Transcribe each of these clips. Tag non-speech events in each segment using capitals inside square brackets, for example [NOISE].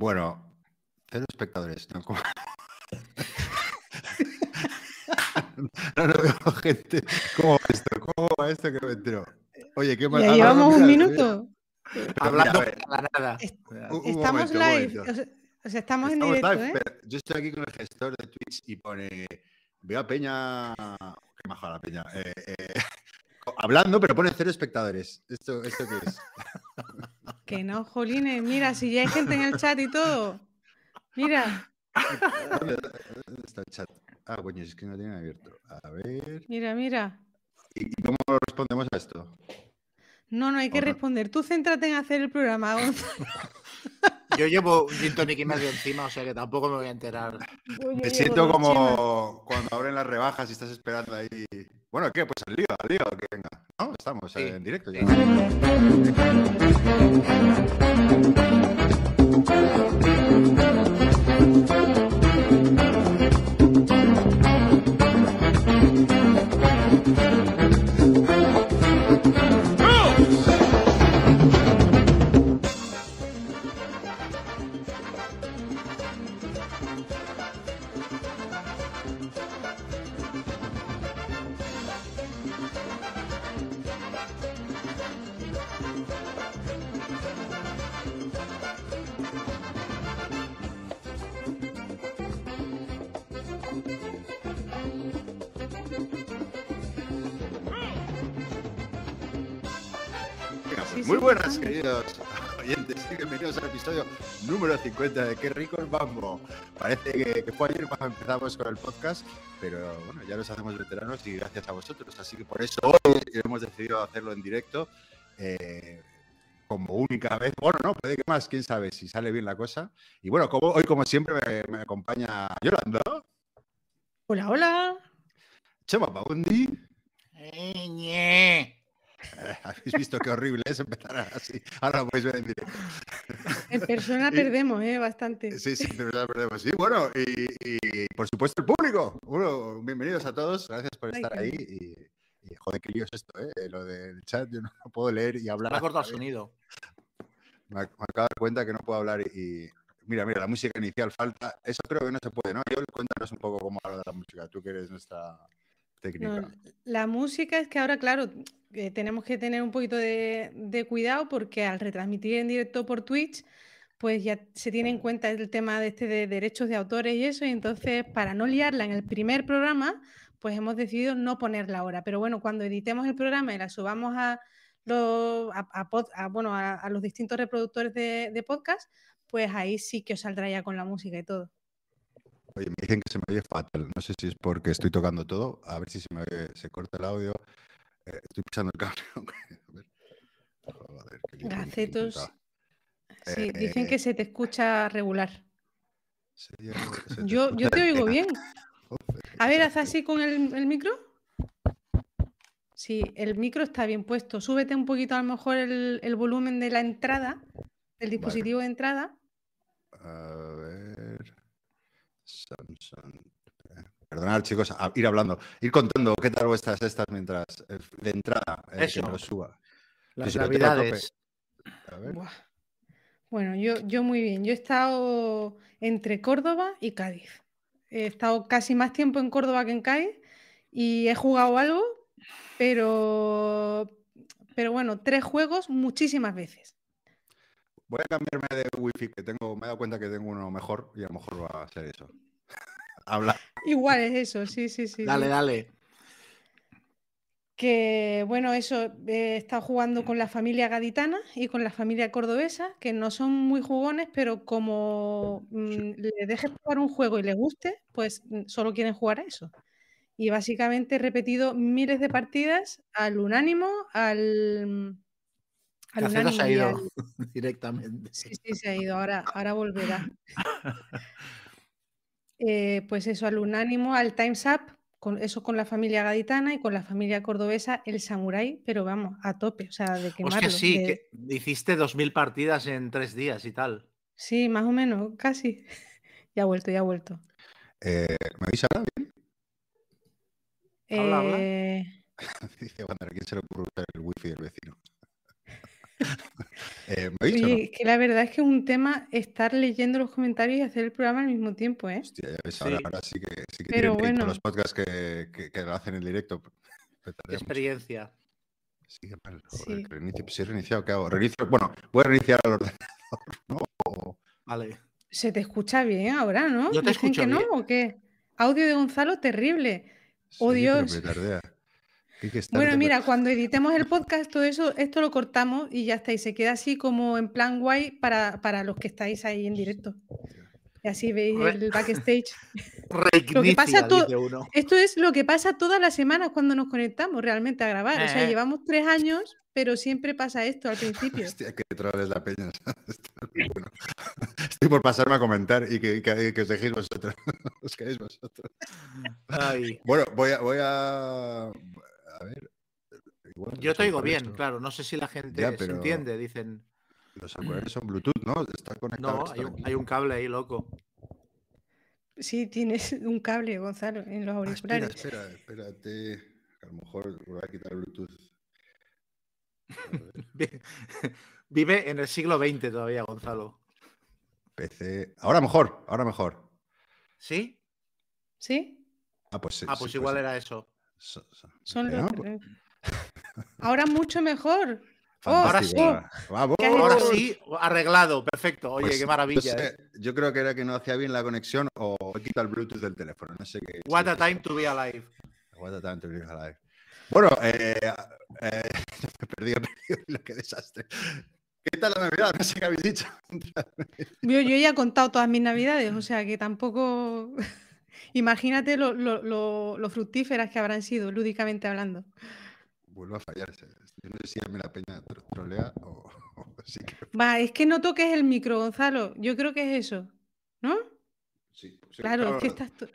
Bueno, cero espectadores, ¿no? ¿Cómo? [LAUGHS] no, no veo gente. ¿Cómo va esto? ¿Cómo va esto que me entero? Oye, qué mal. Ya ah, llevamos mira, un minuto. Pero Hablando para nada. Est- un- un Estamos momento, live. O sea, o sea, estamos, en directo, live, ¿eh? pero yo estoy aquí con el gestor de Twitch y pone. Veo a Peña. Qué maja la Peña. eh, eh, [LAUGHS] hablando, pero pone cero espectadores. ¿Esto, esto qué es? [LAUGHS] Que no, jolines. Mira, si ya hay gente en el chat y todo. Mira, ¿Dónde, está el chat? Ah, coño, es que no tiene abierto. A ver. mira, mira. ¿Y cómo respondemos a esto? No, no hay que responder. Tú céntrate en hacer el programa. Gonzalo. [LAUGHS] Yo llevo un gin tonic y medio encima, o sea que tampoco me voy a enterar. Me siento como cuando abren las rebajas y estás esperando ahí. Bueno, ¿qué? Pues al lío, al lío, que venga. ¿No? Estamos Sí. eh, en directo ya. Sí. Muy buenas, queridos [LAUGHS] oyentes, y bienvenidos al episodio número 50 de Qué rico el mambo. Parece que, que fue ayer cuando empezamos con el podcast, pero bueno, ya nos hacemos veteranos y gracias a vosotros. Así que por eso hoy hemos decidido hacerlo en directo. eh, como única vez, bueno, no, puede que más, quién sabe si sale bien la cosa. Y bueno, como, hoy como siempre me, me acompaña Yolanda, Hola, hola. Chema Paundi. Eh, [LAUGHS] Habéis visto qué horrible es empezar así. Ahora lo podéis ver en directo. En persona [LAUGHS] Y- perdemos, ¿eh? Bastante. Sí, sí, de verdad perdemos. Sí, bueno, y, y, por supuesto el público. Bueno, bienvenidos a todos, gracias por estar ahí. Y, y, joder, qué lío es esto, ¿eh? Lo del chat, yo no puedo leer y hablar. Me ha cortado el sonido. Me, ac- me acabo de dar cuenta que no puedo hablar y, y- Mira, mira, la música inicial falta. Eso creo que no se puede, ¿no? Yo cuéntanos un poco cómo habla de la música, tú que eres nuestra técnica. La música es que ahora, claro, eh, tenemos que tener un poquito de, cuidado porque al retransmitir en directo por Twitch, pues ya se tiene en cuenta el tema de este de derechos de autores y eso, y entonces para no liarla en el primer programa, pues hemos decidido no ponerla ahora. Pero bueno, cuando editemos el programa y la subamos a los, a, pod- a, bueno, a los distintos reproductores de, de podcast, pues ahí sí que os saldrá ya con la música y todo. Oye, me dicen que se me oye fatal. No sé si es porque estoy tocando todo. A ver si se me oye, se corta el audio. Eh, estoy pisando el cable. [LAUGHS] A ver. Joder, qué lío, qué Gacetos. Sí, dicen Eh, que se te escucha regular. Se te Yo, yo te oigo bien. [LAUGHS] Joder, A ver, haz así con el, el micro. Sí, el micro está bien puesto. Súbete un poquito a lo mejor el, el volumen de la entrada, del dispositivo de entrada. A ver. Samsung. Eh, Perdonad, chicos, a ir hablando. Ir contando qué tal vuestras estas mientras. eh, De entrada, eh, que Eso. me lo suba. Las navidades. A ver. Bueno, yo, yo muy bien. Yo he estado entre Córdoba y Cádiz. He estado casi más tiempo en Córdoba que en Cádiz y he jugado algo, pero, pero bueno, tres juegos muchísimas veces. Voy a cambiarme de wifi que tengo. Me he dado cuenta que tengo uno mejor y a lo mejor va a ser eso. [LAUGHS] Habla. Igual es eso, sí, sí, sí. Dale, sí. dale. Que bueno, eso, he estado jugando con la familia gaditana y con la familia cordobesa, que no son muy jugones, pero como mm, les dejes jugar un juego y les guste, pues mm, solo quieren jugar a eso. Y básicamente he repetido miles de partidas al unánimo, al, al Gaceto se unánimo ha ido [LAUGHS] directamente. Sí, sí, se ha ido, ahora, ahora volverá. [LAUGHS] Eh, pues eso, al unánimo, al Time's Up, con, eso con la familia gaditana y con la familia cordobesa, el Samurai, pero vamos, a tope, o sea, de quemarlo. Hostia, sí, de- que hiciste 2.000 partidas en tres días y tal. Sí, más o menos, casi. [LAUGHS] Ya ha vuelto, ya ha vuelto. Eh, ¿Me oís ahora bien? Habla, habla. Eh, Dice Wander, ¿a quién se le ocurre usar el wifi del vecino? [LAUGHS] Eh, ¿me no? Que la verdad es que es un tema estar leyendo los comentarios y hacer el programa al mismo tiempo, ¿eh? Hostia, ya ves, Sí. ahora, ahora sí que, sí que Pero bueno. los podcasts que, que- que lo hacen en directo. [LAUGHS] Mucho. experiencia. Sí, mal. Reinicio- si he reiniciado, ¿qué hago? Reinicio, bueno, voy a reiniciar el [LAUGHS] ordenador, ¿no? O- Vale. Se te escucha bien ahora, ¿no? Yo te Dicen escucho que no. ¿o qué? Audio de Gonzalo terrible. Oh, Sí, pero Dios. Que Bueno, mira, cuando editemos el podcast, todo eso, esto lo cortamos y ya está. Y se queda así como en plan guay para, para los que estáis ahí en directo. Y así veis Re- el backstage. [LAUGHS] Reignicia, pasa to- dice uno. Esto es lo que pasa todas las semanas cuando nos conectamos realmente a grabar. O sea, Eh. llevamos tres años, pero siempre pasa esto al principio. Hostia, que es la peña. [LAUGHS] Bueno. Estoy por pasarme a comentar y que, que- que os dejéis vosotros. [LAUGHS] os quedéis vosotros. Ay, Bueno, voy a, voy a. A ver. igual yo te oigo auriculares bien, claro. No sé si la gente Ya, se entiende. Dicen, Los auriculares son Bluetooth, ¿no? Está conectado. no, hay un, aquí. hay un cable ahí, loco. Sí, tienes un cable, Gonzalo, en los Ah, espera, auriculares. espera, espérate. A lo mejor voy a quitar Bluetooth. [LAUGHS] Vive en el siglo XX todavía, Gonzalo. PC. Ahora mejor, ahora mejor. ¿Sí? ¿Sí? Ah, pues sí. Ah, sí, pues igual era eso. So- so- Son ¿Eh, los. no? Ahora mucho mejor. Oh, Ahora sí. Vamos. ¿Qué Ahora sí, arreglado, perfecto. Oye, Pues, qué maravilla. ¿eh? Yo creo que era que no hacía bien la conexión o he quitado el Bluetooth del teléfono. No sé qué. What sí, a time to be alive. What a time to be alive. Bueno, eh, eh, me [LAUGHS] he perdido, he perdido [LAUGHS] lo que desastre. ¿Qué tal la Navidad? No sé qué habéis dicho. [LAUGHS] Yo, yo ya he contado todas mis navidades, o sea que tampoco. Imagínate lo, lo- lo- lo fructíferas que habrán sido, lúdicamente hablando. Vuelvo a fallar. Yo no sé si mí la peña tro- trolea o, [LAUGHS] o sí que. Va, es que no toques el micro, Gonzalo. Yo creo que es eso, ¿no? Sí, sí, Claro, es que claro. estás. to-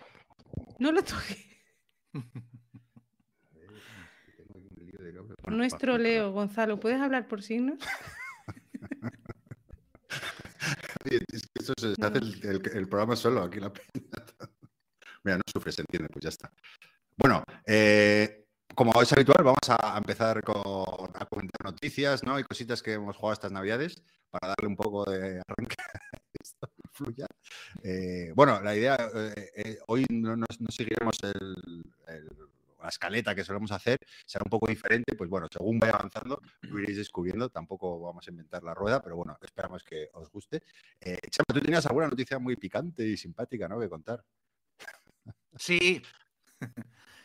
No lo toques. [LAUGHS] No es troleo, Gonzalo. ¿Puedes hablar por signos? [LAUGHS] Oye, es que eso se hace el, el- el programa solo, aquí la peña. Mira, no sufre, se entiende, pues ya está. Bueno, eh, como es habitual, vamos a empezar con, a comentar noticias ¿no? y cositas que hemos jugado estas navidades para darle un poco de arranque a [LAUGHS] esto y fluya. Eh, bueno, la idea, eh, hoy no, seguiremos la escaleta que solemos hacer, será un poco diferente, pues bueno, según vaya avanzando, lo iréis descubriendo, tampoco vamos a inventar la rueda, pero bueno, esperamos que os guste. Eh, tú tenías alguna noticia muy picante y simpática, ¿no? Que contar. Sí.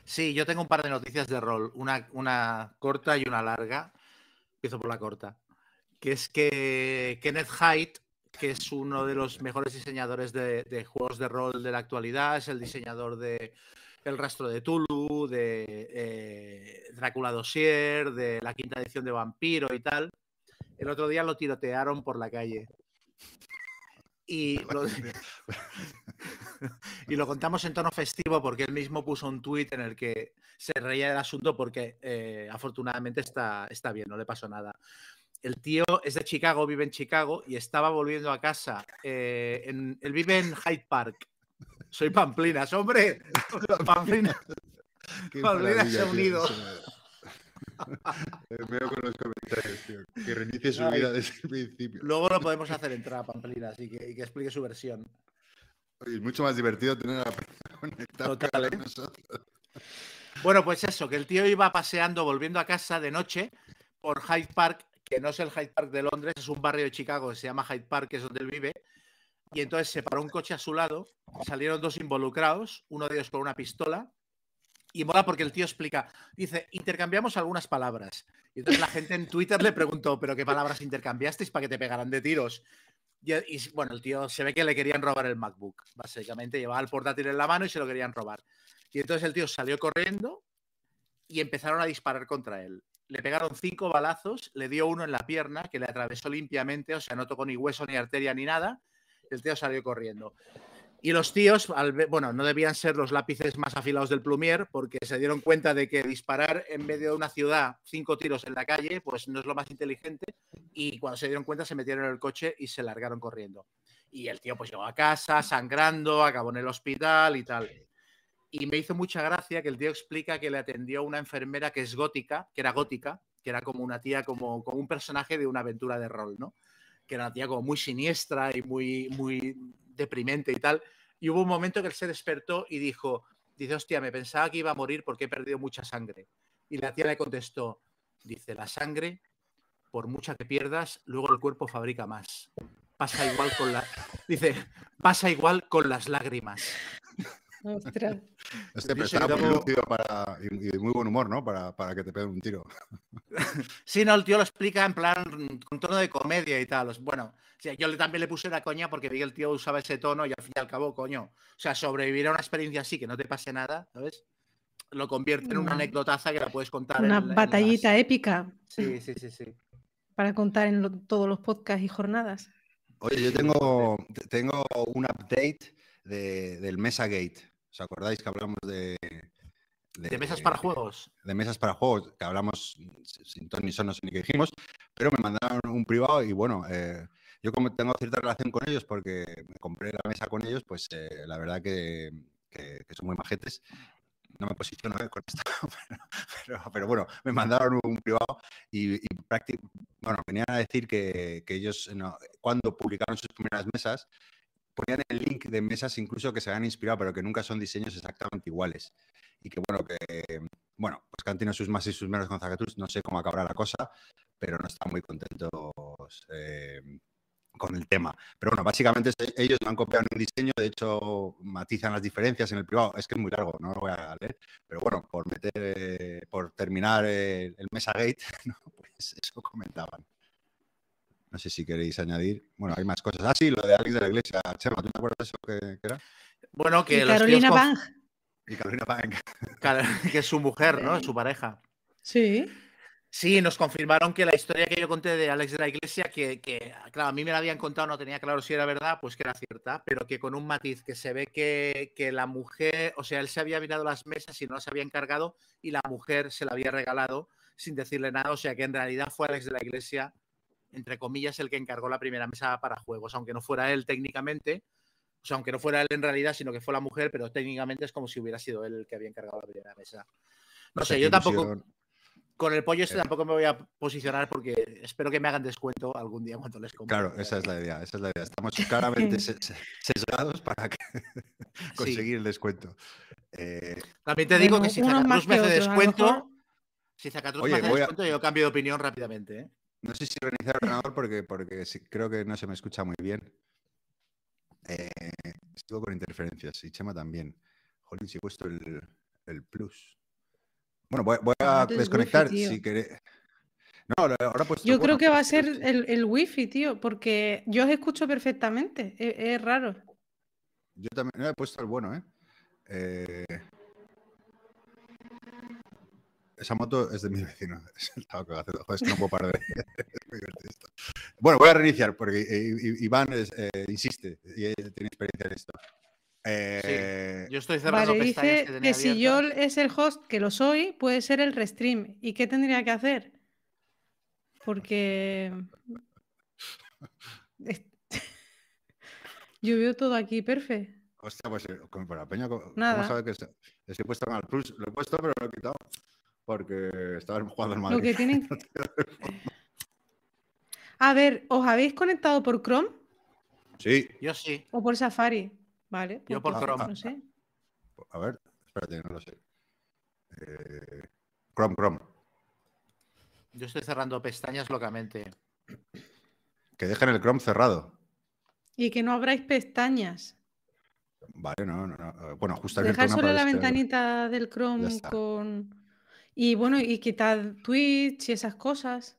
Sí, yo tengo un par de noticias de rol, una, una corta y una larga. Empiezo por la corta. Que es que Kenneth Haidt, que es uno de los mejores diseñadores de, de juegos de rol de la actualidad, es el diseñador de El Rastro de Tulu, de eh, Drácula Dossier, de la quinta edición de Vampiro y tal. El otro día lo tirotearon por la calle. Y lo, [LAUGHS] y lo contamos en tono festivo porque él mismo puso un tuit en el que se reía del asunto porque eh, afortunadamente está, está bien, no le pasó nada. El tío es de Chicago, vive en Chicago y estaba volviendo a casa. eh, en- él vive en Hyde Park. Soy Pamplinas, hombre. [LAUGHS] Pamplinas. Pamplinas se ha unido. [LAUGHS] Veo con los comentarios, tío. Que reinicie su Ay. vida desde el principio. Luego lo podemos hacer entrar a Pamplinas y que, y que explique su versión. Oye, es mucho más divertido tener a la peña conectada Total, ¿eh? nosotros. Bueno, pues eso, que el tío iba paseando, volviendo a casa de noche por Hyde Park, que no es el Hyde Park de Londres, es un barrio de Chicago que se llama Hyde Park, que es donde él vive. Y entonces se paró un coche a su lado, salieron dos involucrados, uno de ellos con una pistola. Y mola porque el tío explica, dice, intercambiamos algunas palabras. Y entonces la gente en Twitter le preguntó, ¿pero qué palabras intercambiasteis para que te pegaran de tiros? Y, y, bueno, el tío se ve que le querían robar el MacBook, básicamente. Llevaba el portátil en la mano y se lo querían robar. Y entonces el tío salió corriendo y empezaron a disparar contra él. Le pegaron cinco balazos, le dio uno en la pierna que le atravesó limpiamente, o sea, no tocó ni hueso, ni arteria, ni nada. El tío salió corriendo. Y los tíos, al bueno, no debían ser los lápices más afilados del plumier, porque se dieron cuenta de que disparar en medio de una ciudad cinco tiros en la calle, pues no es lo más inteligente. Y cuando se dieron cuenta, se metieron en el coche y se largaron corriendo. Y el tío, pues llegó a casa sangrando, acabó en el hospital y tal. Y me hizo mucha gracia que el tío explica que le atendió una enfermera que es gótica, que era gótica, que era como una tía, como, como un personaje de una aventura de rol, ¿no? Que era una tía como muy siniestra y muy, muy deprimente y tal. Y hubo un momento que él se despertó y dijo, dice, hostia, me pensaba que iba a morir porque he perdido mucha sangre. Y la tía le contestó, dice, la sangre, por mucha que pierdas, luego el cuerpo fabrica más. Pasa igual con la... [LAUGHS] Dice, pasa igual con las lágrimas. Ostras. [LAUGHS] Este pero está muy lúcido para, y, y de muy buen humor, ¿no? Para, para que te peguen un tiro. [LAUGHS] Sí, no, el tío lo explica en plan con tono de comedia y tal. Bueno, o sea, yo le- también le puse la coña porque vi que el tío usaba ese tono y al fin y al cabo, coño. O sea, sobrevivir a una experiencia así que no te pase nada, ¿sabes? Lo convierte en una No. anécdotaza que la puedes contar. Una en- en las- batallita épica Sí, sí, sí, sí. para contar en lo- todos los podcasts y jornadas. Oye, yo tengo, te- tengo un update de- del Mesa Gate. ¿Os acordáis que hablamos de, De mesas para juegos. de mesas para juegos, que hablamos sin ton ni son, no sé ni qué dijimos, pero me mandaron un privado y bueno, eh, yo como tengo cierta relación con ellos porque me compré la mesa con ellos, pues eh, la verdad que, que- que son muy majetes. No me posiciono eh, con esto, [LAUGHS] pero, pero- pero bueno, me mandaron un privado y, y bueno, venían a decir que, que ellos no, cuando publicaron sus primeras mesas ponían el link de mesas incluso que se habían inspirado, pero que nunca son diseños exactamente iguales. Y que bueno, que bueno, pues que han sus más y sus menos con Zacatrus, no sé cómo acabará la cosa, pero no están muy contentos eh, con el tema. Pero bueno, básicamente ellos me han copiado un diseño, de hecho matizan las diferencias en el privado, es que es muy largo, no lo voy a leer, pero bueno, por meter, eh, por terminar el, el Mesa Gate, [LAUGHS] ¿no? pues eso comentaban. No sé si queréis añadir. Bueno, hay más cosas. Ah, sí, lo de Alex de la Iglesia. Chema, ¿tú te acuerdas de eso que, que era? Bueno, que Y los Carolina Bang. Y Carolina Pang. [LAUGHS] que es su mujer, ¿no? Es su pareja. Sí. Sí, nos confirmaron que la historia que yo conté de Alex de la Iglesia, que, que, claro, a mí me la habían contado, no tenía claro si era verdad, pues que era cierta, pero que con un matiz, que se ve que, que la mujer, o sea, él se había mirado las mesas y no las había encargado y la mujer se la había regalado sin decirle nada, o sea que en realidad fue Alex de la Iglesia, entre comillas, el que encargó la primera mesa para juegos, aunque no fuera él técnicamente, o sea, aunque no fuera él en realidad, sino que fue la mujer, pero técnicamente es como si hubiera sido él el que había encargado la primera mesa. No sé, yo tampoco con el pollo este Eh. tampoco me voy a posicionar porque espero que me hagan descuento algún día cuando les compre. Claro, esa es la idea, esa es la idea. Estamos claramente se- se- [LAUGHS] sesgados para que- [LAUGHS] conseguir el descuento. Eh, También te digo Bueno, que si Zacatrus me hace descuento, mejor. si Zacatrus Oye, me hace descuento, yo cambio de opinión rápidamente. ¿eh? No sé si reiniciar el ordenador porque, creo que no se me escucha muy bien. Eh, estuvo con interferencias y Chema también. Jolín, si he puesto el, el plus. Bueno, voy, voy a Ah, del desconectar wifi, si queréis. No, ahora he puesto. Yo bueno, creo que va a ser el, el wifi, tío, porque yo os escucho perfectamente. Es, es raro. Yo también no he puesto el bueno, ¿eh? Eh, Esa moto es de mi vecino. [LAUGHS] Es el tabaco que hace. Joder, es que no puedo parar de. [LAUGHS] es muy divertido esto. Bueno, voy a reiniciar porque eh, Iván es, eh, insiste y él tiene experiencia en esto. Eh, Yo estoy cerrando Vale, pestañas dice que que, si yo es el host, que lo soy, puede ser el restream. ¿Y qué tendría que hacer? Porque... es- [LAUGHS] Yo veo todo aquí, perfecto. Hostia, pues con por la peña, ¿cómo Nada. sabe que se- estoy puesto mal plus? Lo he puesto, pero lo he quitado porque estaba jugando el Lo Madrid. que tienen... [LAUGHS] A ver, ¿os habéis conectado por Chrome Sí, Yo sí. o por Safari? Vale. Yo pues por Chrome. No sé. a ver, espérate, no lo sé. Eh, Chrome, Chrome. Yo estoy cerrando pestañas locamente. Que dejen el Chrome cerrado. Y que no abráis pestañas. Vale, no, no, no. Bueno, abierto Dejar solo la ventanita del Chrome con. Y bueno, y quitar Twitch y esas cosas.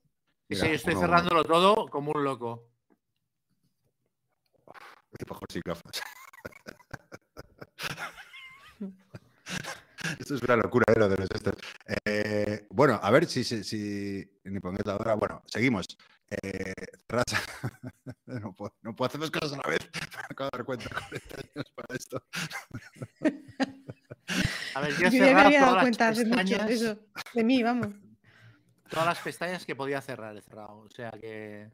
Y Mira, sí, estoy uno- cerrándolo todo como un loco. Bajo el micrófono. Esto es una locura, ¿eh? lo de los estos. Eh, bueno, a ver si, si, si ni pongáis la hora. Bueno, seguimos. Eh, raza. [LAUGHS] no, puedo, no puedo hacer dos cosas a la vez. [LAUGHS] Me acabo de dar cuenta 40 años para esto. [LAUGHS] A ver, yo Yo ya me había dado cuenta mucho de eso. De mí, vamos. Todas las pestañas que podía cerrar he cerrado. O sea que.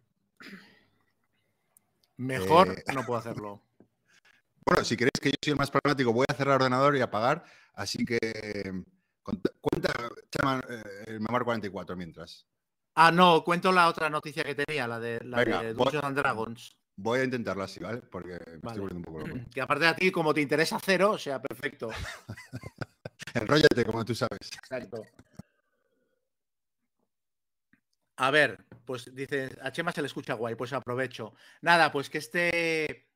Mejor Eh, no puedo hacerlo. Bueno, si queréis que yo soy el más problemático, voy a cerrar el ordenador y apagar. Así que cont- cuenta, Chema, eh, el Memar 44 mientras. Ah, no, cuento la otra noticia que tenía, la de, la Venga, de Dungeons and Dragons. Voy a intentarlo así, ¿vale? Porque me Vale. estoy volviendo un poco loco. [CLEARS THROAT] Que aparte de a ti, como te interesa cero, o sea, perfecto. [LAUGHS] Enróllate, como tú sabes. Exacto. A ver, pues dice, a Chema se le escucha guay, pues aprovecho. Nada, pues que este,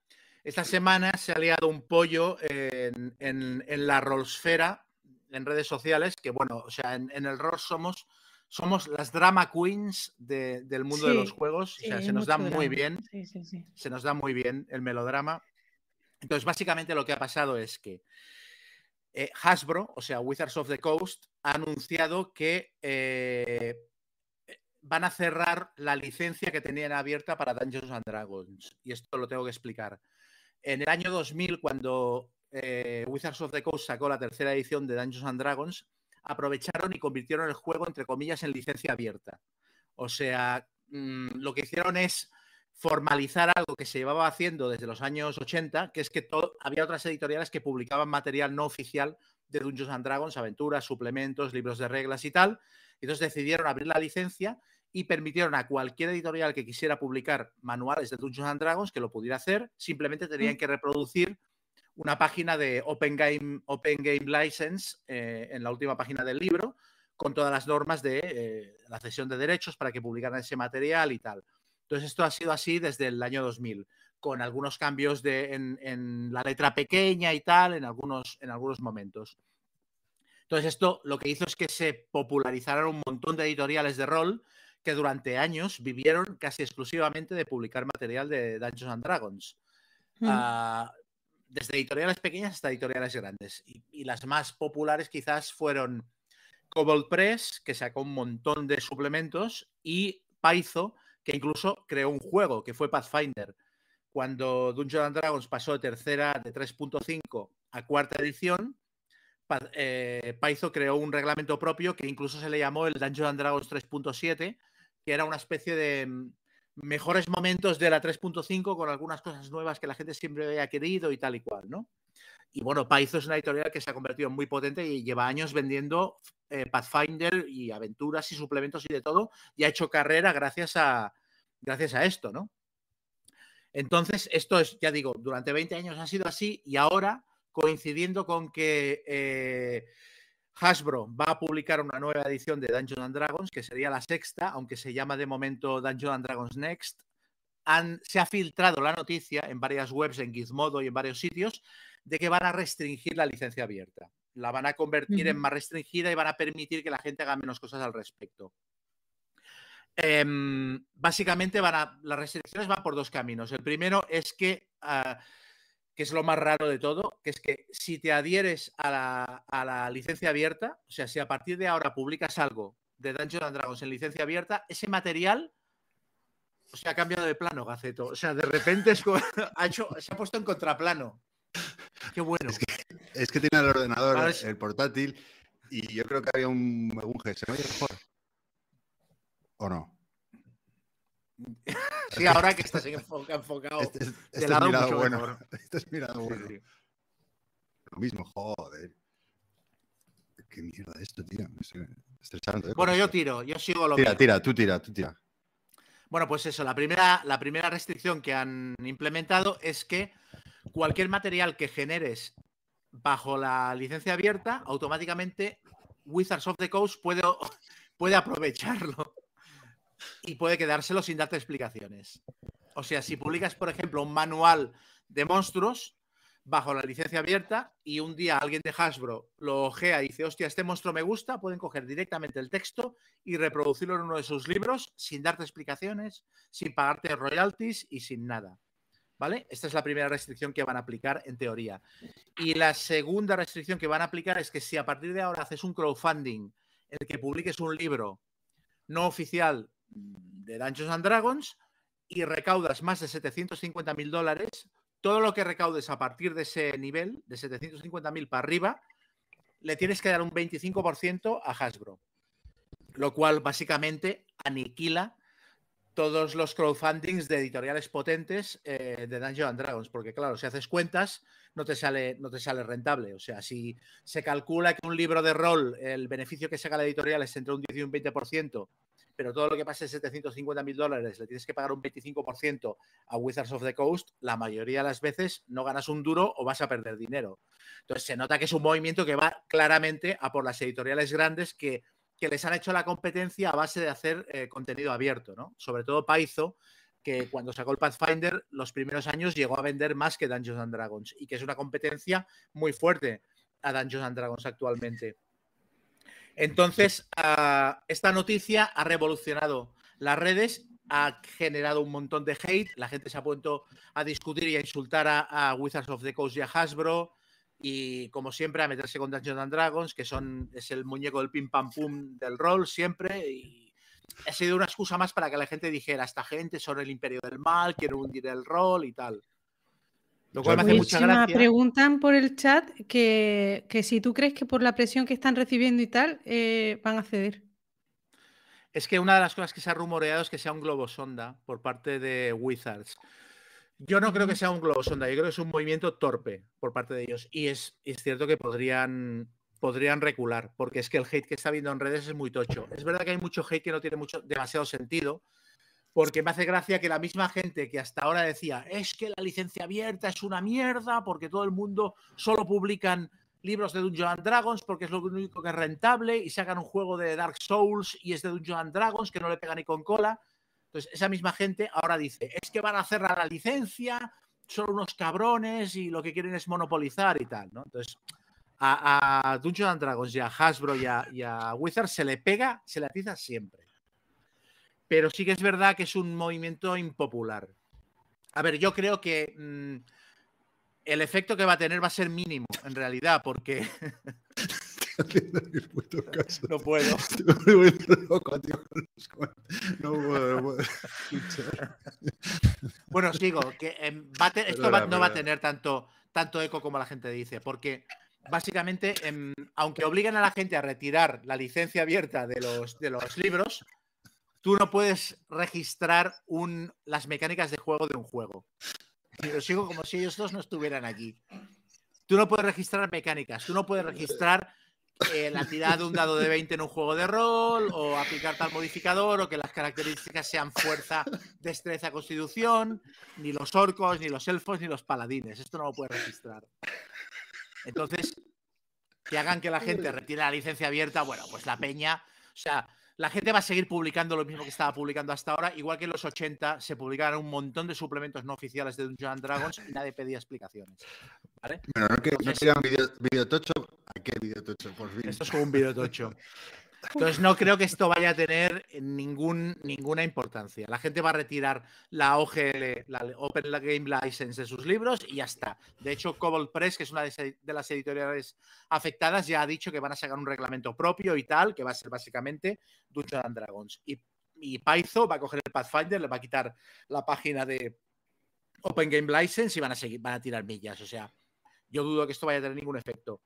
esta semana se ha liado un pollo en, en- en la Rollsfera, en redes sociales, que bueno, o sea, en, en el rol somos, somos las drama queens de- del mundo de los juegos, o sea, se nos da muy bien Sí, sí, sí. se nos da muy bien el melodrama. Entonces, básicamente lo que ha pasado es que eh, Hasbro, o sea, Wizards of the Coast, ha anunciado que eh, van a cerrar la licencia que tenían abierta para Dungeons and Dragons. Y esto lo tengo que explicar. En el año 2000, cuando eh, Wizards of the Coast sacó la tercera edición de Dungeons and Dragons, aprovecharon y convirtieron el juego, entre comillas, en licencia abierta. O sea, mm, lo que hicieron es formalizar algo que se llevaba haciendo desde los años 80, que es que todo- había otras editoriales que publicaban material no oficial de Dungeons and Dragons, aventuras, suplementos, libros de reglas y tal. Entonces decidieron abrir la licencia y permitieron a cualquier editorial que quisiera publicar manuales de Dungeons and Dragons que lo pudiera hacer, simplemente tenían que reproducir una página de Open Game, Open Game License eh, en la última página del libro, con todas las normas de eh, la cesión de derechos para que publicaran ese material y tal. Entonces, esto ha sido así desde el año 2000, con algunos cambios de, en, en la letra pequeña y tal, en algunos, en algunos momentos. Entonces, esto lo que hizo es que se popularizaron un montón de editoriales de rol que durante años vivieron casi exclusivamente de publicar material de Dungeons and Dragons. Mm. Ah, desde editoriales pequeñas hasta editoriales grandes. Y, las más populares quizás fueron Cobalt Press, que sacó un montón de suplementos, y Paizo, que incluso creó un juego, que fue Pathfinder. Cuando Dungeons and Dragons pasó de tercera, de 3.5 a cuarta edición, eh, Paizo creó un reglamento propio que incluso se le llamó el Dungeons and Dragons 3.7, que era una especie de mm, mejores momentos de la 3.5 con algunas cosas nuevas que la gente siempre había querido y tal y cual, ¿no? Y bueno, Paizo es una editorial que se ha convertido en muy potente y lleva años vendiendo eh, Pathfinder y aventuras y suplementos y de todo, y ha hecho carrera gracias a, gracias a esto, ¿no? Entonces, esto es, ya digo, durante 20 años ha sido así y ahora, coincidiendo con que eh, Hasbro va a publicar una nueva edición de Dungeons and Dragons, que sería la sexta, aunque se llama de momento Dungeons and Dragons Next, han- se ha filtrado la noticia en varias webs, en Gizmodo y en varios sitios, de que van a restringir la licencia abierta. La van a convertir en más restringida y van a permitir que la gente haga menos cosas al respecto. Em, básicamente van a, las restricciones van por dos caminos. El primero es que, ah, que es lo más raro de todo, que es que si te adhieres a la, a la licencia abierta, o sea, si a partir de ahora publicas algo de Dungeons and Dragons en licencia abierta, ese material o sea, ha cambiado de plano, Gaceto. O sea, de repente es [LAUGHS] ha hecho, se ha puesto en contraplano. Qué bueno. Es Es que tiene el ordenador, es- el portátil, y yo creo que había un, un. ¿Se me oye mejor? ¿O no? [LAUGHS] Sí, ahora que [LAUGHS] estás enfoca- enfocado. Este, es- este mirado mucho bueno. mejor. [LAUGHS] Este es mirado Sí, bueno. sí. Lo mismo, joder. Qué mierda esto, tío. Me estoy estresando. ¿eh? Bueno, yo tiro, yo sigo lo Tira, tira, tú tira, tú tira. Bueno, pues eso, la primera, la primera restricción que han implementado es que cualquier material que generes bajo la licencia abierta, automáticamente Wizards of the Coast puede, [LAUGHS] puede aprovecharlo y puede quedárselo sin darte explicaciones. O sea, si publicas, por ejemplo, un manual de monstruos bajo la licencia abierta y un día alguien de Hasbro lo ojea y dice, hostia, este monstruo me gusta, pueden coger directamente el texto y reproducirlo en uno de sus libros sin darte explicaciones, sin pagarte royalties y sin nada. ¿Vale? Esta es la primera restricción que van a aplicar en teoría. Y la segunda restricción que van a aplicar es que si a partir de ahora haces un crowdfunding el que publiques un libro no oficial de Dungeons and Dragons y recaudas más de 750 mil dólares, todo lo que recaudes a partir de ese nivel, de 750 mil para arriba, le tienes que dar un 25% a Hasbro. Lo cual básicamente aniquila todos los crowdfundings de editoriales potentes eh, de Dungeons and Dragons, porque claro, si haces cuentas, no te, sale, no te sale rentable. O sea, si se calcula que un libro de rol, el beneficio que saca la editorial es entre un 10 y un 20%, pero todo lo que pase de 750 mil dólares le tienes que pagar un 25% a Wizards of the Coast, la mayoría de las veces no ganas un duro o vas a perder dinero. Entonces se nota que es un movimiento que va claramente a por las editoriales grandes que, les han hecho la competencia a base de hacer eh, contenido abierto, ¿no? Sobre todo Paizo, que cuando sacó el Pathfinder, los primeros años llegó a vender más que Dungeons and Dragons y que es una competencia muy fuerte a Dungeons and Dragons actualmente. Entonces, ah, esta noticia ha revolucionado las redes, ha generado un montón de hate, la gente se ha puesto a discutir y a insultar a, Wizards of the Coast y a Hasbro. Y como siempre a meterse con Dungeons and Dragons, que son es el muñeco del pim pam pum del rol siempre. Y ha sido una excusa más para que la gente dijera, esta gente son el imperio del mal, quiero hundir el rol y tal. Lo cual me hace mucha gracia. Preguntan por el chat que, si tú crees que por la presión que están recibiendo y tal, eh, van a ceder. Es que una de las cosas que se ha rumoreado es que sea un globo sonda por parte de Wizards. Yo no creo que sea un globo sonda, yo creo que es un movimiento torpe por parte de ellos. Y es, es cierto que podrían, podrían recular, porque es que el hate que está viendo en redes es muy tocho. Es verdad que hay mucho hate que no tiene mucho, demasiado sentido, porque me hace gracia que la misma gente que hasta ahora decía es que la licencia abierta es una mierda porque todo el mundo solo publican libros de Dungeons and Dragons porque es lo único que es rentable y sacan un juego de Dark Souls y es de Dungeons and Dragons que no le pega ni con cola. Entonces, esa misma gente ahora dice, es que van a cerrar la licencia, son unos cabrones y lo que quieren es monopolizar y tal, ¿no? Entonces, a, Dungeons and Dragons y a Hasbro y a, y a Wizard se le pega, se le atiza siempre pero sí que es verdad que es un movimiento impopular. A ver, yo creo que mm, el efecto que va a tener va a ser mínimo, en realidad, porque... [LAUGHS] [LAUGHS] no puedo. No puedo, bueno, sigo, que em, esto no va a tener tanto, tanto eco como la gente dice, porque básicamente, em, aunque obliguen a la gente a retirar la licencia abierta de los, de los libros, tú no puedes registrar las mecánicas de juego de un juego. Lo sigo como si ellos dos no estuvieran aquí. Tú no puedes registrar mecánicas, tú no puedes registrar eh, la tirada de un dado de 20 en un juego de rol, o aplicar tal modificador, o que las características sean fuerza, destreza, constitución, ni los orcos, ni los elfos, ni los paladines. Esto no lo puedes registrar. Entonces, que hagan que la gente retire la licencia abierta, bueno, pues la peña, o sea, la gente va a seguir publicando lo mismo que estaba publicando hasta ahora, igual que en los 80 se publicaron un montón de suplementos no oficiales de Dungeons Dragons y nadie pedía explicaciones. ¿vale? Bueno, no, que, no un video, tocho, ¿a qué video tocho? Por fin. Esto es como un video tocho. [LAUGHS] Entonces no creo que esto vaya a tener ningún, ninguna importancia. La gente va a retirar la OGL, la Open Game License de sus libros y ya está. De hecho, Cobalt Press, que es una de las editoriales afectadas, ya ha dicho que van a sacar un reglamento propio y tal, que va a ser básicamente Dungeons and Dragons. Y, y Paizo va a coger el Pathfinder, le va a quitar la página de Open Game License y van a seguir, van a tirar millas. O sea, yo dudo que esto vaya a tener ningún efecto.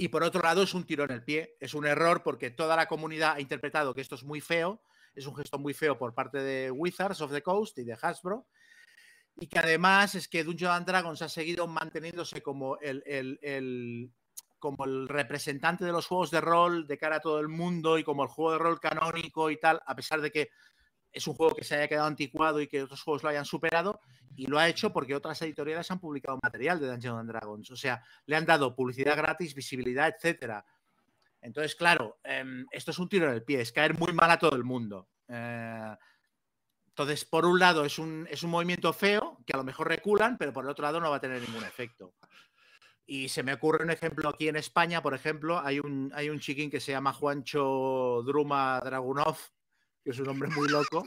Y por otro lado, es un tiro en el pie, es un error porque toda la comunidad ha interpretado que esto es muy feo, es un gesto muy feo por parte de Wizards of the Coast y de Hasbro. Y que además es que Dungeons and Dragons ha seguido manteniéndose como el, como el representante de los juegos de rol de cara a todo el mundo y como el juego de rol canónico y tal, a pesar de que es un juego que se haya quedado anticuado y que otros juegos lo hayan superado, y lo ha hecho porque otras editoriales han publicado material de Dungeons and Dragons. O sea, le han dado publicidad gratis, visibilidad, etcétera. Entonces, claro, em, esto es un tiro en el pie, es caer muy mal a todo el mundo. Eh, entonces, por un lado, es un, es un movimiento feo, que a lo mejor reculan, pero por el otro lado no va a tener ningún efecto. Y se me ocurre un ejemplo aquí en España, por ejemplo, hay un, hay un chiquín que se llama Juancho Druma Dragunov, que es un hombre muy loco.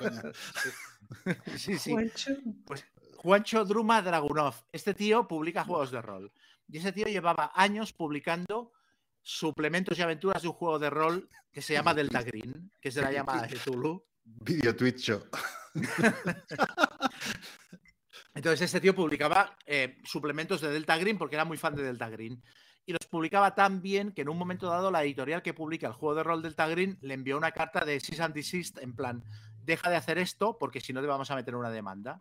[LAUGHS] sí, sí. Juancho. Pues, Juancho Druma Dragunov. Este tío publica juegos de rol. Y ese tío llevaba años publicando suplementos y aventuras de un juego de rol que se llama Delta Green, que es de la llamada de Tulu. Video Twitch [LAUGHS] Entonces este tío publicaba eh, suplementos de Delta Green porque era muy fan de Delta Green y los publicaba tan bien que en un momento dado la editorial que publica el juego de rol Delta Green le envió una carta de cease and desist en plan, deja de hacer esto porque si no te vamos a meter una demanda.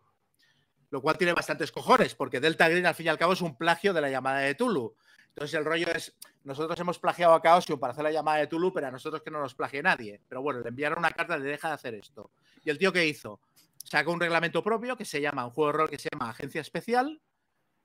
Lo cual tiene bastantes cojones porque Delta Green al fin y al cabo es un plagio de la llamada de Tulu. Entonces el rollo es, nosotros hemos plagiado a Chaosium para hacer la llamada de Tulu, pero a nosotros que no nos plagie nadie. Pero bueno, le enviaron una carta de deja de hacer esto. ¿Y el tío qué hizo? Sacó un reglamento propio que se llama, un juego de rol que se llama Agencia Especial,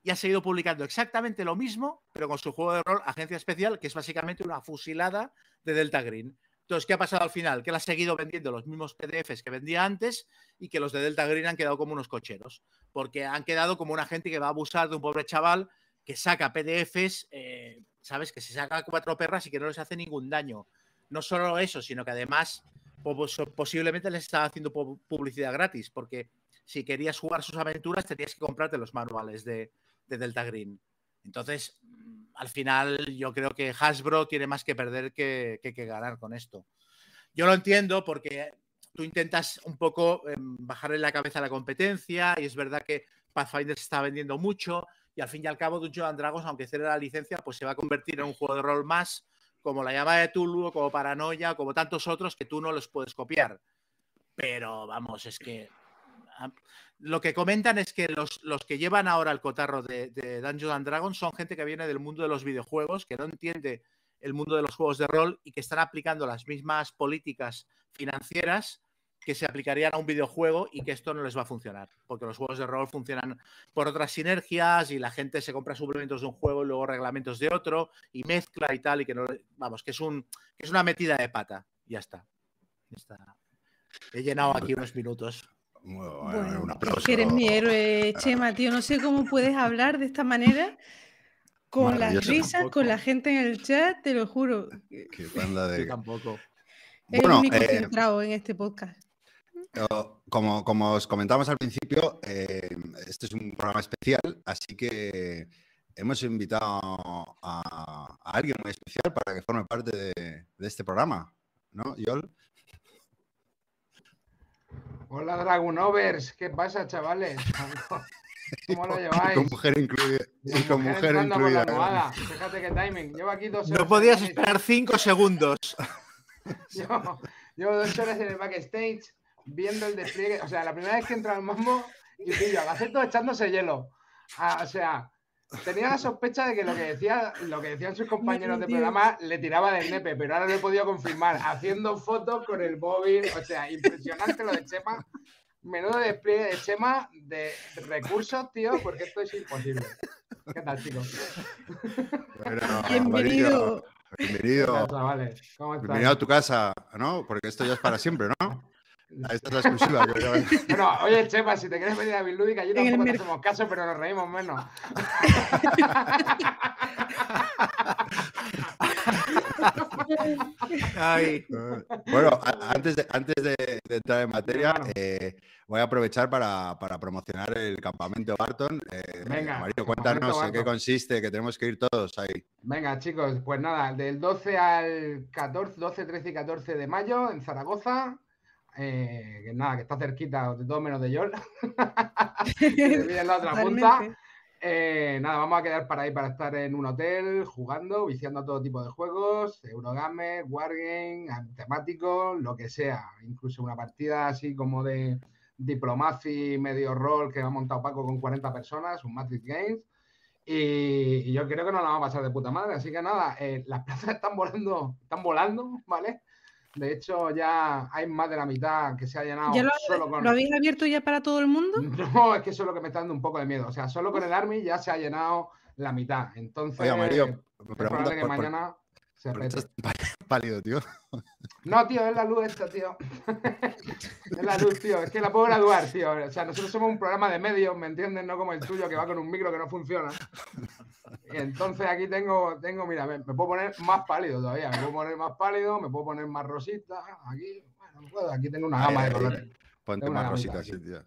y ha seguido publicando exactamente lo mismo, pero con su juego de rol Agencia Especial, que es básicamente una fusilada de Delta Green. Entonces, ¿qué ha pasado al final? Que él ha seguido vendiendo los mismos PDFs que vendía antes y que los de Delta Green han quedado como unos cocheros, porque han quedado como una gente que va a abusar de un pobre chaval que saca PDFs, eh, ¿sabes? Que se saca cuatro perras y que no les hace ningún daño. No solo eso, sino que además posiblemente les estaba haciendo publicidad gratis, porque si querías jugar sus aventuras tenías que comprarte los manuales de, Delta Green. Entonces, al final yo creo que Hasbro tiene más que perder que, que, ganar con esto. Yo lo entiendo porque tú intentas un poco em, bajarle la cabeza a la competencia y es verdad que Pathfinder se está vendiendo mucho, y al fin y al cabo Dungeons Dragons, aunque cierre la licencia, pues se va a convertir en un juego de rol más como la llama de Tulu, como Paranoia, como tantos otros que tú no los puedes copiar. Pero vamos, es que lo que comentan es que los, que llevan ahora el cotarro de, de Dungeons and Dragons son gente que viene del mundo de los videojuegos, que no entiende el mundo de los juegos de rol y que están aplicando las mismas políticas financieras que se aplicarían a un videojuego y que esto no les va a funcionar, porque los juegos de rol funcionan por otras sinergias y la gente se compra suplementos de un juego y luego reglamentos de otro y mezcla y tal y que no, vamos, que es un es una metida de pata, ya está. He llenado aquí unos minutos. Un aplauso. eres mi héroe, Chema, tío. No sé cómo puedes hablar de esta manera con las risas, con la gente en el chat, te lo juro. Qué banda de... [LAUGHS] tampoco. Bueno, muy eh, concentrado en este podcast. Como, como os comentamos al principio, eh, este es un programa especial, así que hemos invitado a, alguien muy especial para que forme parte de, este programa, ¿no, Yol? Hola, Dragonovers, ¿qué pasa, chavales? [LAUGHS] ¿Cómo lo lleváis? Con mujer incluida. Y con mujer, incluida. Fíjate qué timing. Llevo aquí dos horas. No podías esperar cinco segundos. [LAUGHS] [LAUGHS] llevo dos horas en el backstage viendo el despliegue. O sea, la primera vez que entra al mambo y pillo a todo echándose hielo. Ah, o sea, tenía la sospecha de que lo que, decía, lo que decían sus compañeros de programa le tiraba del nepe, pero ahora lo he podido confirmar. Haciendo fotos con el móvil. O sea, impresionante lo de Chema. Menudo despliegue de Chema de recursos, tío, porque esto es imposible. ¿Qué tal, chicos? [LAUGHS] Bienvenido. Bienvenido. Bienvenido a tu casa, ¿no? Porque esto ya es para siempre, ¿no? Esta es la exclusiva. [LAUGHS] bueno, oye, Chepa, si te quieres venir a Bilúdica, allí tampoco te hacemos caso, pero nos reímos menos. Bueno, antes de, antes de, entrar en materia, eh, voy a aprovechar para, para, promocionar el campamento Barton. Eh, Venga, Mario, cuéntanos en qué consiste, que tenemos que ir todos ahí. Venga, chicos, pues nada, del 12 al 14, 12, 13 y 14 de mayo en Zaragoza, eh, que nada, que está cerquita de todo menos de Yol, [LAUGHS] que en la otra punta. Eh, nada, vamos a quedar para ahí para estar en un hotel jugando, viciando a todo tipo de juegos, Eurogame, Wargame, temáticos, lo que sea. Incluso una partida así como de Diplomacy, medio rol que ha montado Paco con 40 personas, un Matrix Games. Y, yo creo que nos la vamos a pasar de puta madre. Así que nada, eh, las plazas [LAUGHS] están volando, están volando, ¿vale? De hecho, ya hay más de la mitad que se ha llenado lo, solo con. ¿Lo habéis abierto ya para todo el mundo? [LAUGHS] No, es que eso es lo que me está dando un poco de miedo. O sea, solo con el Army ya se ha llenado la mitad. Entonces, Oye, Mario, que mañana se estás [LAUGHS] pálido, tío. No, tío, es la luz esta, tío. [LAUGHS] es la luz, tío. Es que la puedo graduar, tío. O sea, nosotros somos un programa de medios, ¿me entiendes? No como el tuyo que va con un micro que no funciona. Entonces aquí tengo, tengo, mira, me, puedo poner más pálido todavía. Me puedo poner más pálido, me puedo poner más rosita. Aquí, bueno, puedo. Aquí tengo una gama de colores. Ponte más rosita, sí, tío.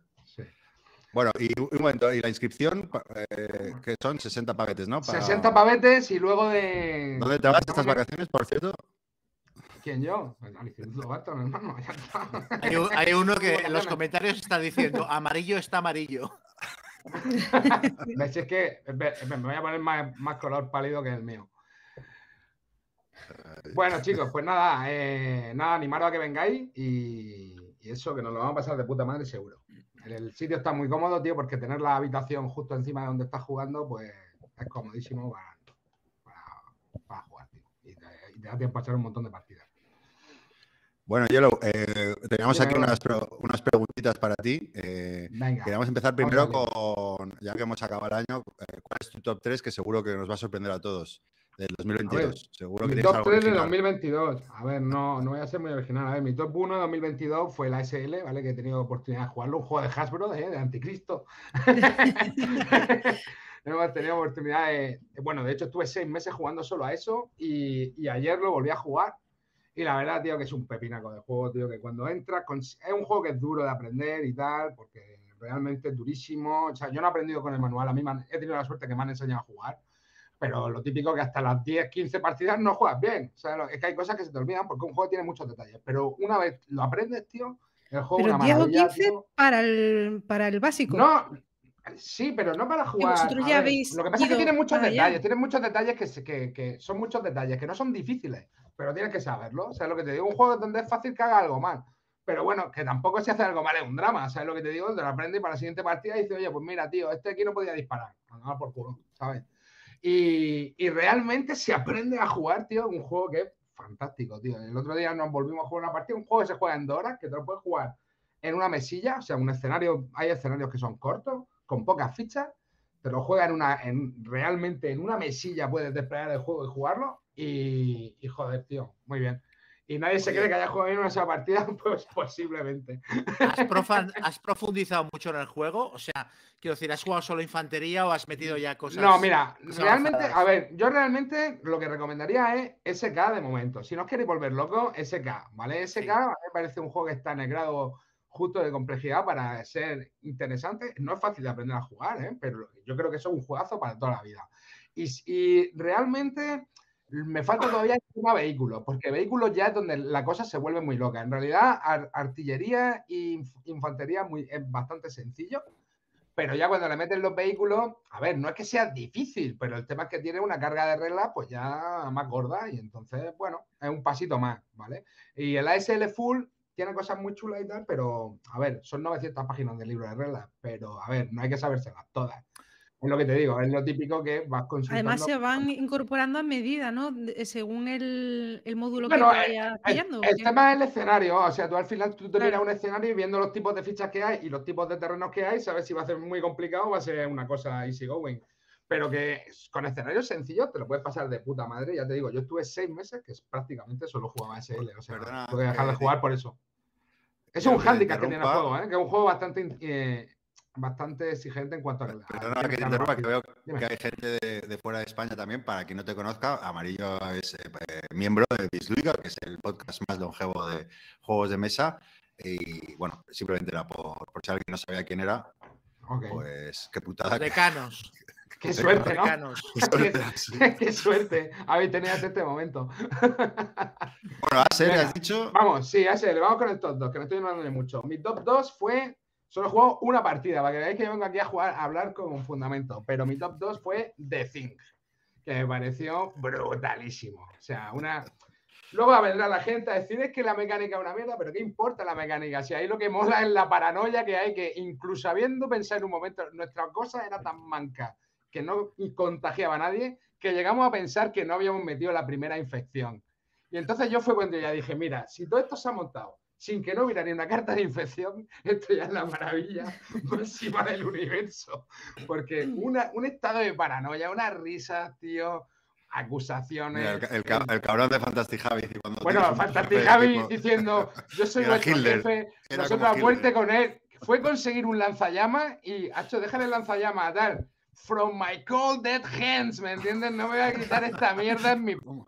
Bueno, y un momento, ¿y la inscripción? Eh, que son 60 pavetes, ¿no? 60 pavetes y luego de. ¿Dónde te vas estas vacaciones, por cierto? ¿Quién yo? Pues hermano, Hay, uno que [LAUGHS] en los comentarios está diciendo amarillo está amarillo. [LAUGHS] Es que me voy a poner más, color pálido que el mío. Bueno, chicos, pues nada, eh, nada, animaros a que vengáis y, eso, que nos lo vamos a pasar de puta madre seguro. El, sitio está muy cómodo, tío, porque tener la habitación justo encima de donde estás jugando, pues es comodísimo para, te da tiempo a echar un montón de partidas. Bueno, Yellow, eh, teníamos aquí unas, unas, preguntitas para ti. Eh, queríamos empezar primero con, ya que hemos acabado el año, eh, ¿cuál es tu top 3 que seguro que nos va a sorprender a todos del 2022? seguro mi top 3 de 2022. A ver, no, no voy a ser muy original. A ver, mi top 1 de 2022 fue la SL, ¿vale? Que he tenido oportunidad de jugarlo, un juego de Hasbro, ¿eh? de Anticristo. [LAUGHS] hemos tenido oportunidad de. Bueno, de hecho, estuve seis meses jugando solo a eso y, y ayer lo volví a jugar y la verdad, tío, que es un pepinaco de juego, tío, que cuando entras, es un juego que es duro de aprender y tal, porque realmente es durísimo. O sea, yo no he aprendido con el manual, a mí he tenido la suerte que me han enseñado a jugar, pero lo típico que hasta las 10, 15 partidas no juegas bien. O sea, es que hay cosas que se te olvidan porque un juego tiene muchos detalles, pero una vez lo aprendes, tío, el juego pero es una 10 o 15 para el, para el básico. No, Sí, pero no para jugar. Ya lo que pasa es que tiene muchos detalles, tiene muchos detalles que, que, que, son muchos detalles, que no son difíciles pero tienes que saberlo. O sea, lo que te digo, un juego donde es fácil que haga algo mal. Pero bueno, que tampoco si hace algo mal es un drama. ¿Sabes lo que te digo? Te lo aprendes y para la siguiente partida dice, oye, pues mira, tío, este aquí no podía disparar. Nada por culo, ¿sabes? Y, y, realmente se aprende a jugar, tío, un juego que es fantástico, tío. El otro día nos volvimos a jugar una partida, un juego que se juega en dos horas, que te lo puedes jugar en una mesilla, o sea, un escenario, hay escenarios que son cortos, con pocas fichas, te lo juega en una, en, realmente en una mesilla puedes desplegar el juego y jugarlo y, joder, tío, muy bien. Y nadie se cree que haya jugado bien una sola partida, [LAUGHS] pues posiblemente. [LAUGHS] ¿Has, profundizado mucho en el juego? O sea, quiero decir, ¿has jugado solo infantería o has metido ya cosas? No, mira, realmente, a ver, yo realmente lo que recomendaría es SK de momento. Si no os queréis volver loco, SK, ¿vale? SK me parece un juego que está en el grado justo de complejidad para ser interesante. No es fácil de aprender a jugar, ¿eh? pero yo creo que eso es un juegazo para toda la vida. Y, y realmente me falta todavía tema vehículo, porque vehículos ya es donde la cosa se vuelve muy loca. En realidad, artillería e infantería muy, es bastante sencillo, pero ya cuando le meten los vehículos, a ver, no es que sea difícil, pero el tema es que tiene una carga de reglas pues ya más gorda y entonces, bueno, es un pasito más, ¿vale? Y el ASL Full tiene cosas muy chulas y tal, pero, a ver, son 900 páginas de libro de reglas, pero, a ver, no hay que sabérselas todas. Es lo que te digo, es lo típico que vas consultando. Además se van incorporando a medida, ¿no? Según el, módulo que eh, vayas pillando. El, tema es el escenario, o sea, tú al final tú te miras un escenario y viendo los tipos de fichas que hay y los tipos de terrenos que hay, sabes si va a ser muy complicado o va a ser una cosa easy going. Pero que con escenarios sencillos te lo puedes pasar de puta madre. Ya te digo, yo estuve seis meses que prácticamente solo jugaba SL, o sea, Perdona, tuve que dejar de jugar por eso. Es un handicap que tiene el juego, ¿eh? que es un juego bastante eh, bastante exigente en cuanto a... Perdona que te interrumpa, que veo que hay gente de, fuera de España también. Para quien no te conozca, Amarillo es eh, eh, miembro de Bisluiga, que es el podcast más longevo de juegos de mesa. Y bueno, simplemente era por, por si alguien no sabía quién era. Pues qué putada. Decanos. [LAUGHS] [LAUGHS] Qué suerte, ¿no? [LAUGHS] qué, qué, suerte [LAUGHS] habéis tenido hasta este momento. bueno, Aser, has dicho. Vamos, sí, Aser, vamos con el top 2, que me estoy hablando de mucho. Mi top 2 fue Solo he jugado una partida, para que veáis que yo vengo aquí a jugar, a hablar con un fundamento. Pero mi top 2 fue The Thing, que me pareció brutalísimo. O sea, una. Luego vendrá la gente a decir es que la mecánica es una mierda, pero ¿qué importa la mecánica? Si ahí lo que mola es la paranoia que hay, que incluso habiendo pensado en un momento, nuestra cosa era tan manca que no contagiaba a nadie, que llegamos a pensar que no habíamos metido la primera infección. Y entonces yo fue cuando ya dije, mira, si todo esto se ha montado sin que no hubiera ni una carta de infección, [LAUGHS] esto ya es la maravilla [LAUGHS] máxima del universo. Porque una, un estado de paranoia, una risa, tío, acusaciones. el, cabrón de Fantastic Javi. Bueno, Fantastic Javi diciendo, yo soy nuestro jefe, nosotros a muerte con él. Fue conseguir un lanzallamas y, hecho, dejar el lanzallamas, tal. From my cold dead hands, ¿me entiendes? No me voy a quitar esta mierda en mi. ¿Cómo,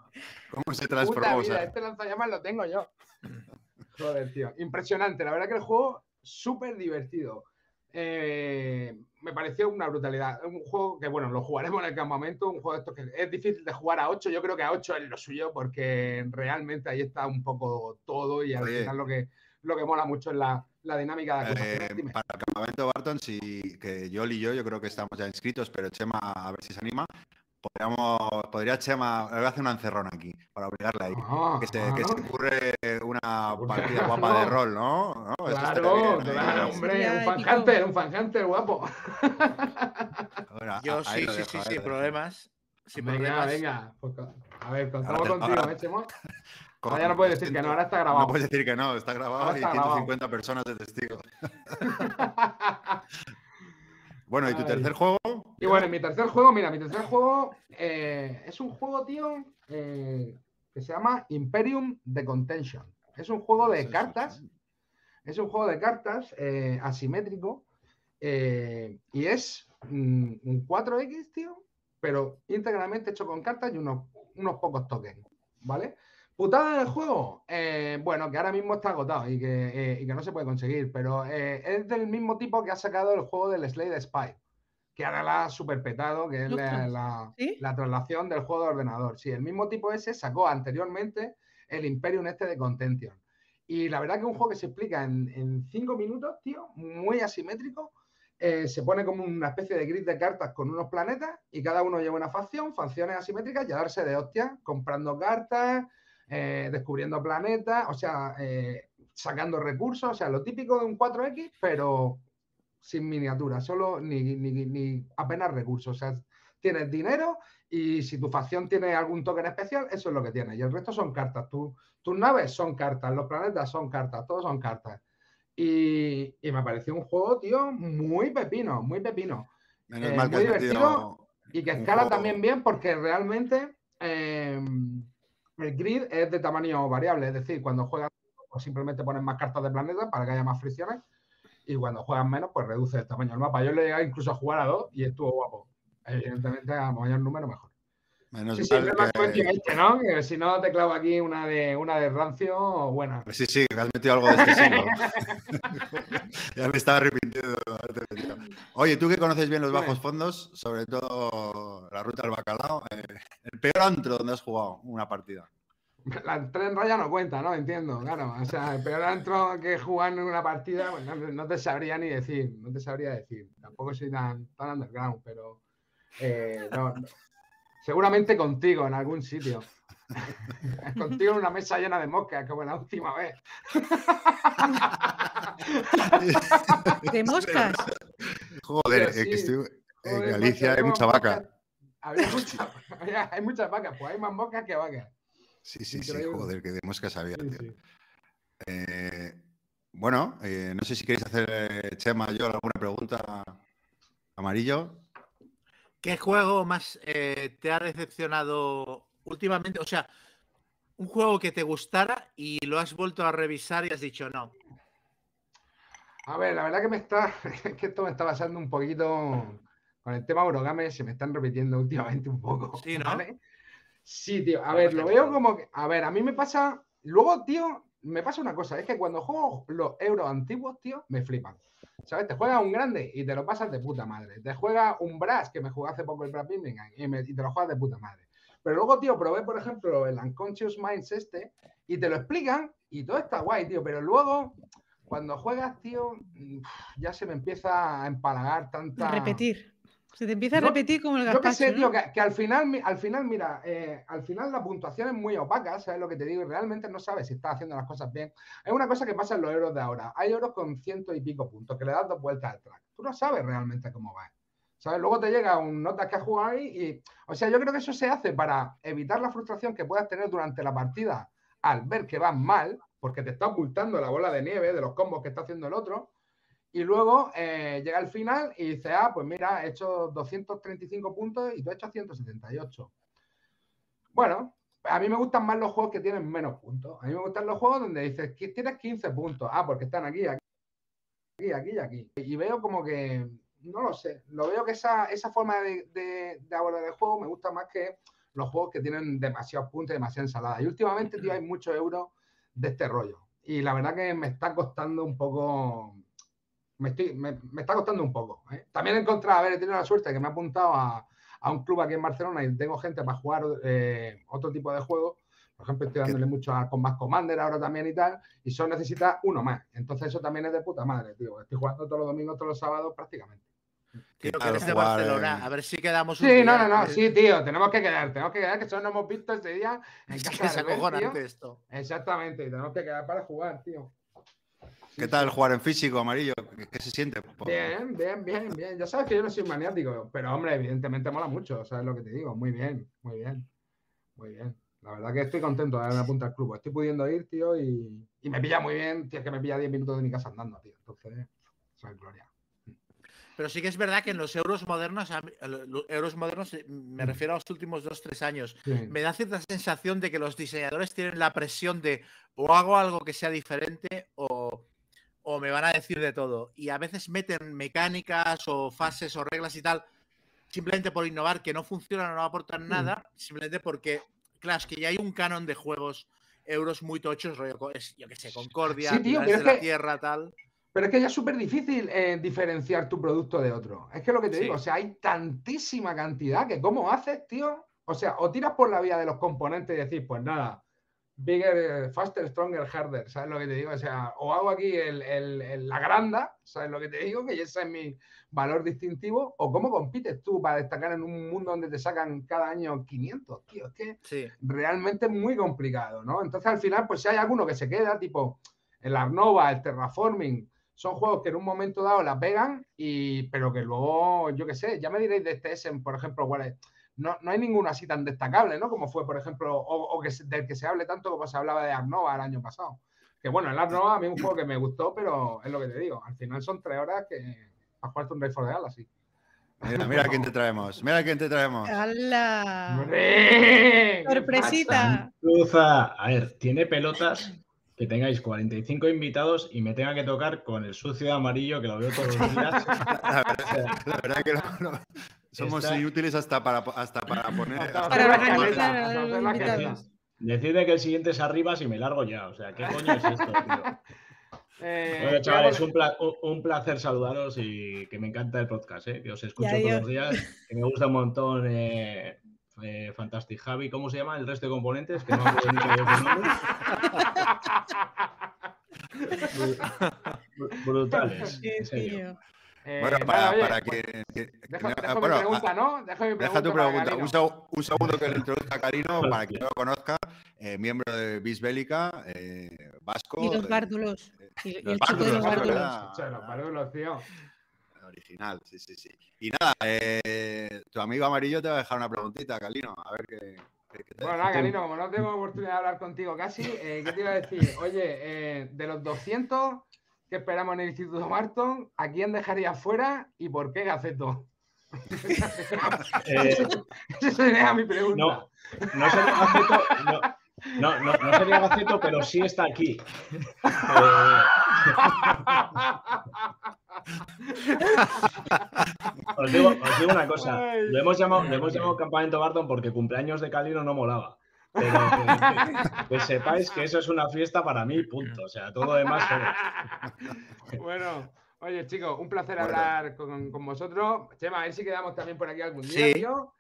se transformó? Este lanzallamas lo tengo yo. [LAUGHS] Joder, tío. Impresionante. La verdad que el juego súper divertido. Eh, me pareció una brutalidad. Un juego que, bueno, lo jugaremos en el campamento. Un juego de estos que es difícil de jugar a 8. Yo creo que a 8 es lo suyo porque realmente ahí está un poco todo y al final lo que, lo que mola mucho es la, dinámica de eh, Para el campamento Barton, sí, que yo y yo, yo creo que estamos ya inscritos, pero Chema, a ver si se anima. Podríamos, podría Chema, le voy a hacer una encerrona aquí para obligarle ahí. Ah, que, se, que se ocurre una [LAUGHS] partida guapa de rol, ¿no? Claro, claro, hombre, un fanhunter, un fanhunter guapo. [LAUGHS] Yo sí, sí, sí, sin problemas. sin venga, problemas. venga. Pues, a ver, contamos contigo, ahora- ¿eh, Chemo? [LAUGHS] Ahora ya no puedes decir que no, ahora está grabado. No puedes decir que no, está grabado Ahora y está grabado. 150 personas de testigos. [LAUGHS] Bueno, ¿y tu Ay. tercer juego? Y bueno, mi tercer juego, mira, mi tercer juego eh, es un juego, tío, eh, que se llama Imperium de Contention. Es un juego de cartas, es un juego de cartas eh, asimétrico y es mm, un 4X, tío, pero íntegramente hecho con cartas y unos, unos pocos tokens, ¿vale? Putada del juego, eh, bueno, que ahora mismo está agotado y que, eh, y que no se puede conseguir, pero eh, es del mismo tipo que ha sacado el juego del Slade Spy, que ahora la ha super petado, que es la, la- ¿sí? la traslación del juego de ordenador. Sí, el mismo tipo ese sacó anteriormente el Imperium este de Contention. Y la verdad que es un juego que se explica en, en cinco minutos, tío, muy asimétrico. Se pone como una especie de grid de cartas con unos planetas y cada uno lleva una facción, facciones asimétricas y a darse de hostia, comprando cartas, eh, descubriendo planetas, o sea, eh, sacando recursos, o sea, lo típico de un 4X, pero sin miniatura, solo ni, ni- ni apenas recursos. O sea, tienes dinero y si tu facción tiene algún token especial, eso es lo que tienes. Y el resto son cartas. Tu- tus naves son cartas, los planetas son cartas, todos son cartas. Y, y me pareció un juego, tío, muy pepino, muy pepino. Menos Eh, mal que muy divertido. Y que escala también bien porque realmente eh, el grid es de tamaño variable. Es decir, cuando juegas, pues simplemente pones más cartas de planetas para que haya más fricciones. Y cuando juegas menos, pues reduce el tamaño del mapa. Yo le llegué incluso a jugar a dos y estuvo guapo. Evidentemente, a mayor número, mejor. Menos Sí, sí, mal es más que- este, ¿no? Que si no te clavo aquí una de, una de rancio, buena. Sí, sí, que has metido algo de este siglo. [LAUGHS] [LAUGHS] ya me estaba arrepintiendo. Oye, tú que conoces bien los bajos fondos, sobre todo la ruta del bacalao, eh, el peor antro donde has jugado una partida. La tren raya no cuenta, ¿no? Entiendo, claro. O sea, el peor antro que jugar en una partida, pues no, no te sabría ni decir, no te sabría decir. Tampoco soy tan, tan underground, pero eh, no. Seguramente contigo en algún sitio. [LAUGHS] contigo en una mesa llena de moscas, como la última vez. [LAUGHS] De moscas. Joder, eh, que estoy- en Galicia macho, hay mucha vaca. moscas. Había [LAUGHS] mucha- había- hay muchas vacas, pues hay más moscas que vacas. Sí, sí, sí, joder, que de moscas había, Sí, tío. sí. Eh, bueno, eh, no sé si queréis hacer, eh, Chema, yo alguna pregunta. Amarillo. ¿Qué juego más eh, te ha decepcionado últimamente? O sea, un juego que te gustara y lo has vuelto a revisar y has dicho no. A ver, la verdad que me está, [LAUGHS] es que esto me está pasando un poquito con el tema Eurogame, se me están repitiendo últimamente un poco. Sí, ¿no? ¿vale? Sí, tío, a ver, pasa lo veo como que, a ver, a mí me pasa, luego, tío, me pasa una cosa, es que cuando juego los euros antiguos, tío, me flipan. ¿Sabes? Te juegas un grande y te lo pasas de puta madre. Te juegas un Brass, que me jugué hace poco el Brass Birmingham, y, y te lo juegas de puta madre. Pero luego, tío, probé, por ejemplo, el Unconscious Minds este, y te lo explican, y todo está guay, tío, pero luego, cuando juegas, tío, mm, ya se me empieza a empalagar tanta... Repetir. Se te empieza a Yo- repetir como el Yo qué sé, gazpacho, tío, ¿no? que, que al final, al final, mira, eh, al final la puntuación es muy opaca, ¿sabes lo que te digo? Y realmente no sabes si estás haciendo las cosas bien. Es una cosa que pasa en los euros de ahora. Hay euros con ciento y pico puntos, que le das dos vueltas al track. Tú no sabes realmente cómo va. ¿Sabes? Luego te llega un nota que has jugado ahí y, o sea, yo creo que eso se hace para evitar la frustración que puedas tener durante la partida al ver que vas mal, porque te está ocultando la bola de nieve de los combos que está haciendo el otro. Y luego eh, llega el final y dice, ah, pues mira, he hecho 235 puntos y tú has hecho 178. Bueno, a mí me gustan más los juegos que tienen menos puntos. A mí me gustan los juegos donde dices, tienes 15 puntos. Ah, porque están aquí, aquí, aquí, aquí y aquí. Y veo como que, no lo sé, lo veo que esa, esa forma de, de, de abordar el juego me gusta más que los juegos que tienen demasiados puntos y demasiada ensalada. Y últimamente, tío, hay muchos euros de este rollo. Y la verdad que me está costando un poco me, estoy, me, me está costando un poco. ¿eh? También he encontrado, a ver, he tenido la suerte que me he apuntado a, a un club aquí en Barcelona y tengo gente para jugar eh, otro tipo de juegos. Por ejemplo, estoy dándole mucho a Combat Commander ahora también y tal, y solo necesita uno más. Entonces eso también es de puta madre, tío. Estoy jugando todos los domingos, todos los sábados práticamente. Tío, que eres de Barcelona. A ver si quedamos un Sí, día, no, no, no, que- sí, tío, tenemos que quedar, tenemos que quedar, que solo nos hemos visto ese día en Es casa que es de tío. acojonante esto. Exactamente, y tenemos que quedar para jugar, tío. ¿Qué tal jugar en físico, amarillo? ¿Qué, se siente? Bien, bien, bien, bien. Ya sabes que yo no soy maniático, pero hombre, evidentemente mola mucho, ¿sabes lo que te digo? Muy bien, muy bien, muy bien. La verdad que estoy contento de darme apunta al club. Estoy pudiendo ir, tío, y, y me pilla muy bien, tío, es que me pilla 10 minutos de mi casa andando, tío. Entonces, soy gloria. Pero sí que es verdad que en los euros modernos, los euros modernos eh, me mm. refiero a los últimos dos, tres años, me da cierta sensación de que los diseñadores tienen la presión de o hago algo que sea diferente o, o me van a decir de todo. Y a veces meten mecánicas o fases o reglas y tal, simplemente por innovar, que no funcionan o no aportan mm. nada, simplemente porque, claro, es que ya hay un canon de juegos euros muy tochos, rollo, yo que sé, Concordia, sí, tío, de la Tierra, tal. Pero es que ya es súper difícil eh, diferenciar tu producto de otro. Es que lo que te digo, o sea, hay tantísima cantidad que ¿cómo haces, tío? O sea, o tiras por la vía de los componentes y decís, pues nada, bigger, eh, faster, stronger, harder, ¿sabes lo que te digo? O sea, o hago aquí el, la granda, ¿sabes lo que te digo? Que ese es mi valor distintivo, o cómo compites tú para destacar en un mundo donde te sacan cada año 500, tío. Es que realmente es muy complicado, ¿no? Entonces, al final, pues si hay alguno que se queda, tipo el Arnova, el Terraforming, son juegos que en un momento dado la pegan, y, pero que luego, yo qué sé, ya me diréis de este Essen, por ejemplo, cuál No, no, hay ninguno así tan destacable, ¿no? Como fue, por ejemplo, o, que, del que se hable tanto como se hablaba de Arnova el año pasado. Que bueno, el Arnova a mí es un juego que me gustó, pero es lo que te digo. Al final son tres horas que has puesto un Rey for the así. Mira, mira quién te traemos. Mira quién te traemos. ¡Hala! ¡Sorpresita! A ver, tiene pelotas que tengáis 45 invitados y me tenga que tocar con el sucio de amarillo que lo veo todos los días. [LAUGHS] La verdad, que no, somos inútiles hasta para, hasta para [LAUGHS] poner. para Decide que el siguiente es arriba si me largo ya. O sea, ¿qué coño es esto, tío? [LAUGHS] Eh, chavales, un, un, placer saludaros y que me encanta el podcast, ¿eh? que os escucho todos los días, que me gusta un montón eh, eh, Fantastic Javi, ¿cómo se llama el resto de componentes? Que no [LAUGHS] Brutales. Eh, bueno, para, para que. deja, mi pregunta, ¿no? Deja, mi pregunta deja tu pregunta. Un, un, segundo que le [LAUGHS] introduzca a Karino para que no lo conozca. Eh, miembro de Bisbélica, eh, vasco. Y los bárdulos. Y, el chico de los bárdulos. Los bárdulos, tío original, sí, sí, sí. Y nada, eh, tu amigo amarillo te va a dejar una preguntita, Calino, a ver qué... bueno, nada, Calino, como no tengo oportunidad de hablar contigo casi, eh, ¿qué te iba a decir? Oye, eh, de los 200 que esperamos en el Instituto Marton, ¿a quién dejaría fuera y por qué Gaceto? [LAUGHS] [LAUGHS] Esa sería mi pregunta. No, no sería Gaceto, no, no, no, sería Gaceto, pero sí está aquí. [LAUGHS] os, digo, una cosa. Lo hemos llamado, hemos llamado Campamento Barton porque cumpleaños de Calino no molaba. Pero [LAUGHS] que, sepáis que eso es una fiesta para mí, punto. O sea, todo lo demás. [LAUGHS] Bueno, oye, chicos, un placer hablar con, vosotros. Chema, a ver si quedamos también por aquí algún día, tío.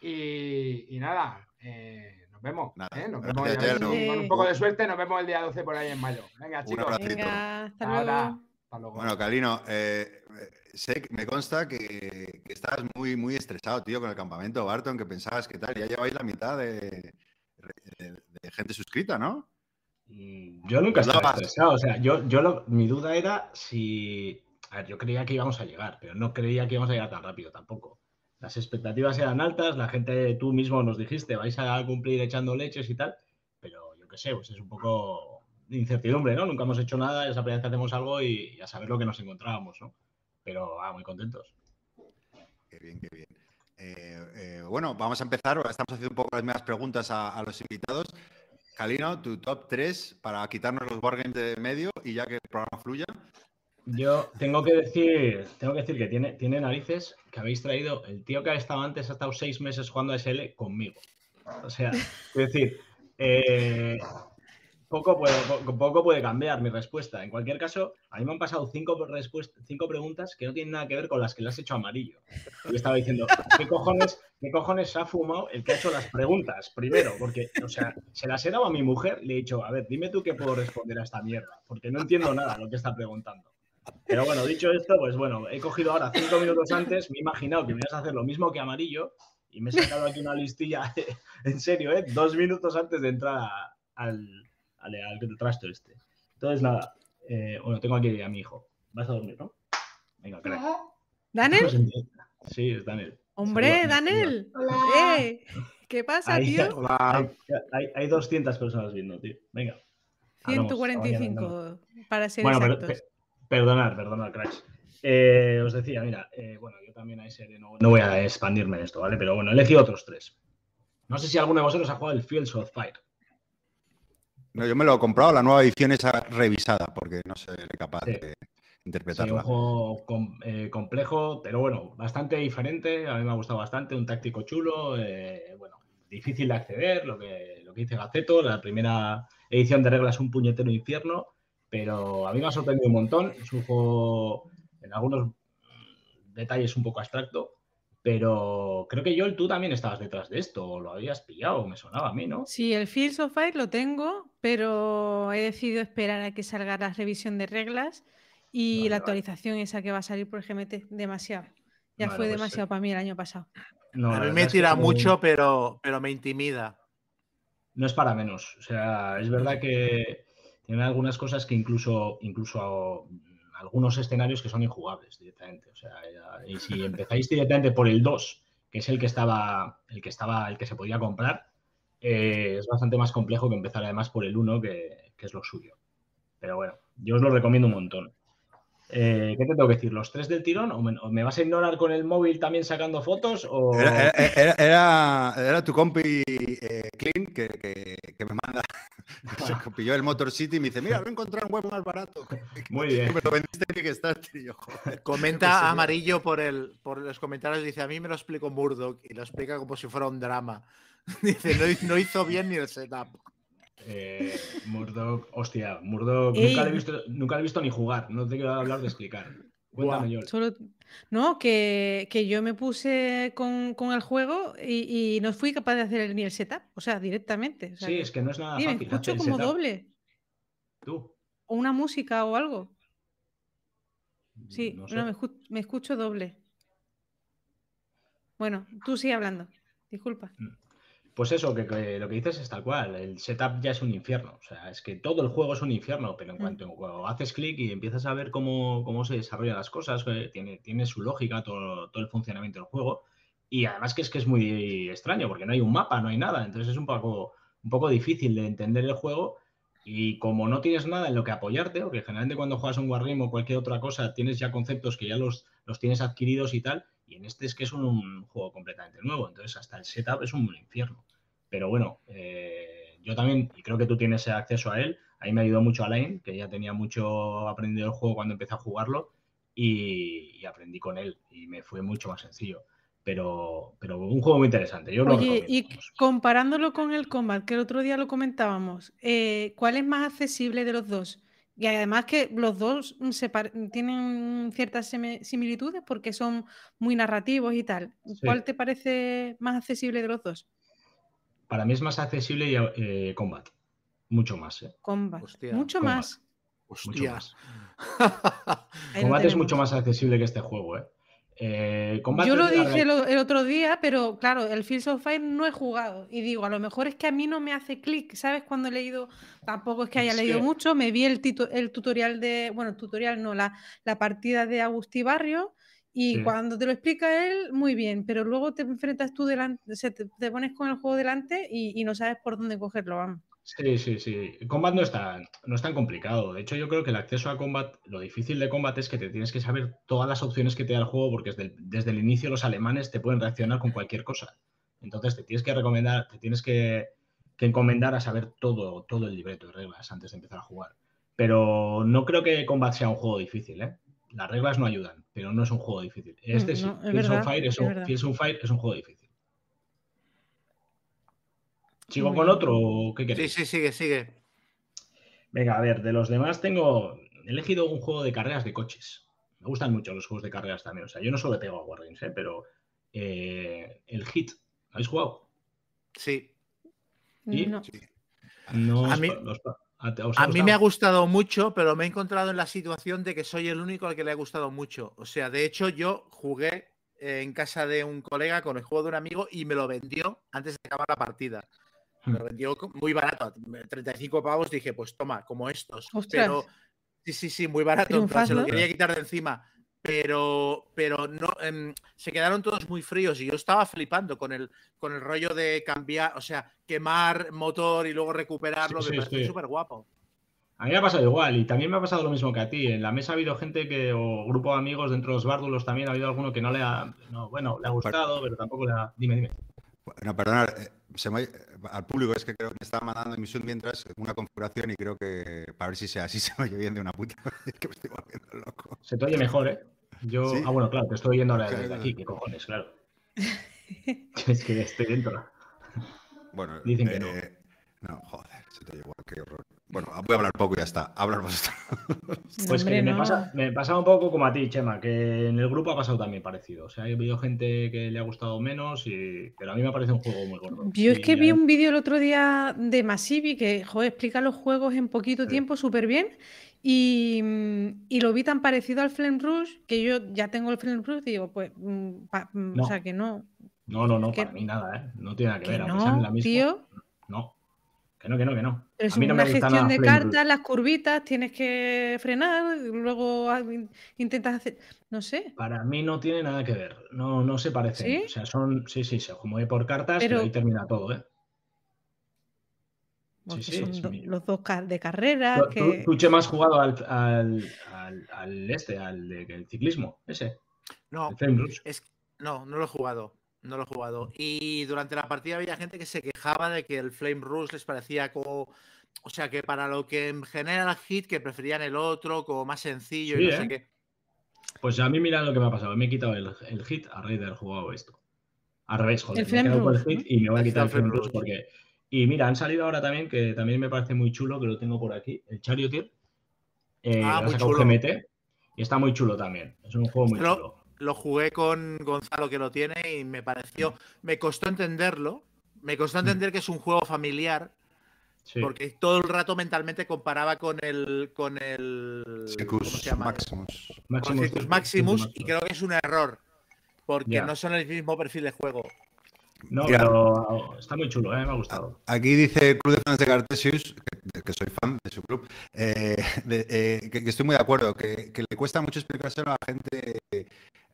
Y, nada, eh, nos vemos. ¿eh? Nos vemos con un poco de suerte, nos vemos el día 12 por ahí en mayo. Venga, chicos. Venga, hasta luego. Bueno, Calino, eh, sé, me consta que, estás muy, muy estresado, tío, con el campamento Barton, que pensabas que tal, ya lleváis la mitad de, gente suscrita, ¿no? Mm, yo nunca estaba estresado, o sea, yo, yo mi duda era si... A ver, yo creía que íbamos a llegar, pero no creía que íbamos a llegar tan rápido tampoco. Las expectativas eran altas, la gente, tú mismo nos dijiste, vais a cumplir echando leches y tal, pero yo qué sé, pues es un poco incertidumbre, ¿no? Nunca hemos hecho nada, es la primera vez que hacemos algo y, a saber lo que nos encontrábamos, ¿no? Pero, ah, muy contentos. Qué bien, qué bien. Eh, eh, bueno, vamos a empezar. Estamos haciendo un poco las mismas preguntas a, los invitados. Calino, tu top 3 para quitarnos los wargames de medio y ya que el programa fluya. Yo tengo que decir, tengo que decir que tiene, tiene narices que habéis traído. El tío que ha estado antes ha estado seis meses jugando a SL conmigo. O sea, es decir, eh, poco puede, cambiar mi respuesta. En cualquier caso, a mí me han pasado cinco, cinco preguntas que no tienen nada que ver con las que le has hecho amarillo. Yo estaba diciendo, ¿qué cojones, ¿qué cojones ha fumado el que ha hecho las preguntas? Primero, porque, o sea, se las he dado a mi mujer, le he dicho, a ver, dime tú qué puedo responder a esta mierda, porque no entiendo nada lo que está preguntando. Pero bueno, dicho esto, pues bueno, he cogido ahora cinco minutos antes, me he imaginado que me ibas a hacer lo mismo que amarillo y me he sacado aquí una listilla, en serio, ¿eh? Dos minutos antes de entrar al, al, al trasto este. Entonces, nada, Eh, bueno, tengo aquí a mi hijo. Vas a dormir, ¿no? Venga, crack. ¿Daniel? Sí, es Daniel. Hombre, Saluda, Daniel. Hola. Eh, ¿Qué pasa, tío? Hola. Hay, hay 200 personas viendo, tío. Venga. Hablamos, hasta mañana, 145 para ser Bueno, exactos. pe- perdonad, perdonad, cracks. Eh, os decía, mira, eh, bueno, yo también a serie no, no voy a expandirme en esto, ¿vale? Pero bueno, he elegido otros tres. No sé si alguno de vosotros ha jugado el Fields of Fire. No, yo me lo he comprado, la nueva edición esa revisada, porque no soy capaz Sí. de interpretarla. un juego com- eh, complejo, pero bueno, bastante diferente. A mí me ha gustado bastante, un táctico chulo, eh, bueno, difícil de acceder, lo que, lo que dice Gaceto. La primera edición de reglas es un puñetero infierno, pero a mí me ha sorprendido un montón. Es un juego en algunos detalles un poco abstracto, pero creo que Joel, tú también estabas detrás de esto, o lo habías pillado, me sonaba a mí, ¿no? Sí, el Fields of Fire lo tengo, pero he decidido esperar a que salga la revisión de reglas y Vale, la vale. actualización esa que va a salir por GMT. Demasiado. Ya Vale, fue pues, demasiado para mí el año pasado. No, a mí me es que tira como- mucho, pero, pero me intimida. no es para menos. O sea, es verdad que tiene algunas cosas que incluso, incluso algunos escenarios que son injugables directamente. O sea, y si empezáis directamente por el 2, que es el que estaba, el que estaba, el que se podía comprar, eh, es bastante más complejo que empezar además por el 1, que, que es lo suyo. Pero bueno, yo os lo recomiendo un montón. Eh, ¿Qué te tengo que decir? ¿Los tres del tirón? ¿O me, me vas a ignorar con el móvil también sacando fotos? O... Era, era- tu compi eh, Clint que- que me manda. [LAUGHS] Se pilló el Motor City y me dice: Mira, voy a encontrar un web más barato. Muy [LAUGHS] bien. me lo vendiste en Kickstarter. Y [LAUGHS] yo, joder. Pues sí, Comenta amarillo por, el, por los comentarios, dice, a mí me lo explicó Murdoch y lo explica como si fuera un drama. Dice, no, hi- no hizo bien ni el setup. Eh, Murdoch, hostia, Murdoch nunca le, he visto, nunca le he visto ni jugar, no te quiero hablar de explicar. Cuéntame. Solo, no, que, que yo me puse con, con el juego y, y no fui capaz de hacer ni el setup, o sea, directamente. o sea Sí, que- es que no es nada Sí, me fácil. escucho como setup. doble, Tú. o una música o algo. Sí, no me, escu- me escucho doble. Bueno, tú sigue hablando. Disculpa. Pues eso, que, que lo que dices es tal cual. El setup ya es un infierno. O sea, es que todo el juego es un infierno, pero en Mm. cuanto haces clic y empiezas a ver cómo, cómo se desarrollan las cosas, eh, tiene, tiene su lógica todo, todo el funcionamiento del juego. Y además que es que es muy extraño, porque no hay un mapa, no hay nada. Entonces es un poco, un poco difícil de entender el juego. Y como no tienes nada en lo que apoyarte, o que generalmente cuando juegas un Wargame o cualquier otra cosa, tienes ya conceptos que ya los, los tienes adquiridos y tal, y en este es que es un juego completamente nuevo, entonces hasta el setup es un infierno. Pero bueno, eh, yo también, y creo que tú tienes acceso a él, ahí me ayudó mucho Alain, que ya tenía mucho aprendido el juego cuando empecé a jugarlo, y, y aprendí con él, y me fue mucho más sencillo. Pero, pero un juego muy interesante, yo Oye, y comparándolo con el Combat, que el otro día lo comentábamos, eh, ¿cuál es más accesible de los dos? Y además que los dos se tienen ciertas similitudes porque son muy narrativos y tal. Sí. ¿Cuál te parece más accesible de los dos? Para mí es más accesible y, eh, Combat, mucho más, ¿eh? Combat. Hostia, Mucho Combat. más. mucho Hostia. más. [LAUGHS] Ahí lo Combat es mucho más accesible que este juego, ¿eh? Eh, Yo es lo dije lo- el otro día, pero claro, el Fields of Fire no he jugado. Y digo, a lo mejor es que a mí no me hace clic, ¿sabes? Cuando he leído, tampoco es que haya Es leído que- mucho, me vi el, tito- el tutorial de, bueno, el tutorial no, la, la partida de Agustí Barrio. Y Sí. cuando te lo explica él, muy bien, pero luego te enfrentas tú delante, te, te pones con el juego delante y, y no sabes por dónde cogerlo, vamos. Sí, sí, sí. Combat no es, tan, no es tan complicado. De hecho, yo creo que el acceso a Combat, lo difícil de Combat es que te tienes que saber todas las opciones que te da el juego, porque desde el, desde el inicio los alemanes te pueden reaccionar con cualquier cosa. Entonces te tienes que recomendar, te tienes que, que encomendar a saber todo, todo el libreto de reglas antes de empezar a jugar. Pero no creo que Combat sea un juego difícil, ¿eh? Las reglas no ayudan, pero no es un juego difícil. Este sí, Mm, no, es verdad, Fire es es un, Fire es un juego difícil. ¿Sigo con otro o qué Sí, queréis? sí, sigue, sigue. Venga, a ver, de los demás tengo. He elegido un juego de carreras de coches. Me gustan mucho los juegos de carreras también. O sea, yo no solo he pegado a Wargames, ¿eh? pero eh, el Hit. ¿Habéis jugado? Sí. ¿Y? No. No A mí- ¿a- mí me ha gustado? mucho, pero me he encontrado en la situación de que soy el único al que le ha gustado mucho. O sea, de hecho, yo jugué eh, en casa de un colega con el juego de un amigo y me lo vendió antes de acabar la partida. Me lo Hmm. vendió muy barato, 35 pavos. Dije, pues toma, como estos. Ostras. Pero, Sí, sí, sí, muy barato. Se lo quería quitar de encima. Pero, pero no, em, se quedaron todos muy fríos y yo estaba flipando con el, con el rollo de cambiar, o sea, quemar motor y luego recuperarlo. me parece súper guapo. A mí me ha pasado igual y también me ha pasado lo mismo que a ti. En la mesa ha habido gente que, o grupo de amigos dentro de los bárdulos también ha habido alguno que no le ha, no, bueno, le ha gustado, pero tampoco le ha... Dime, dime. Bueno, perdonad, eh, al público es que creo que me estaba mandando emisión mientras una configuración y creo que para ver si sea así [LAUGHS] se me oye bien de una puta es [LAUGHS] que me estoy volviendo loco. Se te oye mejor, ¿eh? Yo, ah, bueno, claro, te estoy oyendo ahora desde aquí, qué cojones, claro. [LAUGHS] [LAUGHS] es que estoy dentro. Bueno, dicen que no. Eh, no, joder, se te igual, qué horror. Bueno, voy a hablar poco y ya está. Hablar vosotros. Pues que me, pasa, me pasa un poco como a ti, Chema, que en el grupo ha pasado también parecido. O sea, ha habido gente que le ha gustado menos, y... pero a mí me parece un juego muy gordo. Yo es que vi un vídeo el otro día de Masivi que, joder, explica los juegos en poquito tiempo súper bien. Y, lo vi tan parecido al Flame Rush que yo ya tengo el Flame Rush y digo, pues, mm, mm, o sea, que no. No, no, no, para mí nada, ¿eh? No tiene nada que, ver. No, la misma, tío. No. Que no, que no, que no. es una gestión de cartas, las curvitas, tienes que frenar, luego intentas hacer. No sé. Para mí no tiene nada que ver. No, no se parecen. O sea, son. Sí, sí, se mueve por cartas, pero... ahí termina todo, ¿eh? Sí, sí, son los dos de carrera. que... ¿Tú, Chema, has jugado al, al, al, este, al de, ciclismo, ese? No, es, no, no lo he jugado. No lo he jugado. Y durante la partida había gente que se quejaba de que el Flame Rush les parecía como. O sea, que para lo que genera el hit, que preferían el otro, como más sencillo y no sé ¿eh? qué. Pues a mí, mira lo que me ha pasado. Me he quitado el, hit a raíz de haber jugado esto. Al revés, joder. El me he quedado el hit y me voy a quitar el Flame Rush porque. Y mira, han salido ahora también, que también me parece muy chulo, que lo tengo por aquí, el Charioteer. Eh, ah, muy chulo. GMT, y está muy chulo también. Es un juego muy chulo lo jugué con Gonzalo que lo tiene y me pareció, me costó entenderlo, me costó mm. entender que es un juego familiar, porque todo el rato mentalmente comparaba con el con el ¿cómo se llama? Maximus. Maximus, Maximus, y creo que es un error, porque no son el mismo perfil de juego. No, pero está muy chulo, ¿eh? me ha gustado. Aquí dice el Club de Fans de Cartesius, que, soy fan de su club, eh, eh, que, estoy muy de acuerdo, que, le cuesta mucho explicárselo a la gente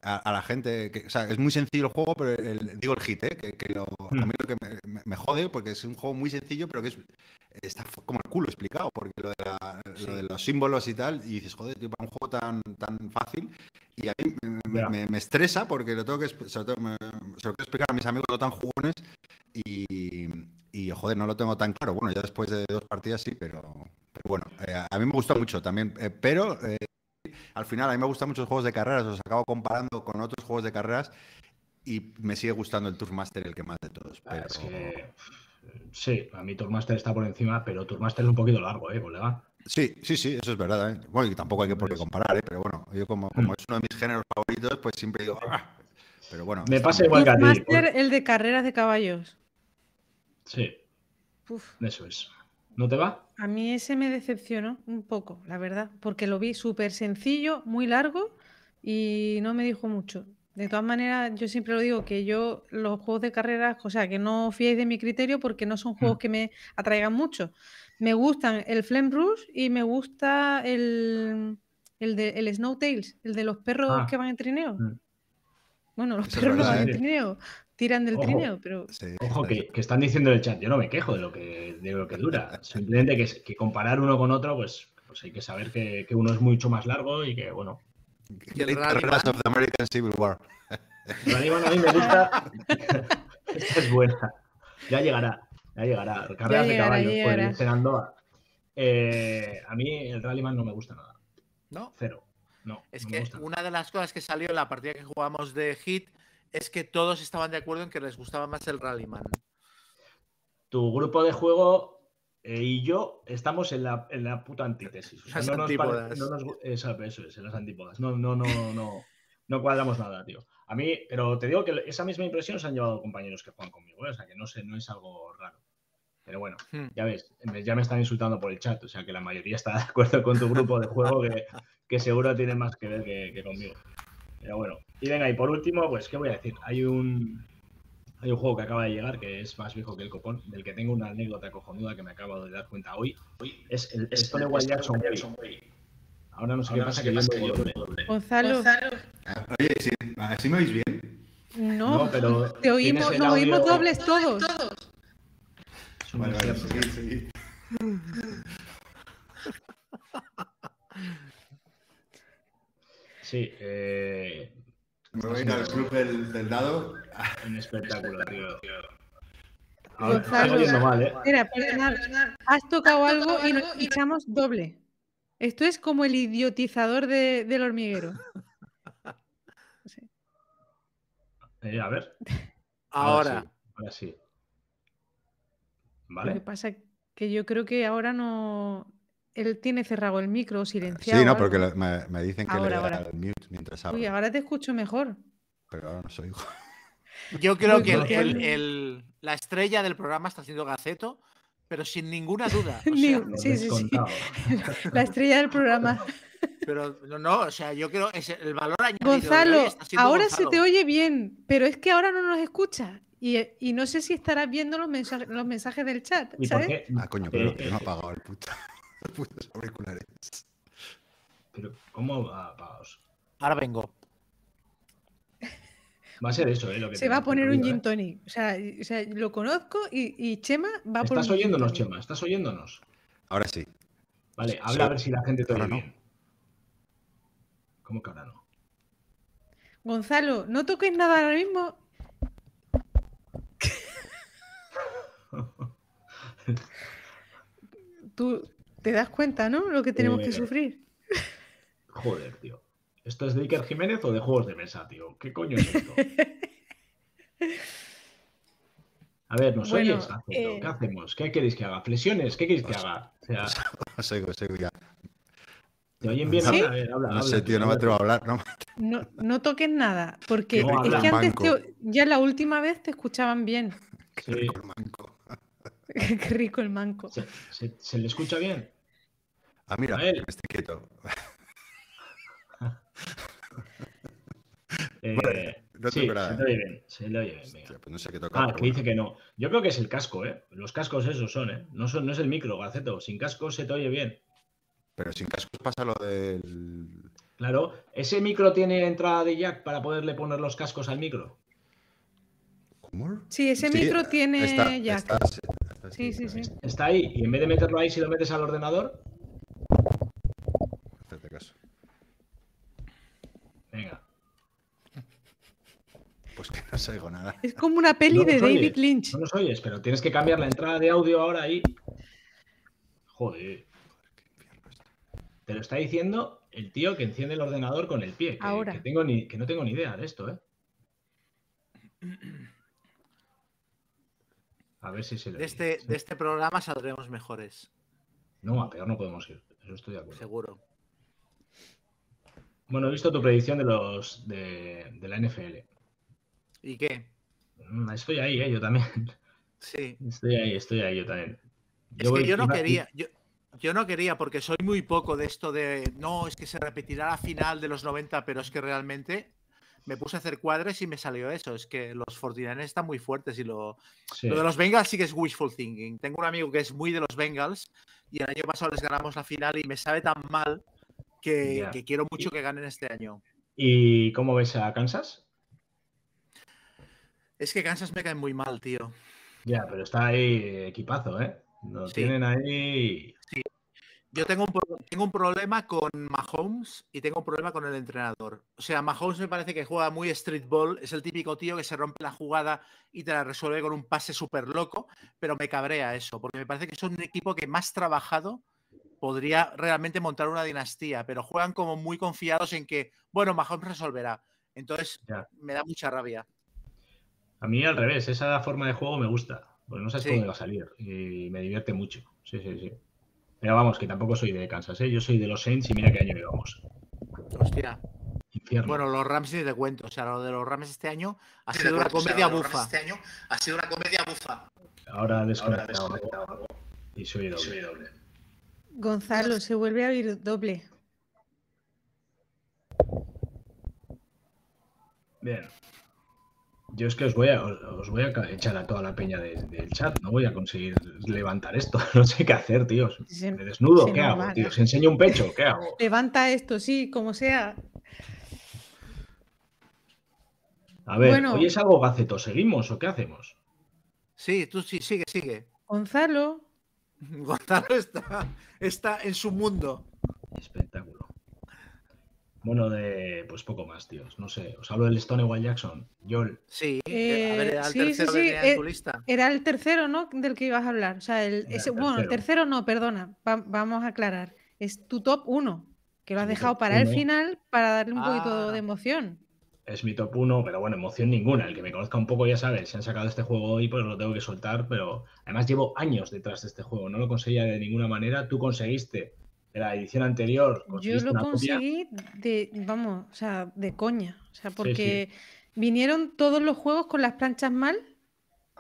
a, la gente. Que, o sea, es muy sencillo el juego, pero digo el hit, ¿eh? que, lo, a mí lo que me, jode, porque es un juego muy sencillo, pero que es, está como el culo explicado, porque lo de, los símbolos y tal, y dices, joder, tío, para un juego tan, tan fácil, y a mí me, estresa porque lo tengo que, se lo tengo, que explicar a mis amigos no tan jugones y, y, joder, no lo tengo tan claro. Bueno, ya después de dos partidas sí, pero, pero bueno, eh, a mí me gustó mucho también, eh, pero al final a mí me gustan muchos juegos de carreras, los acabo comparando con otros juegos de carreras y me sigue gustando el Tourmaster el que más de todos. Ah, sí, a mí Tourmaster está por encima, pero Tourmaster es un poquito largo, ¿eh, colega? Sí, sí, sí, eso es verdad. ¿eh? Bueno, y tampoco hay que por qué comparar, ¿eh? pero bueno, yo como, como mm. es uno de mis géneros favoritos, pues siempre digo, ¡Ah! pero bueno. Me pasa igual que a ti. el de carreras de caballos. Sí. Eso es. ¿No te va? A mí ese me decepcionó un poco, la verdad, porque lo vi súper sencillo, muy largo y no me dijo mucho. De todas maneras, yo siempre lo digo que yo los juegos de carreras, o sea, que no fiéis de mi criterio porque no son juegos mm. que me atraigan mucho. Me gustan el Flame Rush y me gusta el, el de el Snow Tales, el de los perros ah. que van en trineo. Mm. Bueno, los perros no van en ¿eh? trineo, tiran del trineo, pero. Ojo, que, están diciendo en el chat, yo no me quejo de lo que, de lo que dura. [LAUGHS] Simplemente que, que comparar uno con otro, pues, pues hay que saber que, uno es mucho más largo y que, bueno. Y el of the American Civil War. Rallyman a mí me gusta. [LAUGHS] Esta es buena. Ya llegará, ya llegará. Carreras de caballos por eh, a mí el Rallyman no me gusta nada. ¿No? Cero. No. Es que una de las cosas que salió en la partida que jugamos de Hit es que todos estaban de acuerdo en que les gustaba más el Rallyman. Tu grupo de juego eh, y yo estamos en la, en la puta antítesis. las antípodas. eso, es, en las antípodas. No, no, no, no, no cuadramos nada, tío. A mí, pero te digo que esa misma impresión se han llevado compañeros que juegan conmigo, ¿eh? o sea que no, sé, no es algo raro. Pero bueno, hmm. ya ves, ya me están insultando por el chat, o sea que la mayoría está de acuerdo con tu grupo de juego que, que seguro tiene más que ver que conmigo. Pero bueno, y venga, y por último, pues, ¿qué voy a decir? Hay un, hay un juego que acaba de llegar que es más viejo que el copón, del que tengo una anécdota cojonuda que me acabo de dar cuenta hoy. Es el Stonewall Jackson Way. Ahora no sé qué pasa, que. Gonzalo, Oye, ¿sí, ¿así me oís bien? no, No, pero te oímos, nos oímos dobles todos. Es un Vale, vale, seguid, seguid. Sí, eh, Me voy a ir al club del, del dado. un espectáculo, tío. Ahora, mal, ¿eh? Espera, perdonad, has tocado algo y nos escuchamos doble. Esto es como el idiotizador de- del hormiguero. [LAUGHS] Sí. Eh, a ver. Ahora, sí, ahora sí. Lo que ¿Vale? pasa es que yo creo que ahora no. Él tiene cerrado el micro, silenciado. Sí, no, porque lo- me, me dicen que Ahora, le ahora. al mute mientras hablo. Uy, ahora te escucho mejor. Pero ahora no soy [LAUGHS] yo creo que el- el- el- la estrella del programa está haciendo Gaceto, pero sin ninguna duda. o [LAUGHS] sea, sí, sí, sí. [LAUGHS] La estrella del programa. pero no, no, o sea, yo creo es el valor añadido. Gonzalo, ahora se te oye bien, pero es que ahora no nos escucha. Y, y no sé si estarás viendo los mensajes, los mensajes del chat, ¿Y por ¿sabes? qué? Ah, coño, pero Eh, que no ha apagado el puto, putos auriculares. Pero, ¿cómo va apagados? Ahora vengo. Va a ser eso, ¿eh? Lo que Se va a poner un gin tonic. O sea, o sea, lo conozco y, y Chema va por ¿Estás un gin oyéndonos. Chema? ¿Estás oyéndonos? Ahora sí. Vale, Sí, habla a ver si la gente te oye no. bien. ¿Cómo que ahora no? Gonzalo, no toques nada ahora mismo. [LAUGHS] Tú te das cuenta, ¿no? Lo que tenemos que Eh, sufrir. Joder, tío. ¿Esto es de Iker Jiménez o de juegos de mesa, tío? ¿Qué coño es esto? [LAUGHS] A ver, ¿nos Bueno, oyes? Eh, ¿Qué hacemos? ¿Qué queréis que haga? ¿Flexiones? ¿Qué queréis que haga? O sea, [LAUGHS] ya. ¿te oyen bien? A ver, habla, No habla, sé, tío, no me atrevo a hablar. No, No, no toques nada, porque No, es que antes te- ya la última vez te escuchaban bien. Sí. rico el manco. [LAUGHS] Qué rico el manco. ¿Se, se- se le escucha bien? Ah, mira, estoy quieto. [LAUGHS] Eh, Vale, no sí, se bien. Se. Hostia, pues no sé qué tocar. Ah, que dice que no. Yo creo que es el casco, ¿eh? Los cascos esos son, ¿eh? No, son, no es el micro, Gaceto. Sin casco se te oye bien. Pero sin cascos pasa lo del. Claro, ¿ese micro tiene entrada de jack para poderle poner los cascos al micro? ¿Cómo? Sí, ese micro tiene está, jack. está, sí, está, Sí, sí, sí. Está ahí y en vez de meterlo ahí, si lo metes al ordenador, Hacerte caso. Venga. Pues que no se oigo nada. Es como una peli No de David oyes, Lynch. No nos oyes, pero tienes que cambiar la entrada de audio ahora ahí. Joder. Te lo está diciendo el tío que enciende el ordenador con el pie. Que, Ahora. que tengo ni, que no tengo ni idea de esto, ¿eh? A ver si se le De este, Sí. de este programa saldremos mejores, No, a peor no podemos ir. Eso estoy de acuerdo. seguro. Bueno, he visto tu predicción de los de, de la NFL. ¿Y qué? Mm, Estoy ahí, ¿eh? Yo también. Sí. Estoy ahí, estoy ahí, yo también. Es que yo no quería, yo, yo no quería porque soy muy poco de esto de, no, es que se repetirá la final de los 90, pero es que realmente me puse a hacer cuadres y me salió eso. Es que los 49 están muy fuertes y lo, Sí. lo de los Bengals sí que es wishful thinking. Tengo un amigo que es muy de los Bengals y el año pasado les ganamos la final y me sabe tan mal que, quiero mucho que ganen este año. ¿Y cómo ves a Kansas? Es que Kansas me cae muy mal, tío. Ya, pero está ahí equipazo, ¿eh? Lo Sí. tienen ahí. Yo tengo un, tengo un problema con Mahomes y tengo un problema con el entrenador. O sea, Mahomes me parece que juega muy street ball, es el típico tío que se rompe la jugada y te la resuelve con un pase súper loco, pero me cabrea eso, porque me parece que es un equipo que más trabajado podría realmente montar una dinastía, pero juegan como muy confiados en que, bueno, Mahomes resolverá. Entonces, Ya. me da mucha rabia. A mí al revés, esa forma de juego me gusta. Porque no sabes Sí. dónde va a salir. Y me divierte mucho. Sí, sí, sí. Pero vamos, que tampoco soy de Kansas, ¿eh? Yo soy de los Saints y mira qué año llevamos. Hostia. Infierno. Bueno, los Rams ni te cuento. O sea, lo de los Rams este año ha sido una comedia bufa. ha sido una comedia bufa. Ahora desconectado. Y soy doble. Gonzalo, se vuelve a oír doble. Bien. Yo es que os voy a, os, os voy a echar a toda la peña de- del chat. No voy a conseguir levantar esto. [LAUGHS] No sé qué hacer, tíos. ¿Me desnudo? ¿Qué hago, tío? ¿Se enseño un pecho? ¿Qué hago? Levanta esto, sí, como sea. A ver, Bueno. ¿hoy es algo gaceto? ¿Seguimos o qué hacemos? Sí, tú sí, sigue, sigue. Gonzalo, [LAUGHS] Gonzalo está, está en su mundo. Espectáculo. Bueno, de pues poco más, tíos. No sé. Os hablo del Stonewall Jackson. Yol. Sí, Eh, a ver, al sí, sí, tercero sí, en eh, tu lista. era el tercero, ¿no? Del que ibas a hablar. O sea, el, el ese- bueno, el tercero. no, perdona. va- vamos a aclarar. Es tu top 1, que lo has dejado para el uno. final para darle un poquito Ah. de emoción. Es mi top 1, pero bueno, emoción ninguna. El que me conozca un poco ya sabe, se han sacado este juego hoy, pues lo tengo que soltar, pero además llevo años detrás de este juego, no lo conseguía de ninguna manera. Tú conseguiste de la edición anterior, Yo lo una copia. conseguí de, vamos, o sea, de coña. O sea, porque vinieron todos los juegos con las planchas mal.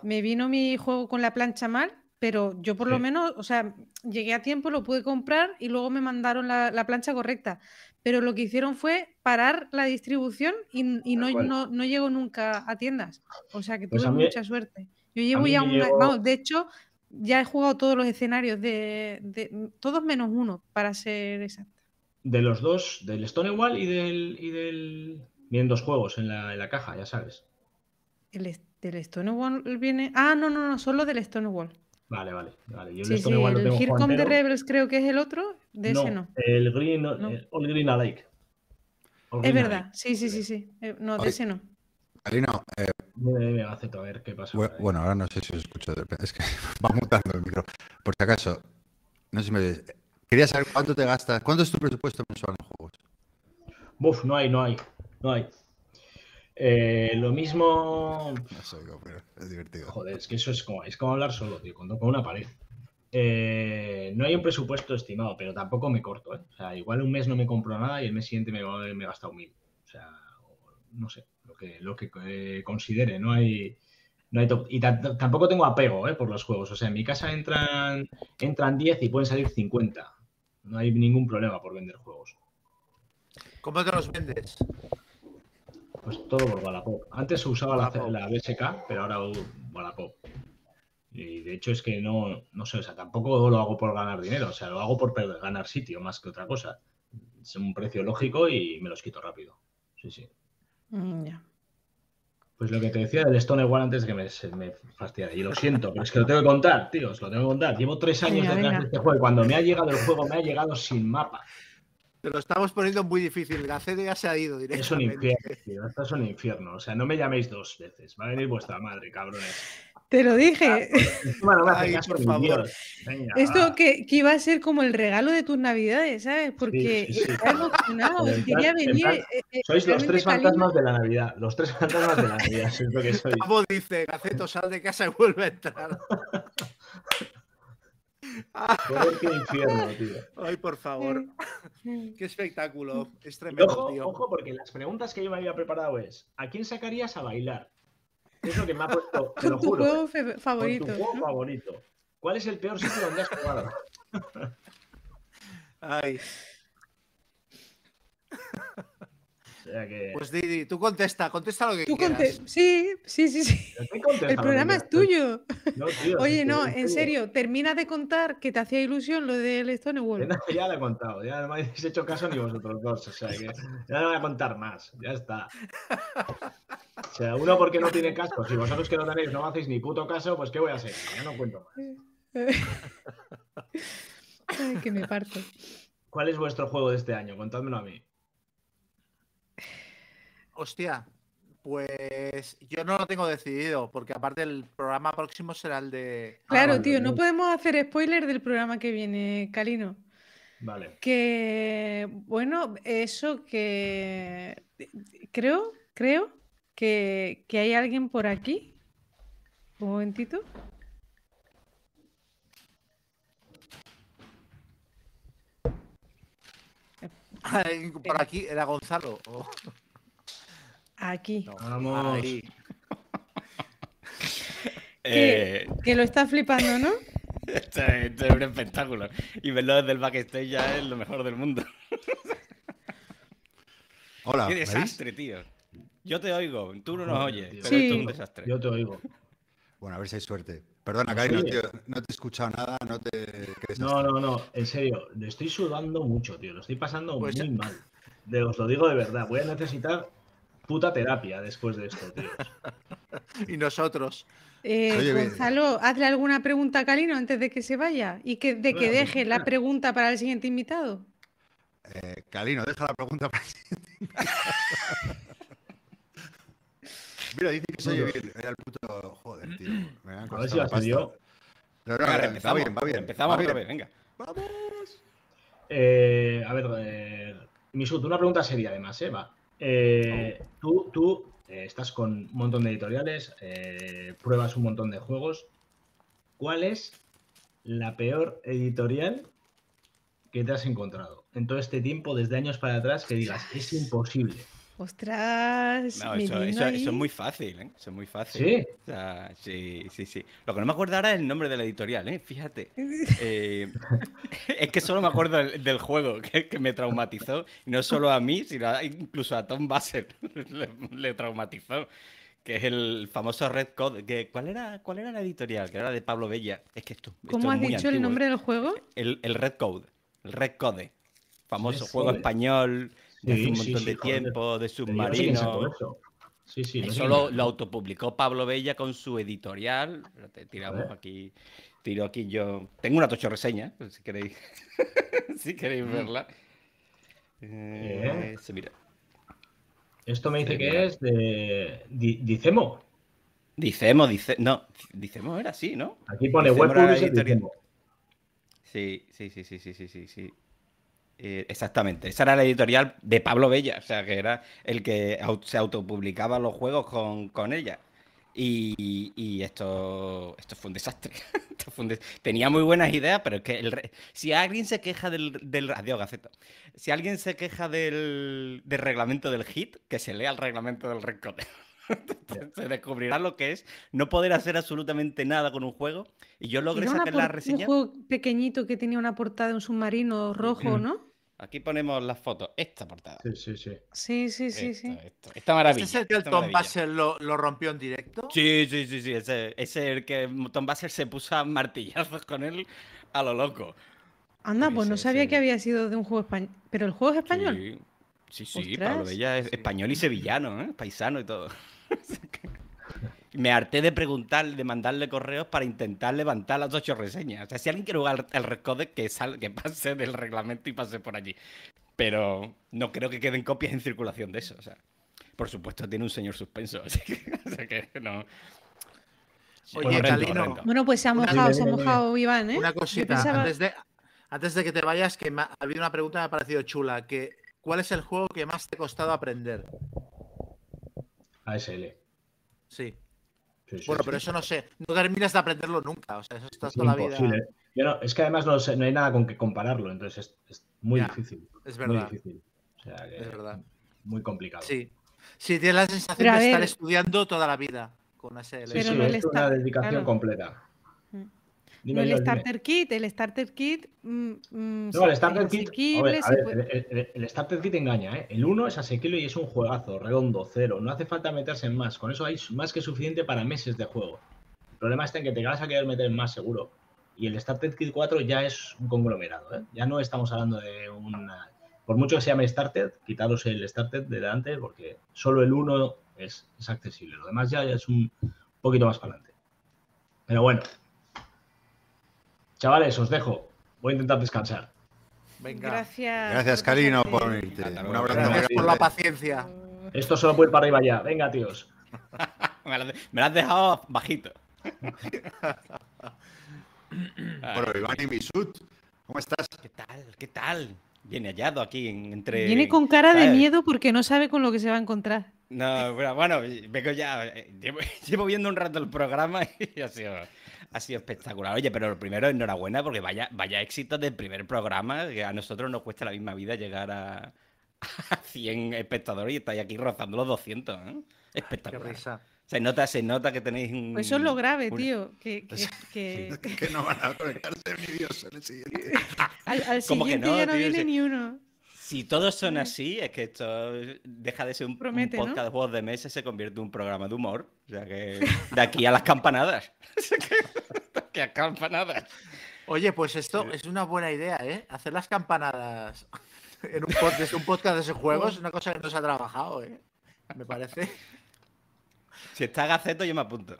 Me vino mi juego con la plancha mal, pero yo por lo menos, o sea, llegué a tiempo, lo pude comprar y luego me mandaron la, la plancha correcta. Pero lo que hicieron fue parar la distribución y, y no, no, no llegó nunca a tiendas. O sea que Pues tuve mí- mucha suerte. Yo llevo ya un Vamos, de hecho, ya he jugado todos los escenarios de, de- todos menos uno, para ser exacta. De los dos, del Stonewall y del. Y del... Vienen dos juegos en la, en la caja, ya sabes. El del Stonewall viene. Ah, no, no, no, solo del Stonewall. Vale, vale, vale. Yo el Sí, sí, lo el tengo Here jugado Come the entero. Rebels creo que es el otro, de ese no. El Green, No. el All Green Alike. All Es Green verdad, Alike. sí, sí, sí, sí. Eh, no, de ese no. Alina, eh, Dime, dime, Gaceto, a ver qué pasa. bueno, ahora no sé si os escucho. de repente, Es que [LAUGHS] va mutando el micro. Por si acaso, no sé si me. Quería saber cuánto te gastas, cuánto es tu presupuesto mensual en juegos. Buf, no hay, no hay, no hay. Eh, lo mismo. No sé, digo, pero es divertido. Joder, es que eso es como, es como hablar solo, tío, con, con una pared. Eh, no hay un presupuesto estimado, pero tampoco me corto, ¿eh? O sea, igual un mes no me compro nada y el mes siguiente me, me he gastado mil. O sea, no sé, lo que, lo que eh, considere, no hay. No hay top- Y ta- tampoco tengo apego ¿eh? por los juegos. O sea, en mi casa entran, entran 10 y pueden salir 50. No hay ningún problema por vender juegos. ¿Cómo te los vendes? Pues todo por Wallapop. Antes se usaba la, Wallapop. la BSK, pero ahora Wallapop. Y de hecho es que no, no sé, o sea, tampoco lo hago por ganar dinero, o sea, lo hago por ganar sitio más que otra cosa. Es un precio lógico y me los quito rápido. Sí, sí. Mm, ya. Pues lo que te decía del Stonewall antes que me, me fastidiara. Y lo siento, pero es que lo tengo que contar, tío, os lo tengo que contar. Llevo tres años Venga, detrás venga. de este juego y cuando me ha llegado el juego me ha llegado sin mapa. Te lo estamos poniendo muy difícil. Gacete ya se ha ido Es un directamente. infierno, tío. Esto es un infierno. O sea, no me llaméis dos veces. Va a venir vuestra madre, cabrones. Te lo dije. [LAUGHS] Ay, por favor. Venga, Esto que, que iba a ser como el regalo de tus navidades, ¿sabes? Porque sí, sí. está emocionado, quería venir. plan, eh, eh, Sois los tres fantasmas de la Navidad. Los tres fantasmas de la Navidad. [LAUGHS] Es lo que sois. Gabo dice, Gaceto, sal de casa y vuelve a entrar. [LAUGHS] Joder, qué infierno, tío. Ay, por favor. Qué espectáculo. Es tremendo, ojo, tío. ojo, porque las preguntas que yo me había preparado es: ¿a quién sacarías a bailar? Es lo que me ha puesto, [LAUGHS] te lo Con tu juro. juego ¿eh? fe- Con favorito. tu juego favorito. ¿Cuál es el peor sitio donde has jugado? Ay, [LAUGHS] sea que. pues Didi, tú contesta, contesta lo que Tú quieras. conte- Sí, sí, sí, sí. ¿qué contesta El programa es tuyo. No, tío, Oye, no, en serio, termina de contar que te hacía ilusión lo del Stonewall. Ya, ya lo he contado, ya no me habéis hecho caso ni vosotros dos, o sea que ya no voy a contar más, ya está. O sea, uno porque no tiene caso, si vosotros que no tenéis no me hacéis ni puto caso, pues ¿qué voy a hacer? Ya no cuento más. [LAUGHS] Ay, que me parto. ¿Cuál es vuestro juego de este año? Contádmelo a mí. Hostia, pues yo no lo tengo decidido, porque aparte el programa próximo será el de. Claro, vale, tío, no podemos hacer spoiler del programa que viene, Calino. Vale. Que, bueno, eso que creo, creo que, que hay alguien por aquí. Un momentito. [LAUGHS] Por aquí era Gonzalo. Aquí. no, Vamos. ahí. [LAUGHS] Eh, Que lo está flipando, ¿no? [LAUGHS] esto, es, esto es un espectáculo. Y verlo desde el backstage ya es lo mejor del mundo. [LAUGHS] Hola, Qué desastre, tío. Yo te oigo, tú no nos oyes, pero esto es Sí. un desastre. Yo te oigo. Bueno, a ver si hay suerte. Perdona, No sé. tío, no te he escuchado nada, no te... No, no, no, en serio, le estoy sudando mucho, tío. Lo estoy pasando Pues muy mal. De, os lo digo de verdad. Voy a necesitar puta terapia después de esto, tío. [LAUGHS] Y nosotros. Eh, Oye, bien. Gonzalo, hazle alguna pregunta a Calino antes de que se vaya y que, de que Bueno, deje la pregunta. para el siguiente invitado. Eh, Calino, deja la pregunta para Mira, dice que se oye bien. Era el puto... Joder, tío. Me han A ver si va la pasta. yo. No, no, Venga, va empezamos, bien, va bien. empezamos va otra bien. vez, venga. ¡Vamos! Eh, a ver, eh, Misut, una pregunta seria además, ¿eh? Va. Eh, tú tú eh, estás con un montón de editoriales, eh, pruebas un montón de juegos. ¿Cuál es la peor editorial que te has encontrado en todo este tiempo, desde años para atrás, que digas, es imposible? Ostras, No, eso, viene eso- ahí. eso es muy fácil, ¿eh? Eso es muy fácil. ¿Sí? O sea, sí, sí, sí. Lo que no me acuerdo ahora es el nombre de la editorial, ¿eh? Fíjate. [LAUGHS] Eh, [LAUGHS] es que solo me acuerdo del, del juego [LAUGHS] que, que me traumatizó. No solo a mí, sino a- incluso a Tom Basser le, le traumatizó. Que es el famoso Red Code. Que, ¿cuál, era, ¿Cuál era la editorial? Que era de Pablo Bella. Es que esto. esto ¿Cómo es has muy dicho el antiguo, ¿eh? nombre del juego? El, el Red Code. El Red Code. Famoso juego español de hace Sí, un sí, montón sí, de tiempo, de submarino. eso. Sí, sí. lo, autopublicó Pablo Bella con su editorial. Tiramos aquí. Tiro aquí yo. Tengo una tocho reseña, si queréis. [LAUGHS] si queréis verla. Eh, mira. Esto me dice Sí, que mira. es de Di- Dicemo. Dicemo, dice. No, Dicemo era así, ¿no? Aquí pone Web. Sí, sí, sí, sí, sí, sí, sí, sí. Eh, exactamente. Esa era la editorial de Pablo Bella, o sea, que era el que se autopublicaba los juegos con, con ella. Y, y esto, esto fue un desastre. [LAUGHS] Esto fue un des- Tenía muy buenas ideas, pero es que el re- si alguien se queja del, del... Adiós, Gaceta. Si alguien se queja del, del reglamento del hit, que se lea el reglamento del Red [LAUGHS] se descubrirá lo que es no poder hacer absolutamente nada con un juego. Y yo logré sacar la reseña. un juego pequeñito que tenía una portada de un submarino rojo, ¿no? Aquí ponemos las fotos. Esta portada. Sí, sí, sí. Sí, sí, sí, Esto, sí. Esta maravilla. ¿Este es el que el esta Tom. Basser lo, lo rompió en directo? Sí, sí, sí, sí. Ese, ese es el que Tom Basser se puso a martillazos con él a lo loco. Anda, pues no Ese, sabía ese. que había sido de un juego español. ¿Pero el juego es español? Sí, sí, sí. Pablo Bella es Sí. español y sevillano, ¿eh? paisano y todo. [LAUGHS] [LAUGHS] Me harté de preguntar, de mandarle correos para intentar levantar las ocho reseñas. O sea, si alguien quiere jugar el Red que, sal- que pase del reglamento y pase por allí. Pero no creo que queden copias en circulación de eso. O sea, por supuesto, tiene un señor suspenso. [LAUGHS] Así que, o sea que no. Oye, Horrendo, Calino, horrendo. Bueno, pues se ha mojado, se ha mojado Iván, ¿eh? Una cosita, pensaba- antes, de, antes de que te vayas, que me ha habido una pregunta que me ha parecido chula, que ¿cuál es el juego que más te ha costado aprender? ASL. Sí. Sí, sí, Bueno, sí. pero eso no sé, no terminas de aprenderlo nunca, o sea, eso está Es toda la vida. Yo no- es que además no, sé- no hay nada con que compararlo, entonces es, es muy Ya, difícil. Es Muy verdad, difícil. O sea, que es verdad. Muy complicado. Sí. Sí, tienes la sensación de estar estudiando toda la vida con. Sí, Pero sí, no es una dedicación claro. completa. Dime, el dime. Starter Kit, el Starter Kit. mm, mm, No, el Starter Kit. a asequible, ver, a se ver, puede- el, el- el Starter Kit engaña, ¿eh? El 1 es asequible y es un juegazo, redondo, cero. No hace falta meterse en más. Con eso hay más que suficiente para meses de juego. El problema está en que te vas a querer meter en más seguro. Y el Starter Kit 4 ya es un conglomerado, ¿eh? Ya no estamos hablando de una. Por mucho que se llame Starter, quitaros el Starter de delante porque solo el 1 es, es accesible. Lo demás ya es un poquito más para adelante. Pero bueno. Chavales, os dejo. Voy a intentar descansar. Venga, Gracias. Gracias, pasarte. por unirte. Hasta Un abrazo gracias por la paciencia. Esto solo puede ir para arriba ya. Venga, tíos. [LAUGHS] Me lo, has- dejado bajito. [LAUGHS] Bueno, Iván y Misut, ¿cómo estás? ¿Qué tal? ¿Qué tal? Viene hallado aquí en- entre. Viene con cara de miedo porque no sabe con lo que se va a encontrar. No, bueno, bueno, vengo ya. eh, Llevo, [LAUGHS] llevo viendo un rato el programa y ha sido, ha sido espectacular. Oye, pero lo primero, enhorabuena, porque vaya, vaya éxito del primer programa, que a nosotros nos cuesta la misma vida llegar a, a 100 espectadores y estáis aquí rozando los 200. ¿eh? Qué Espectacular. risa. Se nota, se nota que tenéis un. Pues eso es lo grave, un- tío. Que, [LAUGHS] que- que Que no van a conectarse ni Dios en el siguiente. [LAUGHS] al, al ¿Cómo que siguiente no, ya no tío? viene ni uno. Si todos son así, es que esto deja de ser un, un Promete, ¿no? podcast de juegos de mesa y se convierte en un programa de humor. O sea que de aquí a las campanadas. [LAUGHS] de aquí a campanadas. Oye, pues esto es una buena idea, ¿eh? Hacer las campanadas [LAUGHS] en un podcast, un podcast de ese juego es una cosa que no se ha trabajado, ¿eh? Me parece. Si está Gaceto, yo me apunto.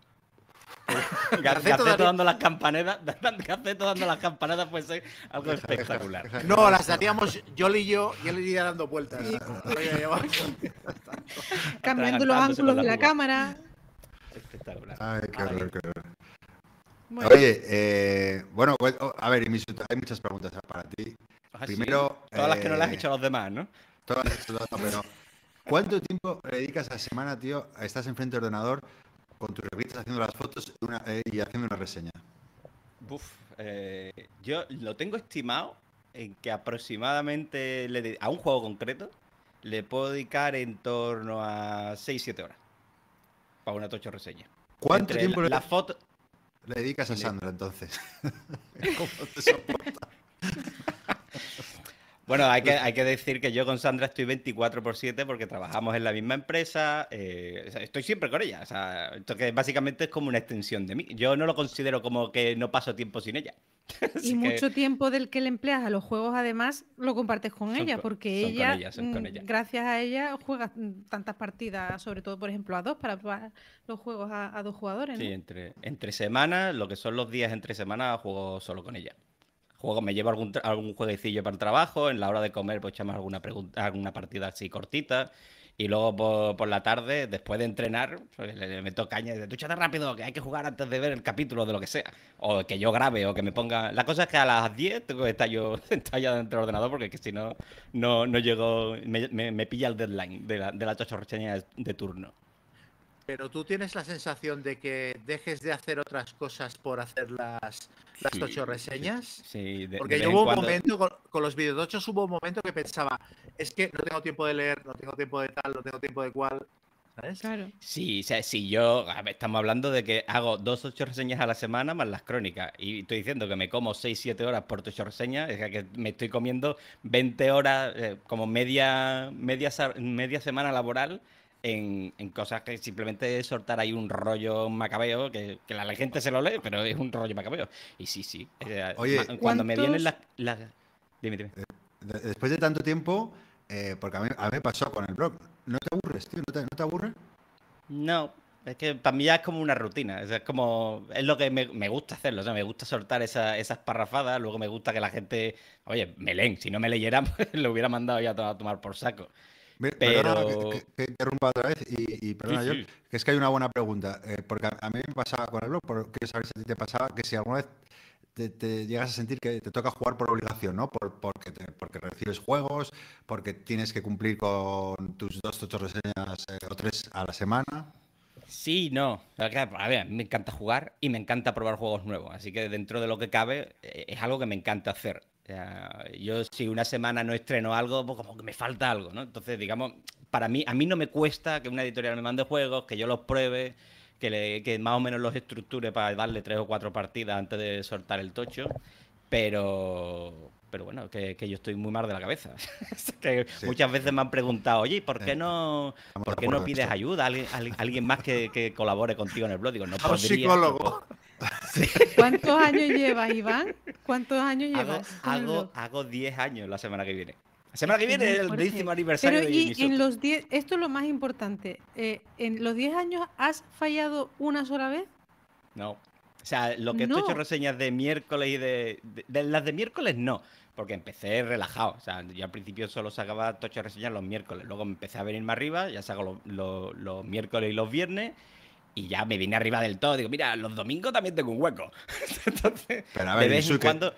[LAUGHS] Ga- Gaceto Gaceto, daría- dando las campanadas, [LAUGHS] Gaceto dando las campanadas puede ser algo espectacular. No, las daríamos Yoli y yo y él iría dando vueltas. [LAUGHS] Cambiando los ángulos de la cámara. Espectacular. Ay, qué Ay. horror, qué horror. Bueno, Oye, eh, bueno, pues, oh, a ver, hay muchas preguntas para ti. Ah, sí. Primero, Todas las que no le has eh, hecho a los demás, ¿no? Todas, todas, no, pero ¿cuánto tiempo le dedicas a la semana, tío? Estás enfrente del ordenador con tus revistas haciendo las fotos una- eh, y haciendo una reseña. Eh, yo lo tengo estimado en que aproximadamente le de- a un juego concreto le puedo dedicar en torno a 6-7 horas para una tocho reseña. ¿Cuánto Entre tiempo la, le, la foto, le dedicas a Sandra entonces? [LAUGHS] ¿Cómo te soporta? Bueno, hay que, hay que decir que yo con Sandra estoy 24 por 7 porque trabajamos en la misma empresa, eh, estoy siempre con ella, o sea, esto que básicamente es como una extensión de mí. Yo no lo considero como que no paso tiempo sin ella. [LAUGHS] Y que- mucho tiempo del que le empleas a los juegos, además, lo compartes con Son ella, porque son con ella, ella, son con mm, ella. gracias a ella, juegas tantas partidas, sobre todo, por ejemplo, a dos, para probar los juegos a, a dos jugadores. ¿no? Sí, entre, entre semanas, lo que son los días entre semanas, juego solo con ella. Juego, me llevo algún, algún jueguecillo para el trabajo, en la hora de comer pues echamos alguna, pregunta, alguna partida así cortita. Y luego por, por la tarde, después de entrenar, pues, le, le meto caña y dice, "Dúchate rápido, que hay que jugar antes de ver el capítulo de lo que sea. O que yo grabe o que me ponga... La cosa es que a las 10 tengo que estar yo [LAUGHS] ya dentro del ordenador porque que si no, no, no llego... Me, me- pilla el deadline de la, de la de turno. Pero tú tienes la sensación de que dejes de hacer otras cosas por hacer las, las Sí, tocho reseñas. Sí, de- Porque de yo hubo un cuando- momento, con, con los videotochos hubo un momento que pensaba, es que no tengo tiempo de leer, no tengo tiempo de tal, no tengo tiempo de cual. ¿Sabes? Claro. Sí, o sea, si yo, a ver, estamos hablando de que hago dos ocho reseñas a la semana más las crónicas. Y estoy diciendo que me como 6, 7 horas por ocho reseñas, es que me estoy comiendo 20 horas, eh, como media, media, media semana laboral en, en cosas que simplemente es soltar ahí un rollo macabeo, que, que la gente se lo lee, pero es un rollo macabeo. Y sí, sí. eh, Oye, cuando me vienen ¿cuántos- las... Dime, dime. De- Después de tanto tiempo, eh, porque a mí, a mí me pasó con el blog, ¿no te aburres, tío? ¿No te, no te aburre? No, es que para mí ya es como una rutina. o sea, es como. Es lo que me, me gusta hacerlo. O sea, me gusta soltar esa- esas parrafadas. Luego me gusta que la gente. Oye, me leen. Si no me leyeran, [LAUGHS] pues lo hubiera mandado ya a tomar por saco. Perdona Pero- que, que- que interrumpa otra vez y, y perdona Sí, yo, sí. que es que hay una buena pregunta, eh, porque a, a mí me pasaba con el blog, por, quiero saber si a ti te pasaba que si alguna vez te, te llegas a sentir que te toca jugar por obligación, ¿no? Por, porque, te- porque recibes juegos, porque tienes que cumplir con tus dos, ocho reseñas eh, o tres a la semana. Sí, no. A ver, me encanta jugar y me encanta probar juegos nuevos. Así que dentro de lo que cabe, eh, es algo que me encanta hacer. Sea, yo si una semana no estreno algo, pues como que me falta algo, ¿no? Entonces, digamos, para mí, a mí no me cuesta que una editorial me mande juegos, que yo los pruebe, que, le- que más o menos los estructure para darle tres o cuatro partidas antes de soltar el tocho. Pero, pero bueno, que, que yo estoy muy mal de la cabeza. [LAUGHS] Que Sí. muchas veces me han preguntado, oye, ¿y ¿por qué Eh, no, ¿por qué no pides ayuda? ¿Alguien, alguien- alguien más que, que colabore contigo en el blog? Digo, [LAUGHS] podría, no psicólogo. [LAUGHS] ¿Cuántos años llevas, Iván? ¿Cuántos años llevas? hago, hago 10 años la semana que viene. La semana que viene es el décimo aniversario Pero de y en Soto. los 10, esto es lo más importante, eh, ¿en los 10 años has fallado una sola vez? No. O sea, lo que No. estoy hecho reseñas de miércoles y de, de- de las de miércoles no, porque empecé relajado. O sea, yo al principio solo sacaba tocho reseñas los miércoles. Luego empecé a venir más arriba, ya saco los miércoles y los viernes. Y ya me vine arriba del todo. Digo, mira, los domingos también tengo un hueco. [LAUGHS] Entonces, Pero a de ver, vez Misu, en que, cuando.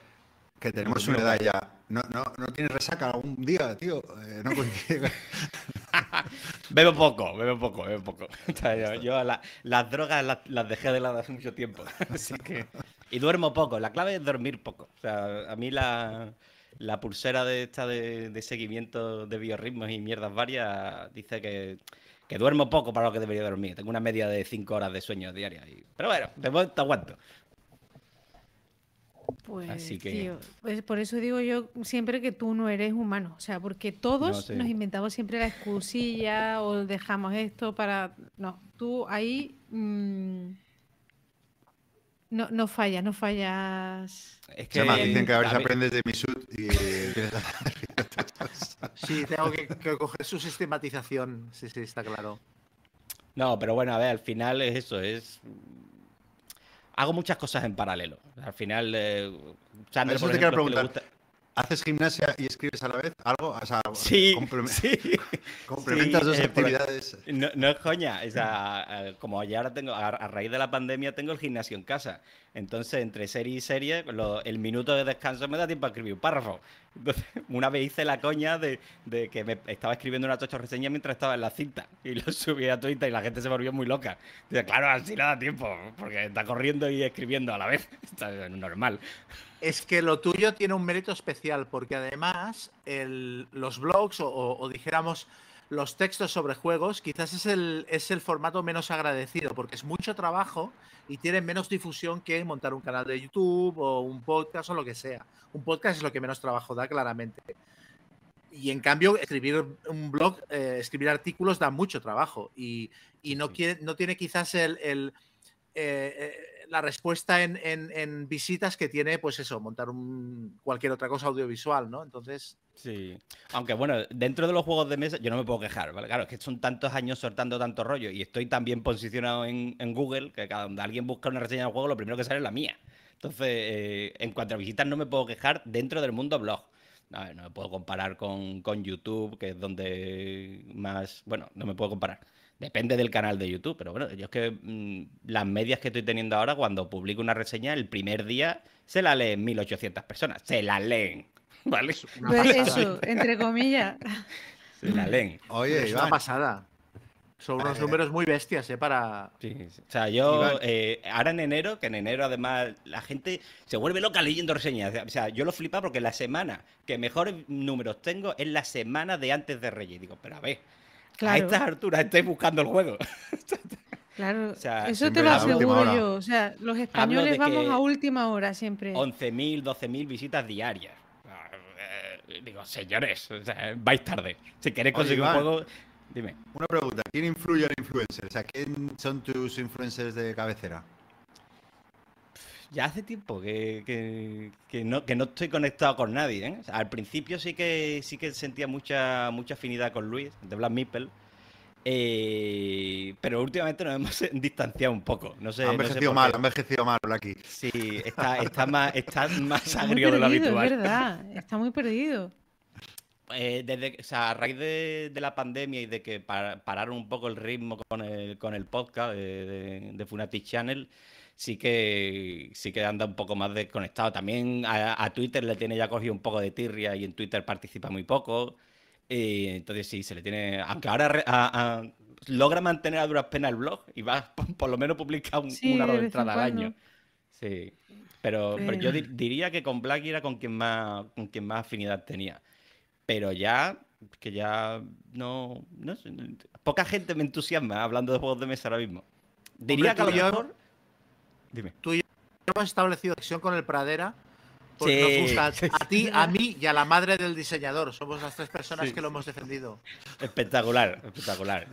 que tenemos una edad ya. ¿No, no, no tienes resaca algún día, tío? Eh, no [LAUGHS] Bebo poco, bebo poco, bebo poco. [LAUGHS] Yo yo la- las drogas las, las dejé de lado hace mucho tiempo. Así que. Y duermo poco. La clave es dormir poco. O sea, a mí la, la pulsera de esta de, de seguimiento de biorritmos y mierdas varias dice que, que duermo poco para lo que debería dormir. Tengo una media de 5 horas de sueño diaria. y- Pero bueno, de momento aguanto. Pues, Así que- tío, pues por eso digo yo siempre que tú no eres humano. O sea, porque todos nos inventamos siempre la excusilla o dejamos esto para. No, tú ahí. mm, no, no fallas, no fallas. Es que Chema, dicen que a ver si aprendes de Misut y Sí, tengo que, que coger su sistematización. Sí, sí, está claro. No, pero bueno, a ver, al final es eso, es... Hago muchas cosas en paralelo. Al final, eh, Eso por te quiero ejemplo, que le preguntar. ¿Haces gimnasia y escribes a la vez? ¿Algo? O sea, [LAUGHS] Sí, compleme- sí. [LAUGHS] complementas Sí, dos eh, actividades. No, no es coña, o sea, como ya ahora tengo, a, a raíz de la pandemia tengo el gimnasio en casa. Entonces, entre serie y serie, el minuto de descanso me da tiempo a escribir un párrafo. Entonces, [LAUGHS] una vez hice la coña de, que me estaba escribiendo una tocha reseña mientras estaba en la cinta. Y lo [LAUGHS] subí a Twitter y la gente se volvió muy loca. Claro, así no da tiempo, porque está corriendo y escribiendo a la vez. [LAUGHS] Está normal. Es que lo tuyo tiene un mérito especial, porque además los blogs o dijéramos los textos sobre juegos quizás es el, es el formato menos agradecido, porque es mucho trabajo y tiene menos difusión que montar un canal de YouTube o un podcast o lo que sea. Un podcast es lo que menos trabajo da, claramente. Y en cambio, escribir un blog, eh, escribir artículos da mucho trabajo y, y no, Sí. quiere, no tiene quizás el, el, eh, eh, la respuesta en, en- visitas que tiene, pues eso, montar un, cualquier otra cosa audiovisual, ¿no? Entonces, Sí. Aunque bueno, dentro de los juegos de mesa yo no me puedo quejar, ¿vale? Claro, es que son tantos años soltando tanto rollo y estoy tan bien posicionado en, Google que cada donde alguien busca una reseña del juego, lo primero que sale es la mía. Entonces, eh, en cuanto a visitas, no me puedo quejar dentro del mundo blog. No me puedo comparar con, con YouTube, que es donde más. Bueno, no me puedo comparar. Depende del canal de YouTube, pero bueno, yo es que mm, las medias que estoy teniendo ahora, cuando publico una reseña, el primer día se la leen 1800 personas. Se la leen, [LAUGHS] ¿vale? una Pues pasada. eso, entre comillas. [LAUGHS] Se la leen. Oye, es una pasada. Son unos números muy bestias, ¿eh? Para... Sí, sí. O sea, yo eh, ahora en enero, que en enero además la gente se vuelve loca leyendo reseñas. O sea, yo lo flipa porque la semana que mejores números tengo es la semana de antes de Reyes. Digo, pero a ver, a Claro, estas alturas estáis buscando el juego. [LAUGHS] claro. o sea, Eso te lo a aseguro yo. O sea, los españoles vamos a última hora siempre. 11.000, 12.000 visitas diarias. Eh, Digo, señores, o sea, vais tarde. Si queréis Oye, conseguir un Iván. juego, dime. una pregunta. ¿Quién influye al influencer? O sea, ¿quién son tus influencers de cabecera? Ya hace tiempo que, que- que no, que no estoy conectado con nadie. ¿eh? O sea, al principio sí que sí que sentía mucha, mucha afinidad con Luis, de Black Meeple. eh, pero últimamente nos hemos [LAUGHS] distanciado un poco. No sé, ha no sé envejecido mal, ha envejecido mal aquí. Sí, está, está [LAUGHS] más, está más Está agrio de lo habitual. es verdad. Está muy perdido. Eh, desde, que- o sea, a raíz de, de la pandemia y de que pa- pararon un poco el ritmo con el, con el podcast de, de, de Funatic Channel, sí que sí que anda un poco más desconectado. También a, a Twitter le tiene ya cogido un poco de tirria y en Twitter participa muy poco. Eh, entonces sí, se le tiene. Aunque ahora re- a- a- logra mantener a duras penas el blog y va [LAUGHS] por, por lo menos publica un- Sí, una de o dos vez en entradas al año. Sí. Pero, pero yo di- diría que con Black era con quien más con quien más afinidad tenía. Pero ya, que ya no, no sé, poca gente me entusiasma hablando de juegos de mesa ahora mismo. Diría que a tú lo y yo-. Dime. Hemos establecido conexión con el Pradera. Porque Sí, nos gusta sí, [LAUGHS] a ti, a mí y a la madre del diseñador. Somos las tres personas Sí. que lo hemos defendido. Espectacular, espectacular.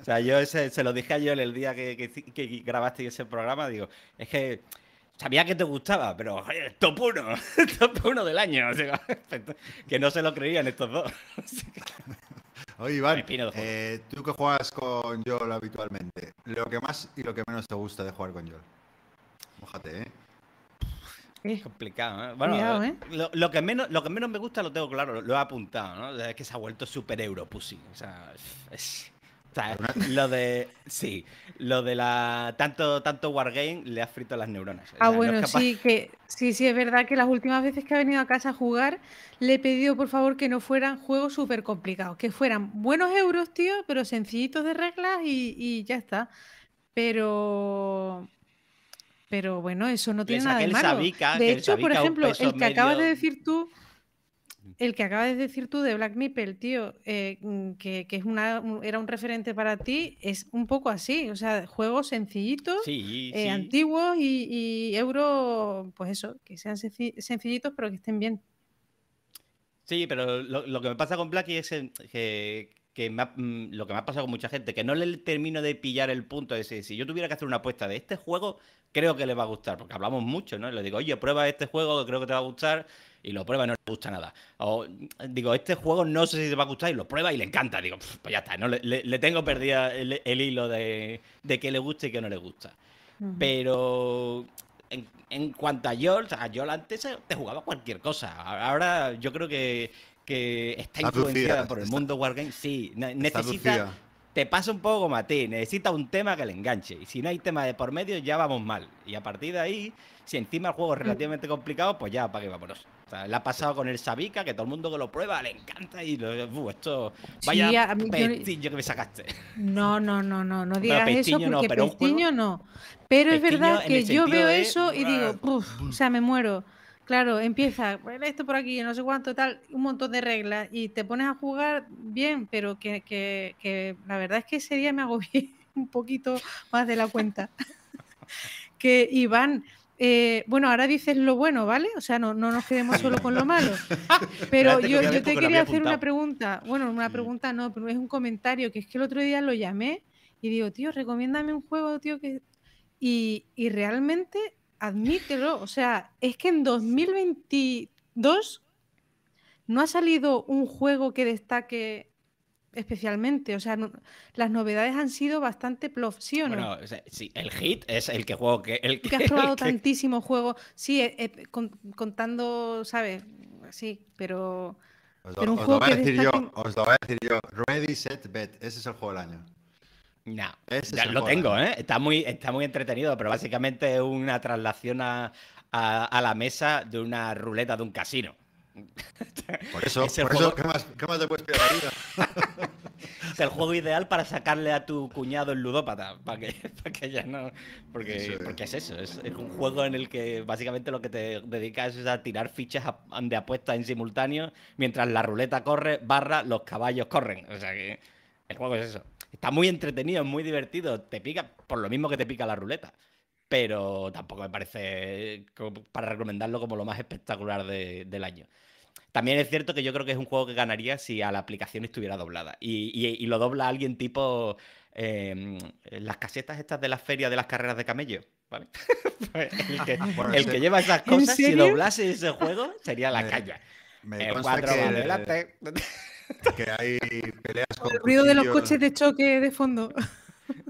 O sea, yo ese- se lo dije a Joel el día que, que, que grabaste ese programa. Digo, es que sabía que te gustaba, pero joder, top uno, [LAUGHS] top uno del año. [LAUGHS] Que no se lo creían estos dos. Oye, Iván, eh, tú que juegas con Joel habitualmente, lo que más y lo que menos te gusta de jugar con Joel. Mójate, ¿eh? Eh, Complicado, ¿eh? Bueno, Cuidado, ¿eh? Lo, lo que menos, lo que menos me gusta lo tengo claro, lo, lo he apuntado, ¿no? Es que se ha vuelto super euro pussy. O sea, es- o sea, lo de. Sí, lo de la. Tanto, tanto Wargame le ha frito las neuronas. O Ah, no es bueno, capaz- sí, que sí, sí, es verdad que las últimas veces que ha venido a casa a jugar, le he pedido por favor que no fueran juegos súper complicados, que fueran buenos euros, tío, pero sencillitos de reglas y, y ya está. Pero, pero bueno, eso no tiene nada de malo. Sabica, De hecho, por ejemplo, el que acabas de decir tú, el que acabas de decir tú de Black Meeple, tío, eh, mm, que, que es una, un- era un referente para ti, es un poco así. O sea, juegos sencillitos, Sí, eh, sí. antiguos y, y euro, pues eso, que sean senci- sencillitos pero que estén bien. Sí, pero lo, lo que me pasa con Blacky es que, que me ha- mm, lo que me ha pasado con mucha gente, que no le termino de pillar el punto de si, si yo tuviera que hacer una apuesta de este juego, creo que le va a gustar, porque hablamos mucho, ¿no? Le digo, oye, prueba este juego que creo que te va a gustar, y lo prueba y no le gusta nada. O digo, este juego no sé si te va a gustar, y lo prueba y le encanta. Digo, "Pf, pues ya está, no le, le- le tengo perdida el, el hilo de, de qué le gusta y qué no le gusta. Pero en, en cuanto a Yol, o sea, Yol antes eh, te jugaba cualquier cosa. Ahora yo creo que, que está Está influenciada aducida, por el está- mundo Wargame. Sí, necesita. Te pasa un poco como a ti, necesita un tema que le enganche. Y si no hay tema de por medio, ya vamos mal. Y a partir de ahí, si encima el juego es relativamente complicado, pues ya, para qué vámonos. O sea, le ha pasado con el Sabica, que todo el mundo que lo prueba le encanta y lo, uf, esto. Sí, Vaya a mí yo- pestillo que me sacaste. No, no, no, no, no digas eso Pestiño no, porque pero un juego- no. Pero es verdad que yo veo de- eso y digo, "Puf", o sea, me muero. Claro, empieza, "Bueno, esto por aquí, no sé cuánto, tal, un montón de reglas y te pones a jugar bien, pero que, que- que la verdad es que ese día me agobié [LAUGHS] un poquito más de la cuenta. [LAUGHS] que Iván, eh, bueno, ahora dices lo bueno, ¿vale? O sea, no, no nos quedemos solo con lo malo. Pero yo, yo te quería hacer una pregunta. Bueno, una Mm. pregunta no, pero es un comentario, que es que el otro día lo llamé y digo, tío, recomiéndame un juego, tío, que... Y, y realmente, admítelo, o sea, es que en 2022 no ha salido un juego que destaque especialmente, o sea, no- las novedades han sido bastante plof, ¿sí o no? Bueno, o sea, sí, el hit es el que juego que. El que, que has [LAUGHS] el probado que- tantísimos juegos, sí, eh, eh, con- contando, ¿sabes? Sí, pero... Os Pero lo, un os lo juego voy a que decir yo, os lo voy a decir yo. Ready, set, bet. Ese es el juego del año. No, Ese ya lo tengo, ¿eh? Está muy, está muy entretenido, pero básicamente es una traslación a, a- a la mesa de una ruleta de un casino. [LAUGHS] Por eso, Ese por juego- eso ¿qué, más, ¿qué más te puedes pedir la [LAUGHS] vida? Es el juego ideal para sacarle a tu cuñado el ludópata, para que, [LAUGHS] para que ya no... Porque, porque es eso, es, es un juego en el que básicamente lo que te dedicas es a tirar fichas de apuestas en simultáneo, mientras la ruleta corre, barra, los caballos corren. O sea que el juego es eso. Está muy entretenido, muy divertido, te pica por lo mismo que te pica la ruleta. Pero tampoco me parece para recomendarlo como lo más espectacular de- del año. También es cierto que yo creo que es un juego que ganaría si a la aplicación estuviera doblada. Y, y- y lo dobla alguien tipo eh, las casetas estas de las ferias de las carreras de camello. ¿vale? [LAUGHS] Pues el que, Bueno, el que lleva esas ¿En cosas, si doblase ese juego, sería la Me- caña. Me Eh, consta cuatro que, adelante. [LAUGHS] que hay peleas con El ruido de los coches de choque de fondo.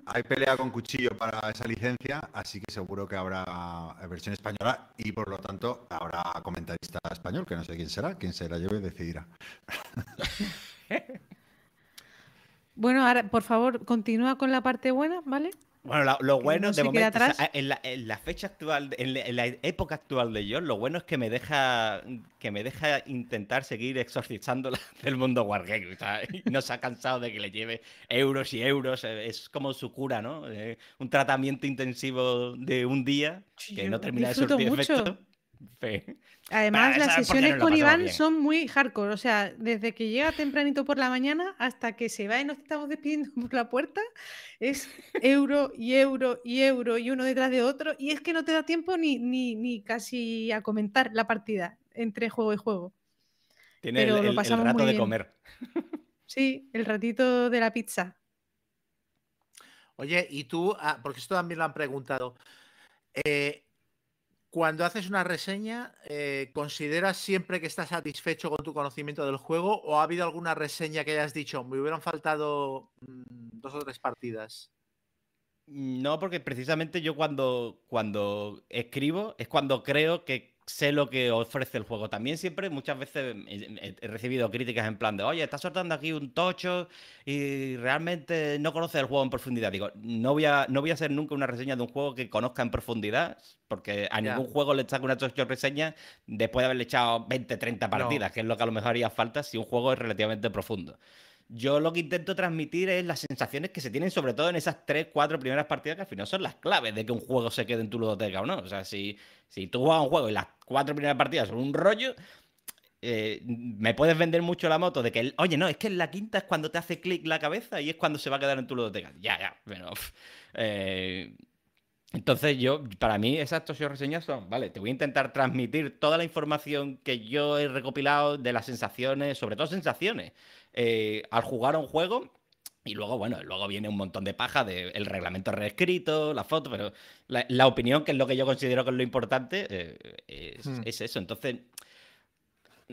Hay pelea con cuchillo para esa licencia, así que seguro que habrá versión española y por lo tanto habrá comentarista español, que no sé quién será, quién se la lleve decidirá. [LAUGHS] Bueno, ahora, por favor, continúa con la parte buena, ¿vale? Bueno, lo Que bueno no de momento, o sea, atrás. en, la, en la fecha actual, en la, en la época actual de John, lo bueno es que me deja que me deja intentar seguir exorcizando la- [LAUGHS] del mundo Wargame. no se ha cansado de que le lleve euros y euros. eh, Es como su cura, ¿no? Eh, un tratamiento intensivo de un día que yo no termina de surtir mucho. efecto. Fe. Además, Para las sesiones con Iván bien. son muy hardcore. O sea, desde que llega tempranito por la mañana hasta que se va y nos estamos despidiendo [LAUGHS] por la puerta, es euro y euro y euro y uno detrás de otro. Y es que no te da tiempo ni, ni, ni casi a comentar la partida entre juego y juego. Tiene Pero el, lo el pasamos rato muy de comer. Sí, el ratito de la pizza. Oye, y tú, ah, porque esto también lo han preguntado, eh, cuando haces una reseña, eh, ¿consideras siempre que estás satisfecho con tu conocimiento del juego o ha habido alguna reseña que hayas dicho, me hubieran faltado mm, dos o tres partidas? No, porque precisamente yo cuando, cuando escribo es cuando creo que sé lo que ofrece el juego. También siempre, muchas veces he, he- he recibido críticas en plan de, oye, estás soltando aquí un tocho y realmente no conoces el juego en profundidad. Digo, no voy a, no voy a hacer nunca una reseña de un juego que conozca en profundidad, porque a ningún juego le saco una tocho reseña después de haberle echado 20, 30 partidas, que es lo que a lo mejor haría falta si un juego es relativamente profundo. Yo lo que intento transmitir es las sensaciones que se tienen, sobre todo en esas tres, cuatro primeras partidas, que al final son las claves de que un juego se quede en tu ludoteca o no. O sea, si, si tú juegas un juego y las cuatro primeras partidas son un rollo, eh, me puedes vender mucho la moto de que, oye, no, es que en la quinta es cuando te hace clic la cabeza y es cuando se va a quedar en tu ludoteca. Ya, ya, bueno. eh, entonces yo, para mí, esas Toshio reseñas son, vale, te voy a intentar transmitir toda la información que yo he recopilado de las sensaciones, sobre todo sensaciones, eh, al jugar a un juego. Y luego, bueno, luego viene un montón de paja del reglamento reescrito, la foto, pero la, la opinión, que es lo que yo considero que es lo importante, eh, es, Hmm. es eso. Entonces,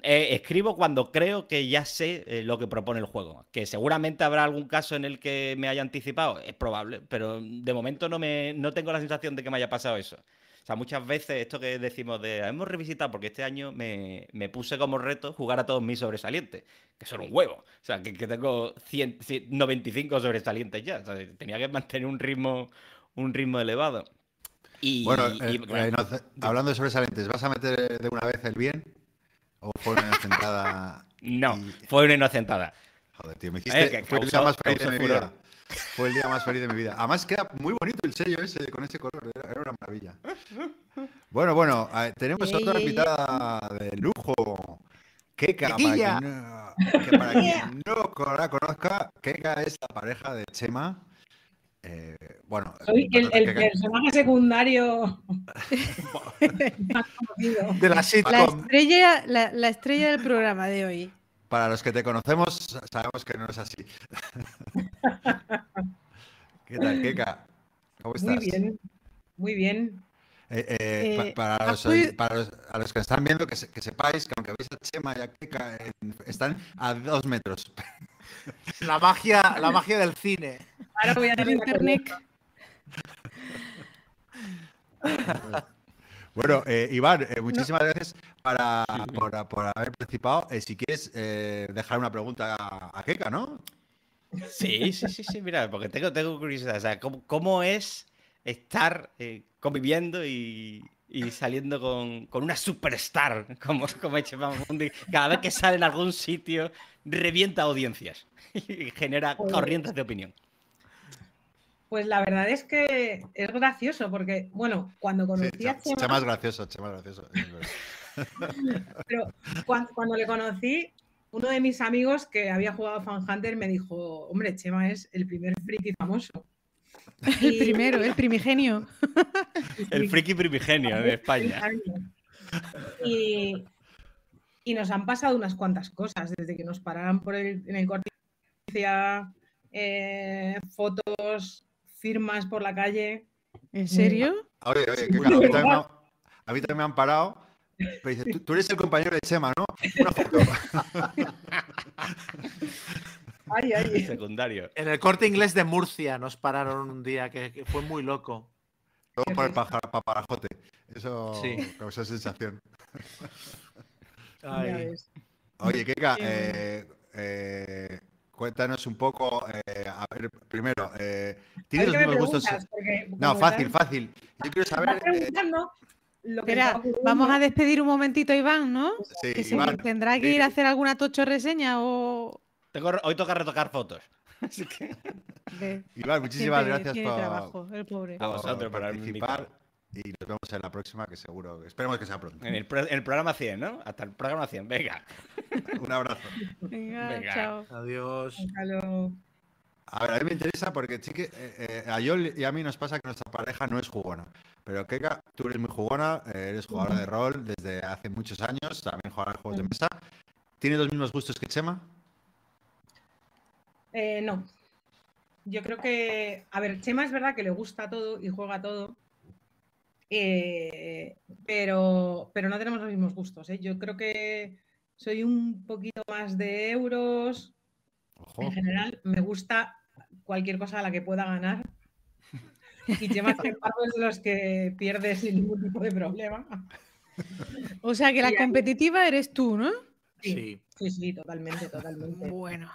eh, escribo cuando creo que ya sé eh, lo que propone el juego. Que seguramente habrá algún caso en el que me haya anticipado, es probable, pero de momento no, me, no tengo la sensación de que me haya pasado eso. O sea, muchas veces esto que decimos de hemos revisitado, porque este año me, me puse como reto jugar a todos mis sobresalientes, que son un huevo. O sea, que, que tengo 100, 100, 95 sobresalientes ya. O sea, tenía que mantener un ritmo, un ritmo elevado. Y, Bueno, y- eh, bueno, eh, inoce- hablando de sobresalientes, ¿vas a meter de una vez el bien? ¿O fue una sentada? [LAUGHS] no, y- fue una inocentada. Joder, tío, me Eh, dijiste que causó- más feliz de mi furor. vida. Fue el día más feliz de mi vida. Además queda muy bonito el sello ese con ese color, era, era una maravilla. Bueno, bueno, eh, tenemos Ey, otra invitada de lujo. Keka, para quien, no, que para quien no la conozca, Keka es la pareja de Chema. Eh, bueno, Soy el, personaje secundario [LAUGHS] más conocido. De la La sitcom. estrella, la, la estrella del programa de hoy. Para los que te conocemos, sabemos que no es así. [LAUGHS] ¿Qué tal, Keka? ¿Cómo estás? Muy bien, muy bien. Eh, eh, Eh, para, ¿has los, podido- para los- a los que están viendo, que, se- que sepáis que aunque veis a Chema y a Keka, están a dos metros. [LAUGHS] La magia, la magia del cine. Ahora voy a la internet. [LAUGHS] Bueno, eh, Iván, eh, muchísimas gracias para, por, por haber participado. Eh, si quieres eh, dejar una pregunta a, a Keka, ¿no? Sí, sí, sí, sí, mira, porque tengo, tengo curiosidad. O sea, ¿cómo, cómo es estar eh, conviviendo y, y saliendo con, con una superstar como, como Mundi? Cada vez que sale en algún sitio, revienta audiencias y genera Pues- corrientes de opinión. Pues la verdad es que es gracioso porque, bueno, cuando Sí, conocí a Chema, Chema, Chema es gracioso, Chema es gracioso. pero cuan- cuando, le conocí, uno de mis amigos que había jugado Fan Hunter me dijo, hombre, Chema es el primer friki famoso. [LAUGHS] El primero, el primigenio. [LAUGHS] El friki primigenio de España. Y, y nos han pasado unas cuantas cosas, desde que nos pararan por el, en el corte eh, fotos, firmas por la calle. ¿En serio? Oye, oye, Keka, a, mí también me han- a mí también me han parado. Pero dice, tú, tú eres el compañero de Chema, ¿no? Una foto. [LAUGHS] Ay, ay. Secundario. En el corte inglés de Murcia nos pararon un día que, que fue muy loco. Todo por el paja- paparajote. Eso Sí. causó sensación. Ay. Oye, Keka, Qué eh, eh, cuéntanos un poco, eh, a ver, primero, eh, ¿tienes los mismos gustos? porque No, fácil, fácil. Yo quiero saber, eh, lo que Espera, vamos a despedir un momentito a Iván, ¿no? sí, Que se Iván, tendrá que ir a hacer alguna tocho reseña o. Tengo- hoy toca retocar fotos. [LAUGHS] Así que Iván, muchísimas gracias tiene por, trabajo, el pobre. A vosotros por participar y nos vemos en la próxima, que seguro, esperemos que sea pronto. en el, pro- en el programa 100, ¿no? Hasta el programa 100. Venga. [LAUGHS] Un abrazo. Venga, Venga. chao. Adiós. A ver, a mí me interesa porque sí que eh, eh, a Yol y a mí nos pasa que nuestra pareja no es jugona. Pero Keka, tú eres muy jugona, eh, eres jugadora de rol desde hace muchos años, también juegas juegos de mesa. ¿Tienes los mismos gustos que Chema? Eh, no. Yo creo que, a ver, Chema es verdad que le gusta todo y juega todo, eh, pero, pero no tenemos los mismos gustos. ¿eh? Yo creo que soy un poquito más de euros. Ojo. En general, me gusta cualquier cosa a la que pueda ganar. Y [LAUGHS] Chema, sin embargo, es de los que pierde sin ningún tipo de problema. O sea que la Y ahí- competitiva eres tú, ¿no? Sí. Sí, sí, totalmente, totalmente. Bueno,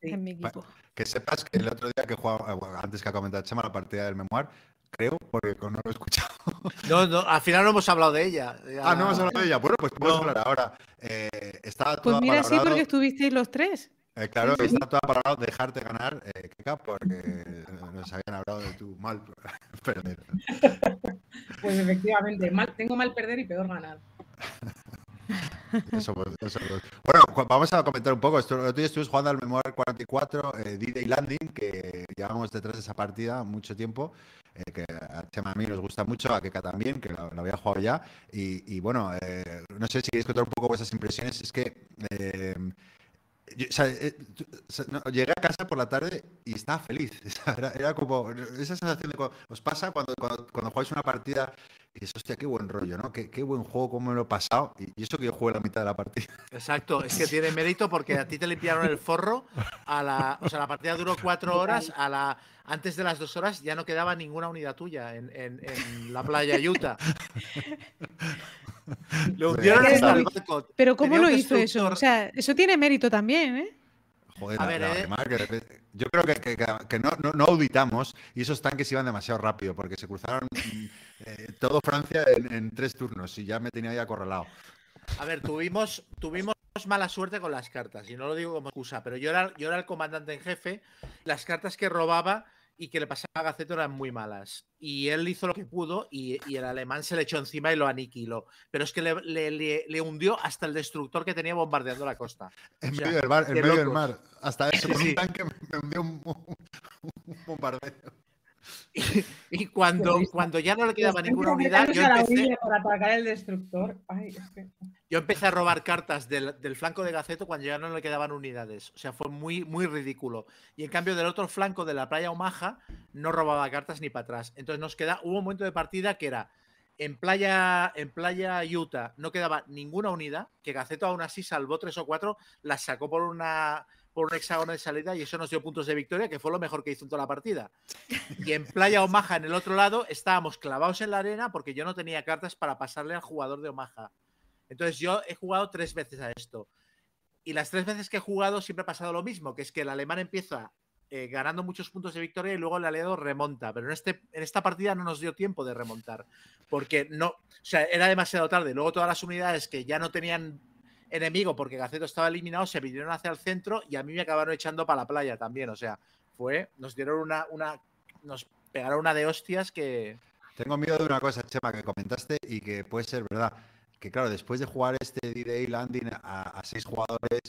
Sí. en mi equipo. Que sepas que el otro día que jugaba, bueno, antes que ha comentado Chema, la partida del memoir, creo, porque no lo he escuchado. [LAUGHS] No, no, al final no hemos hablado de ella. Ah, no hemos hablado de ella. Bueno, pues podemos No. hablar ahora. Eh, está Pues mira, sí, porque estuvisteis los tres. Eh, claro, está todo para dejarte ganar, eh, Keka, porque nos habían hablado de tu mal [LAUGHS] perder. Pues efectivamente, mal, tengo mal perder y peor ganar. Eso, pues, eso, pues. Bueno, vamos a comentar un poco. Esto, el otro día estuvimos jugando al Memoir 44, eh, D-Day Landing, que llevamos detrás de esa partida mucho tiempo, eh, que a Chema a mí nos gusta mucho, a Keka también, que lo, lo había jugado ya. Y, bueno, eh, no sé si queréis contar un poco vuestras impresiones. Es que eh, yo- o eh, llegué a casa por la tarde y estaba feliz. [LAUGHS] Era, como esa sensación de os pasa cuando, cuando, cuando jugáis una partida y dices, hostia, qué buen rollo, ¿no? Qué, qué buen juego, cómo me lo he pasado. Y, y eso que yo jugué la mitad de la partida. Exacto, es que tiene mérito porque a ti te limpiaron el forro a la. O sea, la partida duró cuatro horas, a la. Antes de las dos horas ya no quedaba ninguna unidad tuya en, en- en la playa Utah. Le hundieron Pero- hasta el barco. Pero ¿cómo Tenía lo hizo eso? O sea, eso tiene mérito también, ¿eh? Joder, A la- ver, la- eh. además que de repente- yo creo que, que- no, no- no auditamos y esos tanques iban demasiado rápido porque se cruzaron eh, todo Francia en, en tres turnos y ya me tenía ahí acorralado. A ver, tuvimos, tuvimos mala suerte con las cartas, y no lo digo como excusa, pero yo era, yo era el comandante en jefe. Las cartas que robaba y que le pasaba a Gaceto eran muy malas. Y él hizo lo que pudo y, y el alemán se le echó encima y lo aniquiló. Pero es que le, le- le- le hundió hasta el destructor que tenía bombardeando la costa. En O sea, medio del mar, en de medio del mar. Hasta eso, Sí, con sí. un tanque me, me hundió un, un- un bombardeo. [LAUGHS] Y cuando, cuando ya no le quedaba ninguna unidad, yo empecé, para atacar el destructor. Ay, es que- yo empecé a robar cartas del, del flanco de Gaceto cuando ya no le quedaban unidades. O sea, fue muy, muy ridículo. Y en cambio, del otro flanco de la playa Omaha, no robaba cartas ni para atrás. Entonces nos queda, hubo un momento de partida que era en playa, en playa Utah, no quedaba ninguna unidad, que Gaceto aún así salvó tres o cuatro, las sacó por una por un hexágono de salida y eso nos dio puntos de victoria, que fue lo mejor que hizo en toda la partida. Y en Playa Omaha, en el otro lado, estábamos clavados en la arena porque yo no tenía cartas para pasarle al jugador de Omaha. Entonces yo he jugado tres veces a esto. Y las tres veces que he jugado siempre ha pasado lo mismo, que es que el alemán empieza eh, ganando muchos puntos de victoria y luego el aliado remonta. Pero en, este, en esta partida no nos dio tiempo de remontar, porque no, o sea, era demasiado tarde. Luego todas las unidades que ya no tenían enemigo porque Gaceto estaba eliminado se vinieron hacia el centro y a mí me acabaron echando para la playa también. O sea, fue, nos dieron una, una nos pegaron una de hostias que... Tengo miedo de una cosa, Chema, que comentaste y que puede ser verdad. Que claro, después de jugar este D-Day Landing a, a seis jugadores,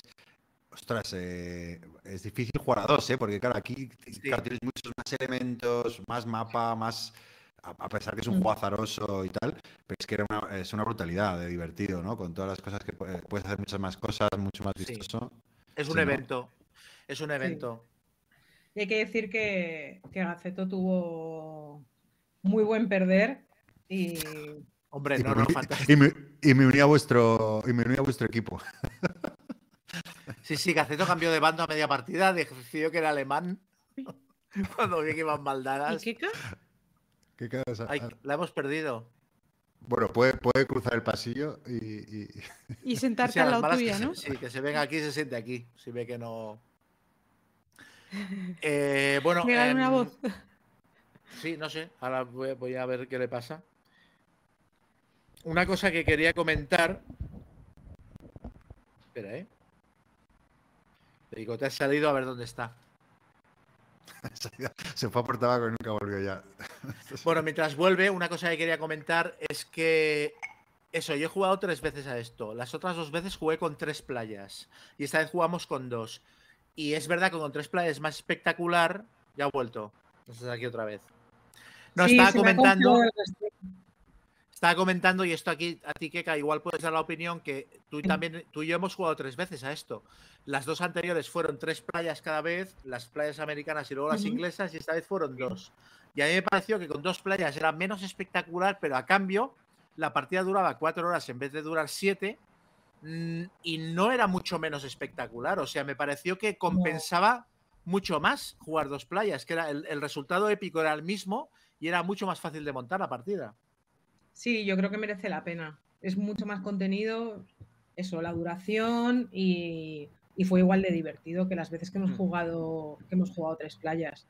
ostras, eh, es difícil jugar a dos, ¿eh? Porque claro, aquí claro, tienes muchos más elementos, más mapa, más... A a pesar que es un juego azaroso y tal, pero es que era una- es una brutalidad de divertido, ¿no? Con todas las cosas que pu- puedes hacer muchas más cosas, mucho más Sí. vistoso. Es un Sí, ¿no? evento. Es un evento. Y hay que decir que, que Gaceto tuvo muy buen perder y Hombre, Y no, me, no, fantástico. y me- y me uní a vuestro y me uní a vuestro equipo. [LAUGHS] Sí, sí, Gaceto cambió de bando a media partida, decidió que era alemán. [LAUGHS] Cuando vi que iban ¿Y maldadas. Qué ca- ¿Qué quedas a- Ay, la hemos perdido. Bueno, puede, puede cruzar el pasillo y, y- Y [LAUGHS] Sí, sentarte a al lado tuya, se- ¿no? sí, que se venga aquí y se siente aquí. Si ve que no. Eh, bueno, Pégale una em, voz. Sí, no sé. Ahora voy, voy a ver qué le pasa. Una cosa que quería comentar. Espera, ¿eh? Digo, te has salido a ver dónde está. [LAUGHS] se fue a por tabaco y nunca volvió ya. [LAUGHS] Bueno, mientras vuelve, una cosa que quería comentar es que. Eso, yo he jugado tres veces a esto. Las otras dos veces jugué con tres playas. Y esta vez jugamos con dos. Y es verdad que con tres playas es más espectacular. Ya ha vuelto. No estás aquí otra vez. No, Sí, estaba comentando. Estaba comentando, y esto aquí a ti, Keka, igual puedes dar la opinión que tú y también, tú y yo hemos jugado tres veces a esto. Las dos anteriores fueron tres playas cada vez, las playas americanas y luego las inglesas, y esta vez fueron dos. Y a mí me pareció que con dos playas era menos espectacular, pero a cambio la partida duraba cuatro horas en vez de durar siete, mm, y no era mucho menos espectacular. O sea, me pareció que compensaba mucho más jugar dos playas, que era el, el resultado épico era el mismo y era mucho más fácil de montar la partida. Sí, yo creo que merece la pena. Es mucho más contenido, eso, la duración y, y fue igual de divertido que las veces que hemos Mm. jugado, que hemos jugado tres playas.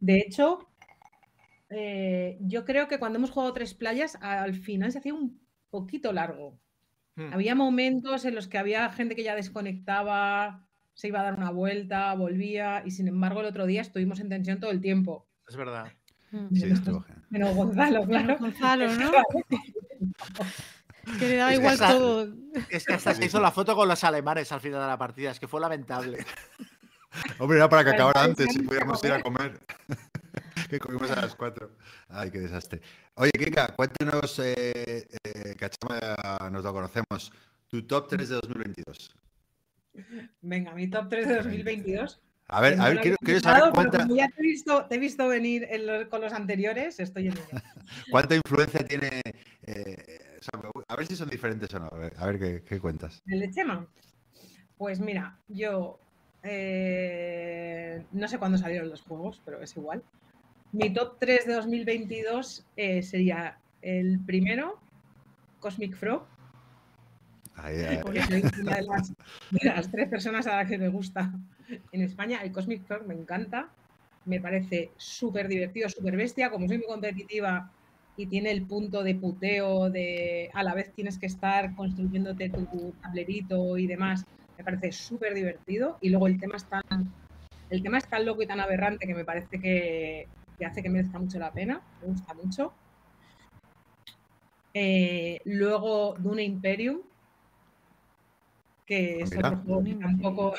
De hecho, eh, yo creo que cuando hemos jugado tres playas, al final se hacía un poquito largo. Hmm. Había momentos en los que había gente que ya desconectaba, se iba a dar una vuelta, volvía, y sin embargo el otro día estuvimos en tensión todo el tiempo. Es verdad. Mm. Sí, estuvo genial. Menos Gonzalo, claro. Gonzalo, ¿no? [LAUGHS] Que le daba Es que igual esa- todo. Es que hasta se hizo la foto con los alemanes al final de la partida, es que fue lamentable. [LAUGHS] Hombre, era para que acabara antes y pudiéramos ir a comer. [LAUGHS] que comimos a las 4. Ay, qué desastre. Oye, Kika, cuéntanos, eh, eh, que a Chema ya nos lo conocemos, tu top 3 de 2022. Venga, mi top 3 de 2022. A ver, no a ver, quiero, quiero saber cuánta, como ya te he visto, te he visto venir con los anteriores, estoy en ello. [LAUGHS] cuánta influencia tiene. eh, o sea, a ver si son diferentes o no. A ver, a ver qué, qué cuentas. ¿El de Chema? Pues mira, yo eh, no sé cuándo salieron los juegos, pero es igual. Mi top 3 de 2022 eh, sería el primero, Cosmic Frog, Ahí, ahí, porque soy una de las, de las tres personas a las que me gusta en España. El Cosmic Frog me encanta, me parece súper divertido, súper bestia. Como soy muy competitiva y tiene el punto de puteo, de a la vez tienes que estar construyéndote tu tablerito y demás, me parece súper divertido. Y luego el tema es tan, el tema es tan loco y tan aberrante que me parece que, que hace que merezca mucho la pena, me gusta mucho. Eh, luego Dune Imperium, que es mira. otro juego que tampoco.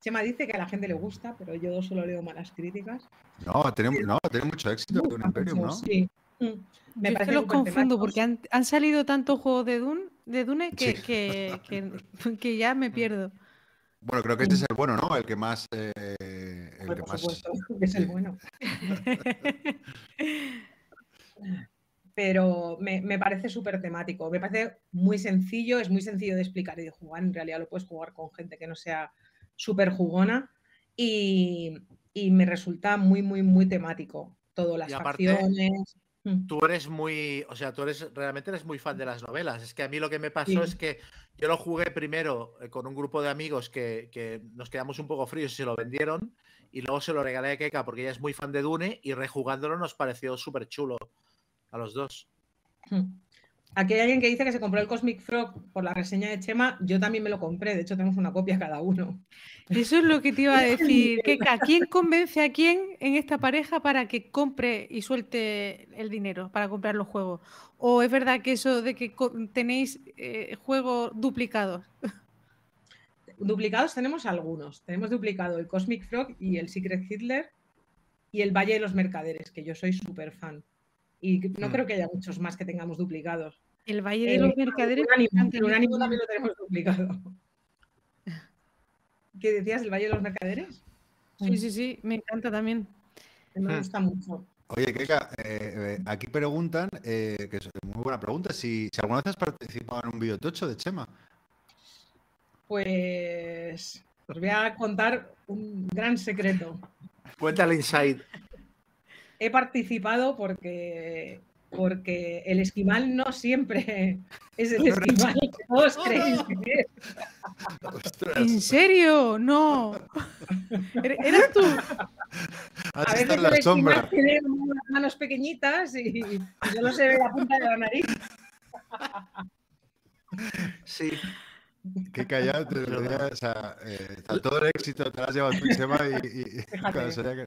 Chema dice que a la gente le gusta, pero yo solo leo malas críticas. No, tiene, no, tiene mucho éxito gusta Imperium, ¿no? Sí. Mm. Me Yo es que parece los confundo porque han, han salido tantos juegos de Dune, de Dune que, Sí. que, que- [LAUGHS] que ya me pierdo. Bueno, creo que este es el bueno, ¿no? El que más. eh, el que por más. supuesto, [LAUGHS] que es el bueno. [LAUGHS] Pero me, me parece súper temático. Me parece muy sencillo, es muy sencillo de explicar y de jugar. En realidad lo puedes jugar con gente que no sea súper jugona. Y, y me resulta muy, muy, muy temático. Todo, las Y aparte, facciones. Mm. Tú eres muy, o sea, tú eres realmente eres muy fan de las novelas. Es que a mí lo que me pasó Sí. es que yo lo jugué primero eh, con un grupo de amigos que, que nos quedamos un poco fríos y se lo vendieron. Y luego se lo regalé a Keka porque ella es muy fan de Dune y rejugándolo nos pareció súper chulo a los dos. Mm. Aquí hay alguien que dice que se compró el Cosmic Frog por la reseña de Chema. Yo también me lo compré. De hecho, tenemos una copia cada uno. Eso es lo que te iba a [LAUGHS] decir. Que, ¿A quién convence a quién en esta pareja para que compre y suelte el dinero para comprar los juegos? ¿O es verdad que eso de que tenéis eh, juegos duplicados? Duplicados tenemos algunos. Tenemos duplicado el Cosmic Frog y el Secret Hitler y el Valle de los Mercaderes, que yo soy súper fan. Y no Hmm. creo que haya muchos más que tengamos duplicados. El Valle de Eh, los Mercaderes. el Unánimo también. lo tenemos duplicado. ¿Qué decías del Valle de los Mercaderes? Sí, sí, sí, me encanta también. Me Hmm. gusta mucho. Oye, Keka, eh, eh, aquí preguntan, eh, que es muy buena pregunta, si, si alguna vez has participado en un videotocho de Chema. Pues os voy a contar un gran secreto. Cuéntale Inside. He participado porque, porque el esquimal no siempre [LAUGHS] es el esquimal que todos creéis que es. Ostras, ¿En serio? No. ¿Er- ¿Eras tú? A has veces estado en el la esquimal sombra. tiene unas manos pequeñitas y, y solo se ve la punta de la nariz. Sí. Keka ya te lo diría, o sea, eh, o sea, todo el éxito te lo has llevado tú, Chema, y, y- y cuando sería que-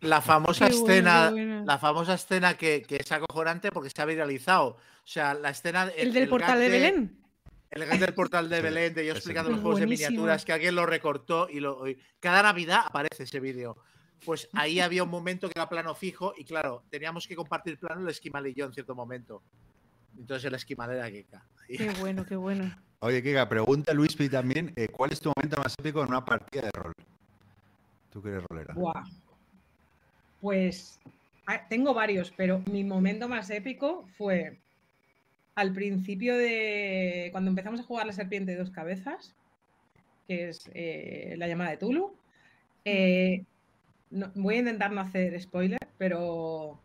La famosa [LAUGHS] bueno, escena, bueno. la famosa escena que, que es acojonante porque se ha viralizado. O sea, la escena. El del portal gag de Belén. El gag del portal de Belén, de yo explicando los juegos de buenísimo. miniaturas, que alguien lo recortó y lo. y cada Navidad aparece ese vídeo. Pues ahí [LAUGHS] había un momento que era plano fijo y claro, teníamos que compartir plano el esquimal y yo en cierto momento. Entonces el esquimal era Keka. Y- [LAUGHS] Qué bueno, qué bueno. Oye, Keka, pregunta Luispi también, eh, ¿cuál es tu momento más épico en una partida de rol? Tú que eres rolera. Buah. Pues ah, tengo varios, pero mi momento más épico fue al principio de cuando empezamos a jugar la serpiente de dos cabezas, que es eh, la llamada de Tulu. Eh, voy a intentar no hacer spoiler, pero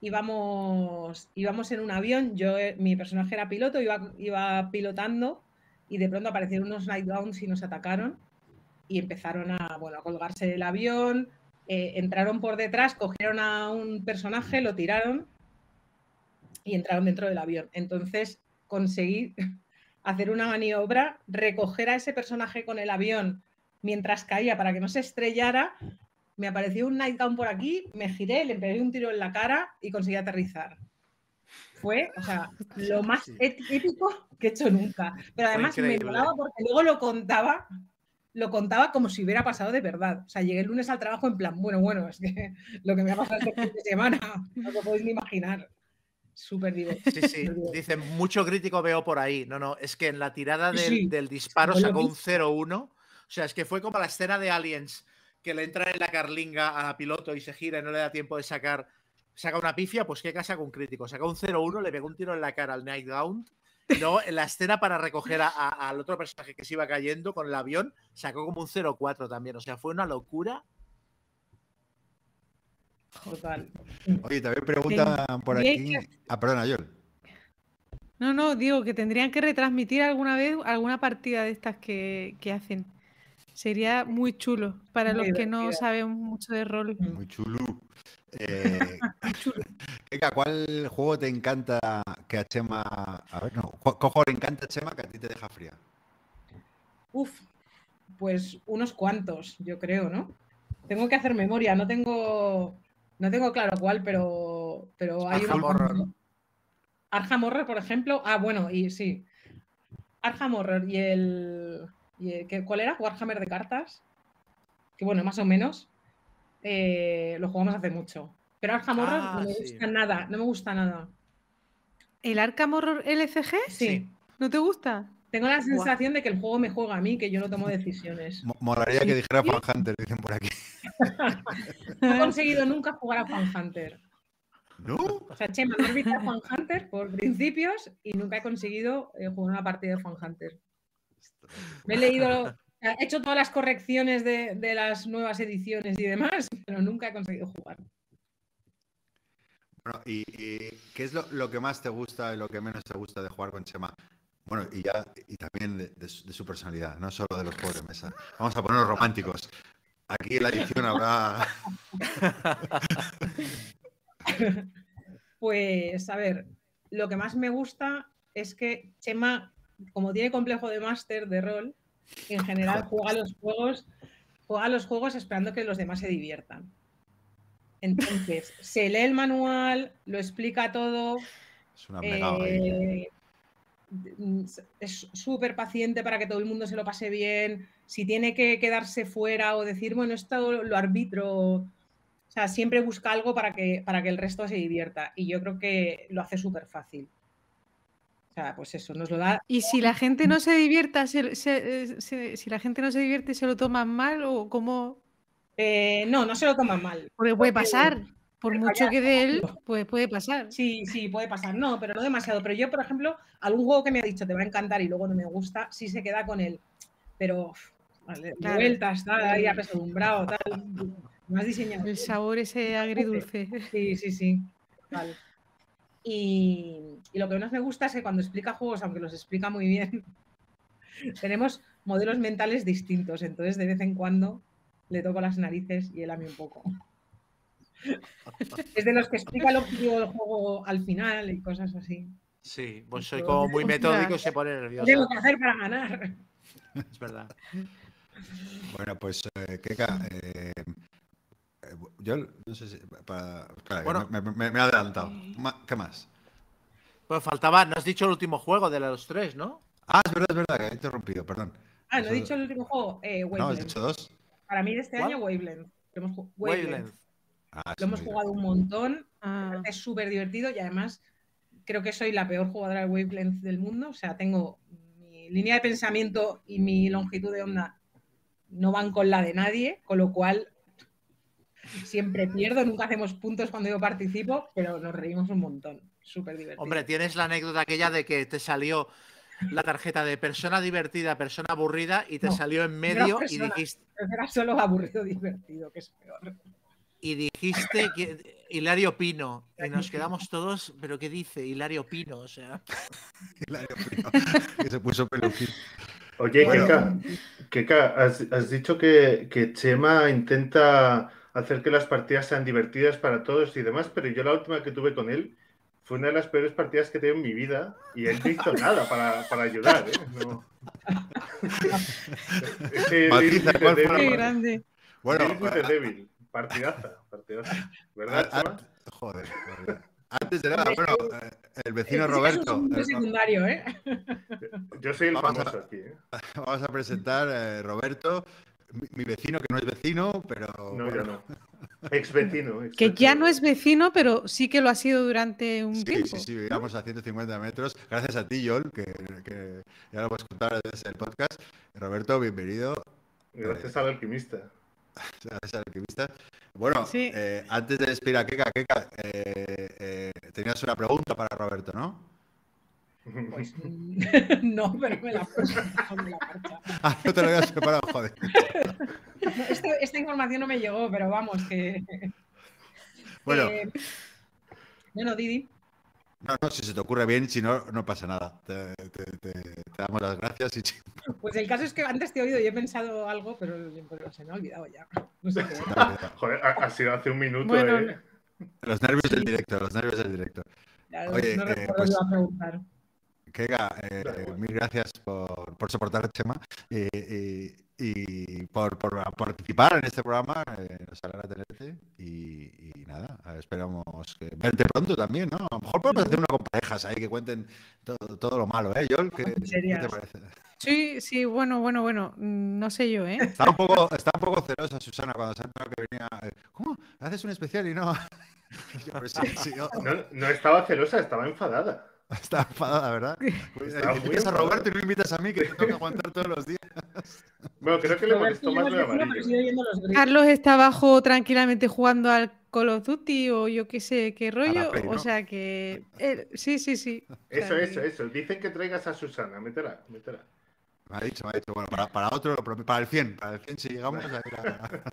íbamos, íbamos en un avión, yo, eh, mi personaje era piloto, iba, iba pilotando y de pronto aparecieron unos Nightgowns y nos atacaron y empezaron a, bueno, a colgarse del avión, eh, entraron por detrás, cogieron a un personaje, lo tiraron y entraron dentro del avión. Entonces conseguí [LAUGHS] hacer una maniobra, recoger a ese personaje con el avión mientras caía para que no se estrellara. Me apareció un nightgown por aquí, me giré, le pegué un tiro en la cara y conseguí aterrizar. fue, o sea, lo más ép- épico que he hecho nunca. Pero además me molaba porque luego lo contaba, lo contaba como si hubiera pasado de verdad. O sea, llegué el lunes al trabajo en plan, bueno, bueno, es que [LAUGHS] lo que me ha pasado este fin de semana, [LAUGHS] no lo podéis ni imaginar. Súper divertido. Sí, sí. Dicen, mucho crítico veo por ahí. No, no, es que en la tirada del, Sí, del disparo sacó un 0-1. O sea, es que fue como la escena de Aliens, que le entra en la carlinga a piloto y se gira y no le da tiempo de sacar. Saca una pifia, pues ¿qué casa con crítico? Saca un 0-1, le pegó un tiro en la cara al Nightgown. Y luego en la escena para recoger a- a- al otro personaje que se iba cayendo con el avión, sacó como un 0-4 también. O sea, fue una locura. Total. Oye, también preguntan por aquí. Ah, perdona, Yol. No, no, digo que tendrían que retransmitir alguna vez alguna partida de estas que, que hacen. Sería muy chulo para Muy los que no saben mucho de rol. Muy chulo. Eh, [LAUGHS] venga, ¿cuál juego te encanta que a Chema. A ver, no. ¿Cuál juego le encanta a Chema que a ti te deja fría? Uf, pues unos cuantos, yo creo, ¿no? Tengo que hacer memoria, no tengo, no tengo claro cuál, pero, pero hay Arkham Horror. Arkham Horror, por ejemplo. Ah, bueno, y sí. Arkham Horror y el, y el- ¿qué- ¿cuál era? Warhammer de cartas. Que bueno, más o menos. Eh, lo jugamos hace mucho. Pero Arkham Horror Ah, no me sí. gusta nada, no me gusta nada. ¿El Arkham Horror LCG? Sí. ¿No te gusta? Tengo la sensación de que el juego me juega a mí, que yo no tomo decisiones. Mo- Molaría que dijera Fan Hunter, dicen por aquí. [LAUGHS] No he conseguido nunca jugar a Fan Hunter. ¿No? O sea, Chema, no arbitra Fan Hunter por principios y nunca he conseguido eh, jugar una partida de Fan Hunter. Me he leído, he hecho todas las correcciones de, de las nuevas ediciones y demás, [LAUGHS] pero nunca he conseguido jugar. Bueno, ¿y, y qué es lo, lo que más te gusta y lo que menos te gusta de jugar con Chema? Bueno, y ya y también de, de su, de su personalidad, no solo de los juegos de mesa. Vamos a ponernos románticos. Aquí en la edición habrá. [LAUGHS] Pues, a ver, lo que más me gusta es que Chema, como tiene complejo de máster de rol, en general juega los juegos, juega los juegos esperando que los demás se diviertan. Entonces, [LAUGHS] se lee el manual, lo explica todo, Es una ahí. eh, es súper paciente para que todo el mundo se lo pase bien. Si tiene que quedarse fuera o decir, bueno, esto lo arbitro. O sea, siempre busca algo para que, para que el resto se divierta. Y yo creo que lo hace súper fácil. O sea, pues eso, nos lo da. Y si la gente no se divierta, se- se- eh, se- si la gente no se divierte, ¿se lo toman mal o cómo? Eh, no, no se lo toman mal. Porque puede pasar. Por mucho que de él, pues puede pasar. Sí, sí, puede pasar. No, pero no demasiado. Pero yo, por ejemplo, algún juego que me ha dicho te va a encantar y luego no me gusta, sí se queda con él. Pero vale, Claro. vueltas, tal, ahí apesadumbrado, tal. Más diseñado. El sabor ese agridulce. Sí, sí, sí. Total. Y, y lo que menos me gusta es que cuando explica juegos, aunque los explica muy bien, [LAUGHS] tenemos modelos mentales distintos. Entonces, de vez en cuando le toco las narices y él a mí un poco. [LAUGHS] Es de los que explica el objetivo del juego al final y cosas así. Sí, pues soy como muy metódico y se pone ¿Qué nervioso. tengo que hacer para ganar? Es verdad. Bueno, pues, eh, Keka, eh, yo no sé si. Para, Bueno. me, me- me he adelantado. ¿Qué más? Pues faltaba, no has dicho el último juego de los tres, ¿no? Ah, es verdad, es verdad, que he interrumpido, perdón. Ah, no he dicho el último juego. Eh, No, has dicho dos. Para mí de este ¿Cuál? año, Wavelength. Lo hemos, Wavelength. Wavelength. Ah, Lo hemos jugado un montón. Ah, Es súper divertido y además creo que soy la peor jugadora de Wavelength del mundo. O sea, tengo mi línea de pensamiento y mi longitud de onda no van con la de nadie, con lo cual siempre pierdo, nunca hacemos puntos cuando yo participo, pero nos reímos un montón. Súper divertido. Hombre, tienes la anécdota aquella de que te salió la tarjeta de persona divertida, persona aburrida y te No, salió en medio y dijiste, Era solo aburrido [LAUGHS] divertido, que es peor. y dijiste que Hilario Pino. Y nos quedamos todos, ¿pero qué dice Hilario Pino? O sea, [LAUGHS] Hilario Pino, que se puso peluquín. Oye, Bueno. Keka, Keka, has, has dicho que, que Chema intenta hacer que las partidas sean divertidas para todos y demás, pero yo la última que tuve con él fue una de las peores partidas que he tenido en mi vida y él no hizo nada para, para ayudar. ¿eh? No. [LAUGHS] Ese Matiza, ¿cuál la qué grande. Bueno, Little Devil, partidaza, partidaza. ¿Verdad, Chema? ah, joder, joder. Antes de nada, [LAUGHS] bueno, eh, el vecino un Roberto. segundo eh, secundario, ¿eh? Yo soy el Vamos a- famoso aquí. ¿eh? [LAUGHS] Vamos a presentar eh, Roberto, mi, mi vecino que no es vecino, pero. No, bueno, ya no. Ex vecino. Que ya no es vecino, pero sí que lo ha sido durante un Sí, tiempo. sí, sí, vivíamos a 150 metros. Gracias a ti, Joel, que, que ya lo hemos contado desde el podcast. Roberto, bienvenido. Gracias al alquimista. [LAUGHS] Gracias al alquimista. Bueno, Sí. eh, antes de despedir a Keka, Keka, eh, eh, tenías una pregunta para Roberto, ¿no? Pues [LAUGHS] mm, [LAUGHS] no, pero me la, me la marcha. Ah, no te lo habías preparado, joder. Esta, esta información no me llegó, pero vamos, que. [LAUGHS] Bueno, que- Bueno, Didi. no, no, si se te ocurre bien, si no, no pasa nada. Te, te- te- te damos las gracias y Pues el caso es que antes te he oído y he pensado algo, pero, se me ha olvidado ya. No sé qué. Joder, ha, ha sido hace un minuto, Bueno, ¿eh? los nervios del directo, los nervios del directo. Ya no- Oye, no eh, recuerdo pues- a preguntar. Keka, eh, mil gracias por, por soportar el tema y, y- y por, por participar en este programa. eh, nos alegra tenerte y, y nada, esperamos que verte pronto también, ¿no? A lo mejor podemos hacer uno con parejas ahí que cuenten todo, todo lo malo, ¿eh, Joel? ¿Qué, qué te parece? Sí, sí, bueno, bueno, bueno. mm, No sé yo, ¿eh? Está un poco, está un poco celosa Susana cuando se ha enterado que venía. eh, ¿Cómo? ¿Haces un especial y no? [LAUGHS] Yo, pues sí, sí, [LAUGHS] yo- No, no estaba celosa, estaba enfadada. [LAUGHS] está enfadada, ¿verdad? Pues, eh, invitas a. Roberto y no invitas a mí, que te tengo que aguantar todos los días. Bueno, creo que le molestó más lo de amarillo. Carlos está abajo tranquilamente jugando al Call of Duty o yo qué sé qué rollo. Play, O sea que. eh, sí, sí, sí. O sea Eso, que- eso, eso. Dicen que traigas a Susana, métela, métela. Me ha dicho, me ha dicho, bueno, para, para otro, para el 100, para el 100 si llegamos, la, [LAUGHS]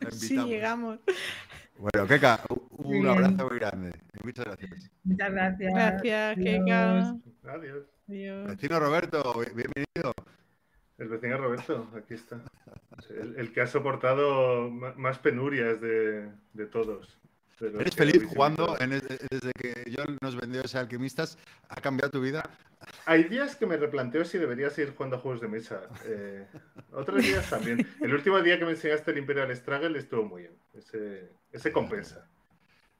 la Sí, invitamos. llegamos. Bueno, Keka, un- Muy abrazo muy grande. y Muchas gracias. Muchas gracias. Gracias, Adiós. Keka. Adiós. Adiós. Vecino Roberto, bi- bienvenido. El vecino Roberto, aquí está. El, el que ha soportado más penurias de, de todos. ¿Eres feliz jugando en desde que John nos vendió ese alquimistas? ¿Ha cambiado tu vida? Hay días que me replanteo si debería seguir jugando a juegos de mesa. Eh, otros días también. El último día que me enseñaste el Imperial Struggle estuvo muy bien. Ese, ese compensa.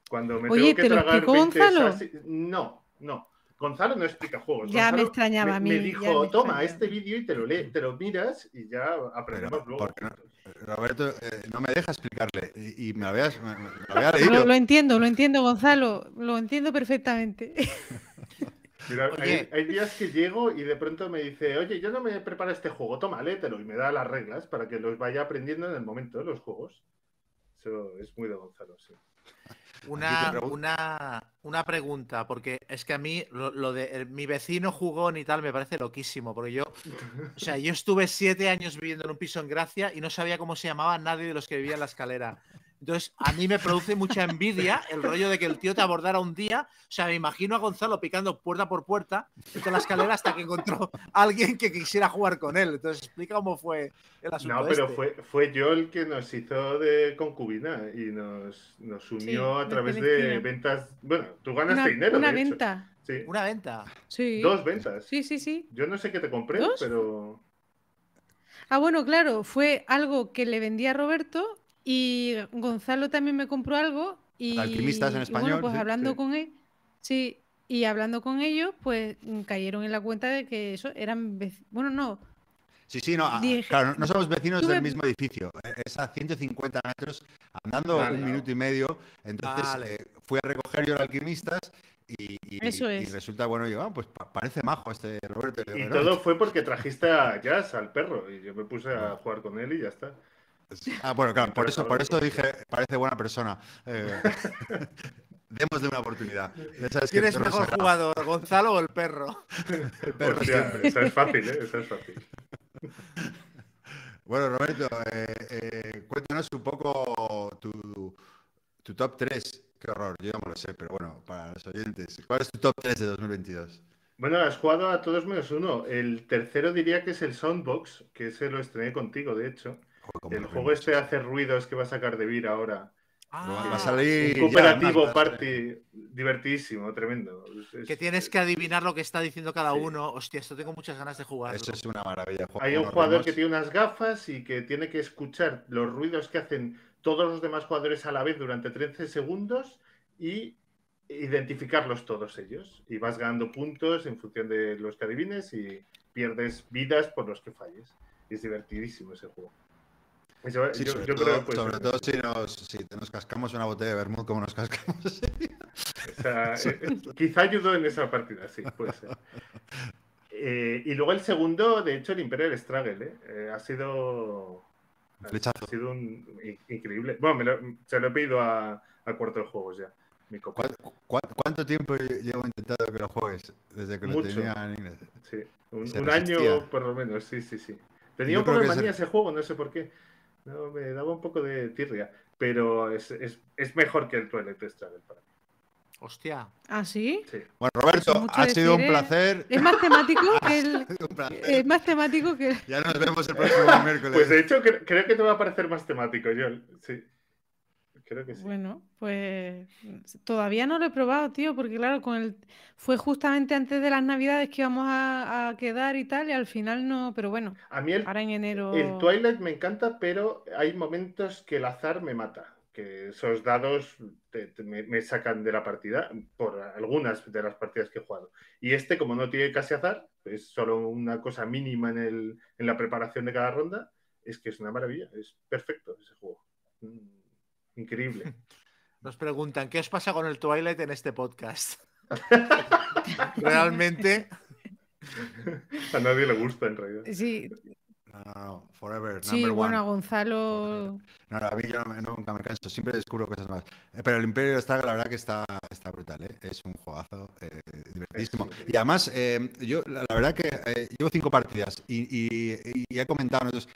Cuando me Oye, tengo que ¿te lo tragar explicó 20 Gonzalo? No, no. Gonzalo no explica juegos. Ya me Gonzalo extrañaba a mí, Me dijo, me toma extrañaba". este vídeo y te lo, lee, te lo miras y ya aprendemos Pero, luego. ¿por qué no? Roberto eh, no me deja explicarle y, y me, lo me, me lo Lo, lo entiendo, lo entiendo, Gonzalo. Lo entiendo perfectamente. [LAUGHS] Mira, hay, días que llego y de pronto me dice, oye, yo no me preparo este juego, toma, léetelo y me da las reglas para que los vaya aprendiendo en el momento de los juegos. Eso es muy de Gonzalo, sí. [LAUGHS] Una, una, una pregunta, porque es que a mí lo, lo de el- mi vecino jugón y tal me parece loquísimo, porque yo, o sea, yo estuve siete años viviendo en un piso en Gracia y no sabía cómo se llamaba nadie de los que vivía en la escalera. Entonces, a mí me produce mucha envidia el rollo de que el tío te abordara un día. O sea, me imagino a Gonzalo picando puerta por puerta de la escalera hasta que encontró a alguien que quisiera jugar con él. Entonces, explica cómo fue el asunto. No, pero este. fue, fue yo el que nos hizo de concubina y nos, nos unió a través de ventas. Bueno, tú ganaste Una, dinero. una de hecho. venta. Sí, Una venta. Sí. dos ventas. Sí, sí, sí. Yo no sé qué te compré, ¿Dos? pero. Ah, bueno, claro, fue algo que le vendí a Roberto y Gonzalo también me compró algo y, Alquimistas en y español, bueno, pues sí, hablando sí. con él, sí, y hablando con ellos, pues mm, cayeron en la cuenta de que eso eran, bueno, no, Sí, sí, no, a- Dije- claro, no somos vecinos tuve- del mismo edificio. eh, Es a 150 metros, andando Vale, un vale. minuto y medio. Entonces Vale. eh, fui a recoger yo al alquimistas y, y- Eso y es. resulta, bueno, yo, ah, pues pa- parece majo este Roberto. Y "No, todo fue porque trajiste a Jazz, al perro, y yo me puse a jugar con él y ya está. Ah, bueno, claro, por eso, por eso dije, parece buena persona. Eh, [LAUGHS] Démosle una oportunidad. ¿Quién es mejor jugador, Gonzalo o el perro? el perro Hostia, siempre. esa es fácil, ¿eh? Esa es fácil. [LAUGHS] Bueno, Roberto, eh, eh, cuéntanos un poco tu, tu top 3. Qué horror, yo no me lo sé, pero bueno, para los oyentes. ¿Cuál es tu top 3 de 2022? Bueno, has jugado a todos menos uno. El tercero diría que es el Soundbox, que ese lo estrené contigo, de hecho. El juego este hace ruidos que va a sacar de Vir ahora. Va- va a Ah, salir Un cooperativo party divertidísimo, tremendo. Es- Que tienes que adivinar lo que está diciendo cada Sí. uno. Hostia, esto tengo muchas ganas de jugar. Eso es una maravilla. Hay un jugador que tiene unas gafas y que tiene que escuchar los ruidos que hacen todos los demás jugadores a la vez durante 13 segundos y identificarlos todos ellos. Y vas ganando puntos en función de los que adivines y pierdes vidas por los que falles. Y es divertidísimo ese juego. Eso- Sí, yo- sobre yo todo, creo que puede sobre ser. todo si, nos, si nos cascamos una botella de vermouth como nos cascamos. [LAUGHS] O sea, [LAUGHS] eh, eh, quizá ayudó en esa partida, sí, puede ser. Eh, y luego el segundo, de hecho, el Imperial Struggle, ¿eh? Ha sido. Flechazo. Ha sido un, in- increíble. Bueno, me lo- se lo he pedido a, a cuarto de juegos ya. Mi copa. ¿Cuán- cuán- ¿Cuánto tiempo llevo intentando que lo juegues? Desde que lo tenía en inglés. Sí, un, año por lo menos, sí, sí, sí. Tenía un poco de manía ese juego, no sé por qué. No, me daba un poco de tirria, pero es, es- es mejor que el Twilight Struggle para mí. Hostia. ¿Ah, sí? Sí. Bueno, Roberto, ha sido un decir, ¿eh? placer. Es más temático [LAUGHS] que el. Placer. Es más temático que. Ya nos vemos el próximo [LAUGHS] miércoles. Pues de hecho, cre- creo que te va a parecer más temático, Joel. Sí. Creo que sí. Bueno, pues todavía no lo he probado, tío, porque claro, con el fue justamente antes de las Navidades que íbamos a, a quedar y tal, y al final no, pero bueno, A mí el, ahora en enero. el Twilight me encanta, pero hay momentos que el azar me mata. Que esos dados te- te- me, me sacan de la partida por algunas de las partidas que he jugado. Y este, como no tiene casi azar, es solo una cosa mínima en, el, en la preparación de cada ronda, es que es una maravilla. Es perfecto Increíble. [LAUGHS] Nos preguntan, ¿qué os pasa con el Twilight en este podcast? [LAUGHS] Realmente, [LAUGHS] A nadie le gusta, en realidad. Sí, No, no, no, forever, sí, number bueno, a one. Gonzalo. No, no, a mí yo no nunca me canso, siempre descubro cosas más. Eh, Pero el Imperio está, la verdad que está, está brutal, ¿eh? es un juegazo eh, divertidísimo. Y además, eh, yo la, la verdad que eh, llevo cinco partidas y, y- y he comentado nosotros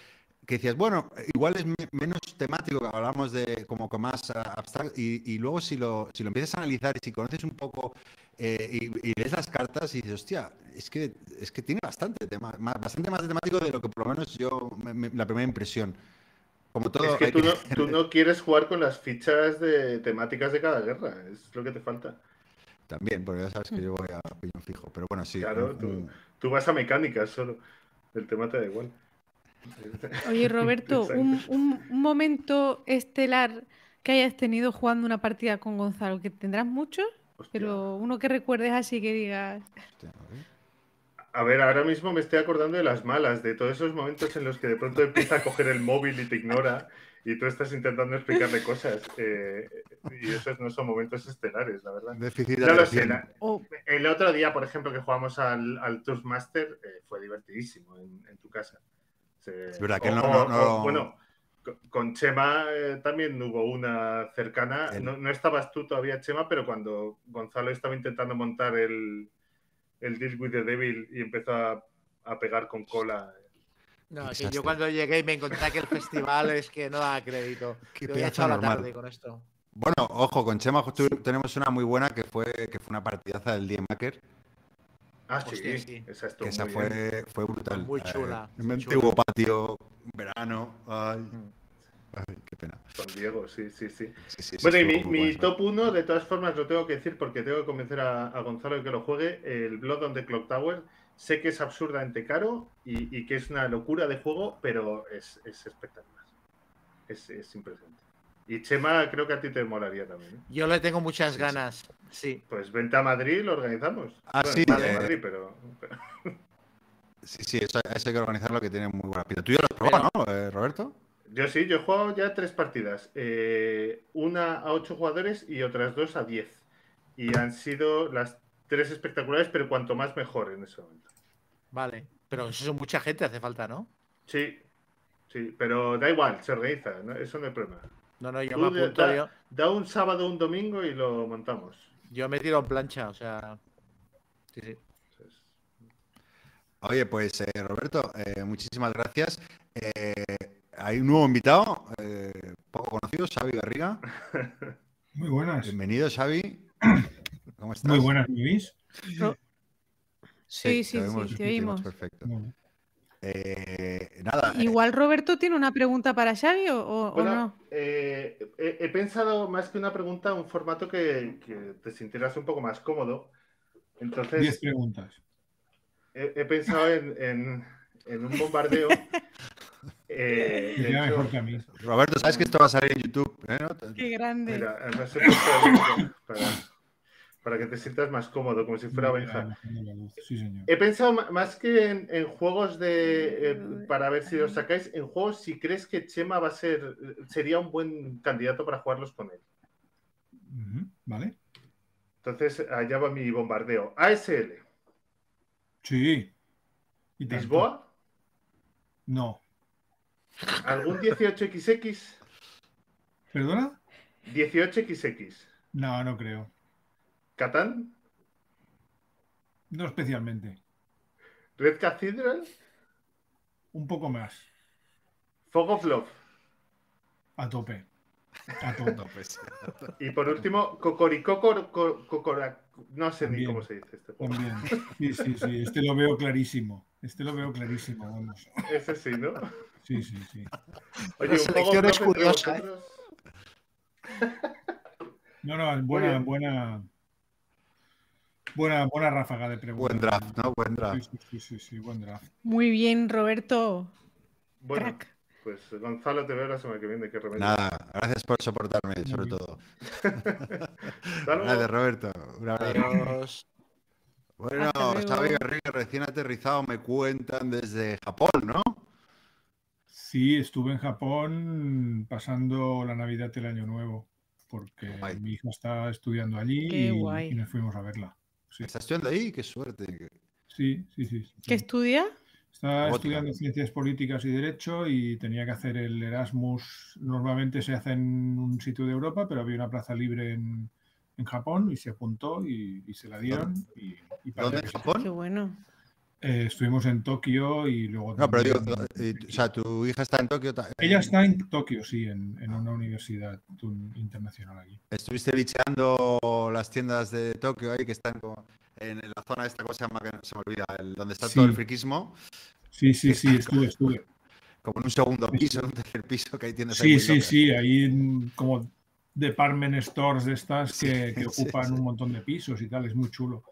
que decías, bueno, igual es me- menos temático, que hablamos de como que más abstracto, y, y luego si lo, si lo empiezas a analizar y si conoces un poco eh, y, y lees las cartas y dices, hostia, es que, es que tiene bastante tema, más, bastante más de temático de lo que por lo menos yo, me- me- la primera impresión. Como todo, Es que tú que- no, [LAUGHS] tú no quieres jugar con las fichas de temáticas de cada guerra, es lo que te falta. También, porque ya sabes que yo voy a piñón fijo. Pero bueno, sí. Claro, tú- Tú vas a mecánicas solo, el tema te da igual. Oye, Roberto, [LAUGHS] un, un- un momento estelar que hayas tenido jugando una partida con Gonzalo, que tendrás muchos, pero uno que recuerdes así que digas. hostia, a ver. A ver, ahora mismo me estoy acordando de las malas, de todos esos momentos en los que de pronto empieza a coger el móvil y te ignora y tú estás intentando explicarle cosas. eh, y esos no son momentos estelares, la verdad. Déficit No lo sé. el otro día, por ejemplo, que jugamos al, al Toastmaster, eh, fue divertidísimo en, en tu casa. Es verdad que o- no- o- Bueno, con- Chema eh, también hubo una cercana. El- No, no estabas tú todavía, Chema, pero cuando Gonzalo estaba intentando montar el, el Deal with the Devil y empezó a, a pegar con cola. no, que yo cuando llegué y me encontré que el festival es que no da crédito. [LAUGHS] Qué Yo había pedazo echado la tarde con esto. Bueno, ojo, con Chema tenemos una muy buena que fue, que fue una partidaza del DM Maker. Ah, sí, Hostia, sí. esa estuvo Que esa muy bien. fue, fue brutal. Muy Eh, chula, en muy un chula. antiguo patio, verano. Ay, Mm. ay, qué pena. Con Diego, sí, sí, sí. Sí, sí, sí, Bueno, y mi, top 1, de todas formas, lo tengo que decir porque tengo que convencer a, a Gonzalo de que lo juegue. El Blood on the Clock Tower. Sé que es absurdamente caro y, y que es una locura de juego, pero es, es espectacular. Es, es impresionante. Y Chema, creo que a ti te molaría también. ¿eh? Yo le tengo muchas ganas. Sí. Pues vente a Madrid y lo organizamos. Ah, Bueno, sí, no eh, Madrid, pero, [LAUGHS] Sí, sí, eso, eso hay que organizarlo que tiene muy buena pinta. Tú ya lo has probado, ¿no, eh, Roberto? Yo sí, yo he jugado ya tres partidas. Eh, una a ocho jugadores y otras dos a diez. Y han sido las tres espectaculares, pero cuanto más mejor en ese momento. Vale. Pero eso son mucha gente, hace falta, ¿no? Sí, sí, pero da igual, se organiza, ¿no? eso no hay problema. No, no, yo Tú me apunto. da- Yo, Da un sábado o un domingo y lo montamos. yo me tiro en plancha, o sea. Sí, sí. Oye, pues eh, Roberto, eh, muchísimas gracias. Eh, hay un nuevo invitado, eh, poco conocido, Xavi Garriga. [LAUGHS] Muy buenas. Bienvenido, Xavi. ¿Cómo estás? Muy buenas, ¿me oís? Sí, sí, te oímos- sí, te te oímos oímos. Perfecto. Bueno, Eh, nada, eh, Igual Roberto tiene una pregunta para Xavi o, o- o Bueno, no. eh, he, he pensado más que una pregunta, un formato que, que te sintieras un poco más cómodo. Diez Entonces, preguntas. he, he pensado en, en- en un bombardeo [LAUGHS] Eh, de Sería hecho, mejor que a mí. Roberto, ¿sabes que esto va a salir en YouTube? ¿eh? ¿No? Qué grande. Mira, para, que te sientas más cómodo, como si fuera Benja. Sí, señor. He pensado más que en, en juegos de eh, para ver si los sacáis, en juegos si crees que Chema va a ser sería un buen candidato para jugarlos con él. ¿Vale? Entonces, allá va mi bombardeo. ASL, Sí. ¿Y tanto? Lisboa, No. algún 18XX, ¿Perdona? 18XX, No, no creo. Catán, No especialmente. Red Cathedral, Un poco más. Fog of Love A tope. A tope. [LAUGHS] y por último Cocoricocor, Co- Cocora- no sé ni cómo se dice este juego. También. Sí, sí, sí. Este lo veo clarísimo. Este lo veo clarísimo, vamos. Ese sí, ¿no? Sí, sí, sí. Oye, La selección es curiosa, ¿eh? No, no, buena, buena. Buena, buena ráfaga de preguntas. Buen draft, ¿no? Buen draft. sí, sí, sí, sí, buen draft. Muy bien, Roberto. Bueno, Crack. pues Gonzalo, te veo la semana que viene. Qué remedio. Nada, gracias por soportarme, sobre bien. todo. [LAUGHS] Gracias, Roberto. Un abrazo. Adiós. Bueno. Xavi Garriga, recién aterrizado, me cuentan desde Japón, ¿no? Sí, estuve en Japón pasando la Navidad y el Año Nuevo, porque Guay. mi hija está estudiando allí y nos fuimos a verla. Sí, ¿Estás estudiando ahí? Qué suerte. sí, sí. sí, sí. ¿Qué estudia? Estaba estudiando Ciencias Políticas y Derecho y tenía que hacer el Erasmus. Normalmente se hace en un sitio de Europa, pero había una plaza libre en, en Japón y se apuntó y, y se la dieron. Y, y ¿En Japón? Qué bueno. Eh, estuvimos en Tokio y luego... No, pero digo, o sea, tu hija está en Tokio. Ella está en Tokio, sí, en, en una universidad internacional allí. Estuviste bicheando las tiendas de Tokio ahí que están como en la zona esta cosa que se me olvida, el- donde está todo el friquismo, Sí, sí, sí, [LAUGHS] estuve, estuve. como en un segundo piso, en [LAUGHS] un tercer piso que hay tiendas ahí Sí, muy sí, locas. sí, mm, como department stores de estas que, [LAUGHS] ocupan sí. un montón de pisos y tal, es muy chulo.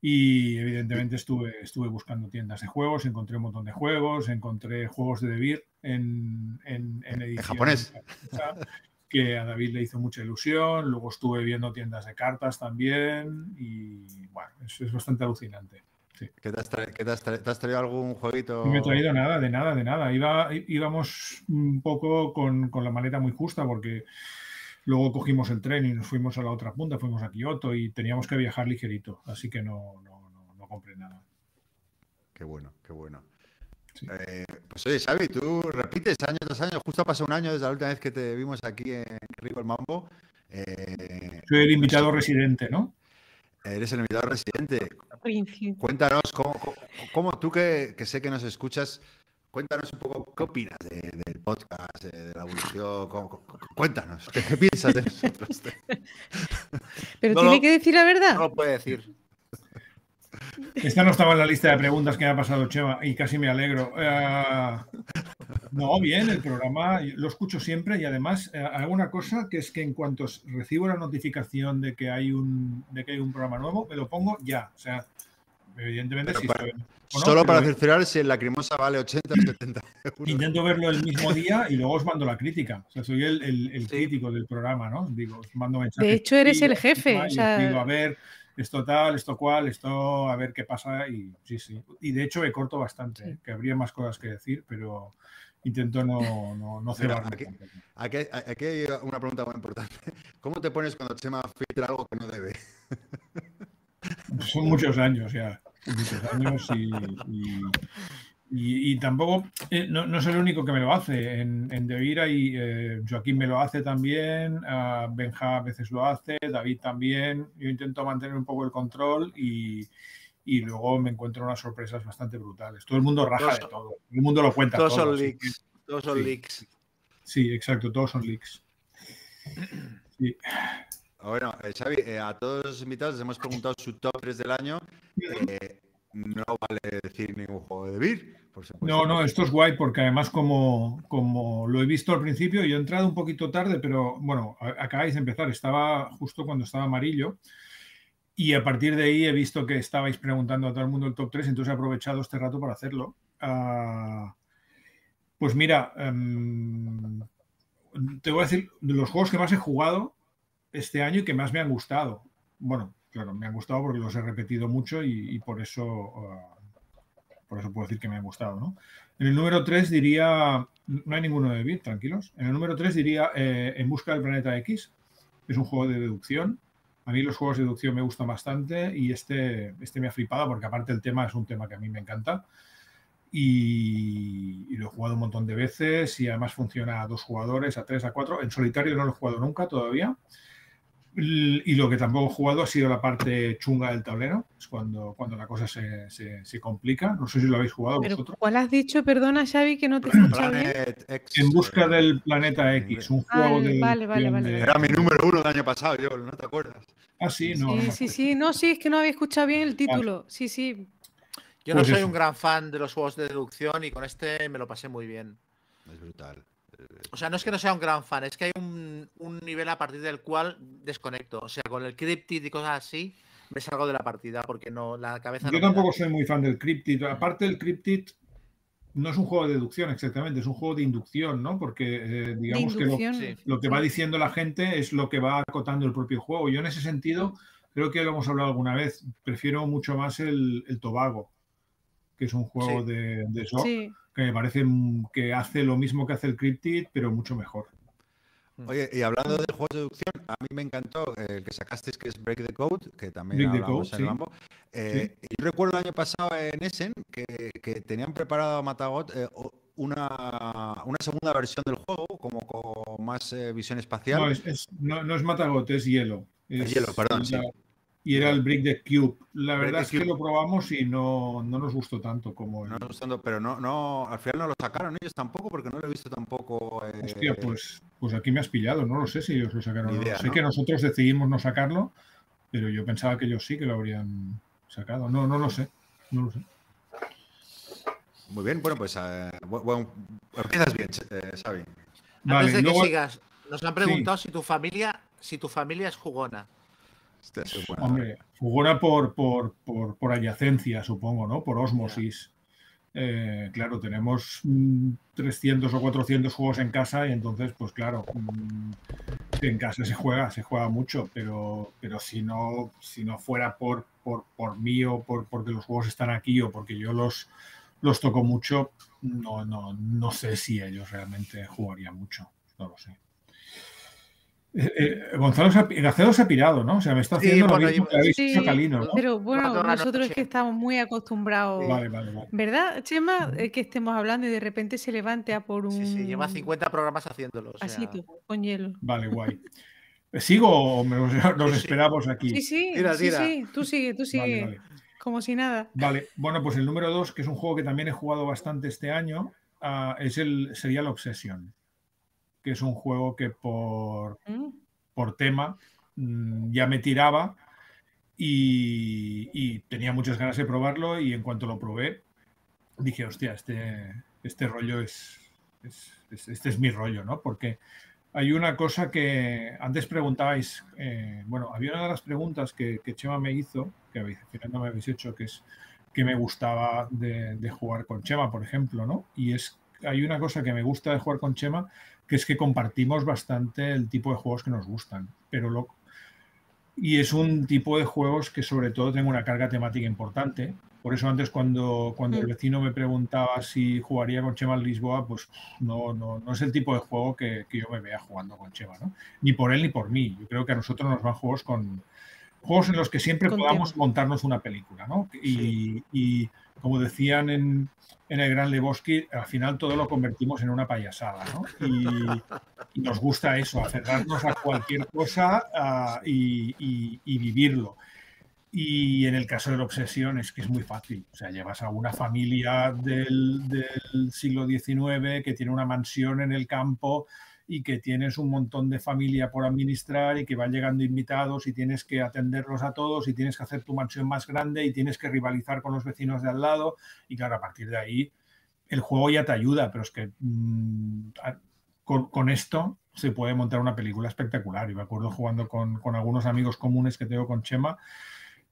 Y evidentemente estuve, estuve buscando tiendas de juegos, encontré un montón de juegos, encontré juegos de Debir en, en, en edición japonés. japonesa, que a David le hizo mucha ilusión. Luego estuve viendo tiendas de cartas también y bueno, es, es bastante alucinante. Sí. ¿Qué te has, tra- qué te has tra- te has traído algún jueguito? No me he traído nada, de nada, de nada. Iba, íbamos un poco con, con la maleta muy justa porque luego cogimos el tren y nos fuimos a la otra punta, fuimos a Kioto y teníamos que viajar ligerito, así que no, no, no, no compré nada. Qué bueno, qué bueno. Sí. Eh, pues oye, Xavi, tú repites año tras año. Justo ha pasado un año desde la última vez que te vimos aquí en Rico el Mambo. Eh, Soy el invitado pues, residente, ¿no? Eres el invitado residente. Príncipe. Cuéntanos, ¿cómo, cómo- cómo- tú que, que sé que nos escuchas, cuéntanos un poco qué opinas de- del podcast, eh, de la evolución. cómo- cómo- cuéntanos, ¿qué, qué piensas de nosotros? [LAUGHS] Pero No tiene que decir la verdad. No lo puede decir. Esta no estaba en la lista de preguntas que me ha pasado Chema y casi me alegro. Eh, no, bien, el programa lo escucho siempre y además hago una cosa que es que en cuanto recibo la notificación de que hay un, de que hay un programa nuevo, me lo pongo ya. O sea, evidentemente si para- no, Solo para cerciorar si el lacrimosa vale 80 o 70 euros. Intento verlo el mismo día y luego os mando la crítica. O sea, soy el, el- el Sí. crítico del programa, ¿no? Digo, os mando mensajes. De hecho, eres el jefe, y o sea- digo, a ver, esto tal, esto cual, esto, a ver qué pasa. Y sí, sí. Y de hecho me corto bastante, Sí. ¿eh? que habría más cosas que decir, pero intento no, no, no cebarme aquí-. Aquí, aquí hay una pregunta muy importante. ¿Cómo te pones cuando Chema filtra algo que no debe? Son muchos años ya. Muchos años y. y- y- y tampoco, eh, no, no soy el único que me lo hace. En, en De Vira y eh, Joaquín me lo hace también, Benja a veces lo hace, David también. Yo intento mantener un poco el control y, y luego me encuentro unas sorpresas bastante brutales. Todo el mundo raja Todos de todo. Todo el mundo lo cuenta. Todos todo, son leaks. Todos son sí. leaks. Sí, exacto, todos son leaks. Sí. Bueno, eh, Xavi, eh, a todos los invitados les hemos preguntado su top 3 del año. Eh, no vale decir ningún juego de Beer, por supuesto. No, no, esto es guay porque además como, como lo he visto al principio, yo he entrado un poquito tarde, pero bueno, acabáis de empezar, estaba justo cuando estaba amarillo y a partir de ahí he visto que estabais preguntando a todo el mundo el top 3, entonces he aprovechado este rato para hacerlo. Ah, Pues mira, em, te voy a decir de los juegos que más he jugado este año y que más me han gustado. Bueno, claro, me han gustado porque los he repetido mucho y, y por eso ah, por eso puedo decir que me han gustado, ¿no? En el número 3 diría, no hay ninguno de Bit, tranquilos. En el número 3 diría eh, En busca del planeta X. Es un juego de deducción. A mí los juegos de deducción me gustan bastante y este, este me ha flipado porque aparte el tema es un tema que a mí me encanta. Y, y lo he jugado un montón de veces y además funciona a dos jugadores, a tres, a cuatro. En solitario no lo he jugado nunca todavía. Y lo que tampoco he jugado ha sido la parte chunga del tablero, es cuando, cuando la cosa se, se- se complica. No sé si lo habéis jugado Pero, vosotros. ¿cuál has dicho? Perdona, Xavi, que no te he escuchado bien. Planet X, En busca del planeta X, un juego de. vale, vale, deducción vale, de- Era mi número uno del año pasado, yo, ¿no te acuerdas? Ah, sí, no. Sí, sí. No, sí, es que no había escuchado bien el título. Sí, sí. Yo no Pues soy eso. un gran fan de los juegos de deducción y con este me lo pasé muy bien. Es brutal. O sea, no es que no sea un gran fan, es que hay un, un nivel a partir del cual desconecto. O sea, con el cryptid y cosas así, me salgo de la partida porque no, la cabeza Yo no tampoco soy muy fan del Cryptid. Aparte, el Cryptid no es un juego de deducción exactamente, es un juego de inducción, ¿no? Porque eh, digamos que lo, inducción. sí. lo que va diciendo la gente es lo que va acotando el propio juego. Yo en ese sentido, creo que lo hemos hablado alguna vez, prefiero mucho más el, el Tobago, que es un juego Sí. de, de eso, Sí. Que me parece mm, que hace lo mismo que hace el Cryptid, pero mucho mejor. Oye, y hablando de juegos de deducción, a mí me encantó el que sacasteis, que es Break the Code, que también Break the hablamos Code, en sí. Mambo. Eh, Yo recuerdo el año pasado en Essen que, que tenían preparado a Matagot eh, una, una segunda versión del juego, como con más eh, visión espacial. No, es, es- no, no es Matagot, es hielo. Es hielo, perdón, la- sí. Y era el Brick the Cube. La verdad es que Cube. lo probamos y no, no nos gustó tanto como el, No nos gustando, pero no, no, al final no lo sacaron ellos tampoco, porque no lo he visto tampoco. eh, Hostia, pues, pues aquí me has pillado, no lo sé si ellos lo sacaron. Idea, sé ¿no? que nosotros decidimos no sacarlo, pero yo pensaba que ellos sí que lo habrían sacado. No, no lo sé. No lo sé. Muy bien, bueno, pues eh, bu- bueno, empiezas bien, eh, Xavi. Vale, Antes de luego- que sigas, nos han preguntado si tu familia, si tu familia es jugona. Qué bueno. Hombre, Fugora por, por, por, por adyacencia, supongo, ¿no? Por osmosis. Eh, claro, tenemos mm, 300 o 400 juegos en casa y entonces, pues claro, mm, en casa se juega, se juega mucho, pero, pero si no, si no fuera por, por, por mí o por, porque los juegos están aquí o porque yo los, los toco mucho, no, no, no sé si ellos realmente jugarían mucho, no lo sé. Eh, eh, Gonzalo se ha, Gacelo se ha pirado, ¿no? O sea, me está Sí, haciendo lo bueno, mismo que habéis Sí, hecho Calino, ¿no? pero bueno, nosotros es que estamos muy acostumbrados. Vale, vale, vale. ¿Verdad, Chema? Eh, que estemos hablando y de repente se levante a por un Sí, sí, lleva 50 programas haciéndolo. o sea, vasito con hielo. Vale, guay. ¿Sigo o [LAUGHS] nos Sí, sí. esperamos aquí? Sí, sí, Tira, sí, tira. sí, tú sigue, tú sigue, Vale, vale. como si nada. Vale, bueno, pues el número dos, que es un juego que también he jugado bastante este año, ah, es el Serial Obsession, que es un juego que por, por tema mm, ya me tiraba y, y tenía muchas ganas de probarlo y en cuanto lo probé dije, hostia, este, este rollo es, es- es- este es mi rollo, ¿no? Porque hay una cosa que antes preguntabais, eh, bueno, había una de las preguntas que, que Chema me hizo, que habéis, al final no me habéis hecho, que es que me gustaba de, de jugar con Chema, por ejemplo, ¿no? Y es, hay una cosa que me gusta de jugar con Chema, que es que compartimos bastante el tipo de juegos que nos gustan, pero lo, y es un tipo de juegos que sobre todo tiene una carga temática importante. Por eso antes cuando, cuando el Mm. vecino me preguntaba si jugaría con Chema en Lisboa, pues no, no, no es el tipo de juego que, que yo me vea jugando con Chema, ¿no? Ni por él ni por mí. Yo creo que a nosotros nos van juegos con juegos en los que siempre Con podamos montarnos una película, ¿no? Y, y como decían en, en el Gran Lebowski, al final todo lo convertimos en una payasada, ¿no? Y, nos gusta eso, aferrarnos a cualquier cosa ah, y, y- y vivirlo. Y en el caso de la obsesión es que es muy fácil. O sea, llevas a una familia del, del siglo XIX que tiene una mansión en el campo y que tienes un montón de familia por administrar y que van llegando invitados y tienes que atenderlos a todos y tienes que hacer tu mansión más grande y tienes que rivalizar con los vecinos de al lado. Y claro, a partir de ahí el juego ya te ayuda, pero es que mm, con, con esto se puede montar una película espectacular. Y me acuerdo jugando con, con algunos amigos comunes que tengo con Chema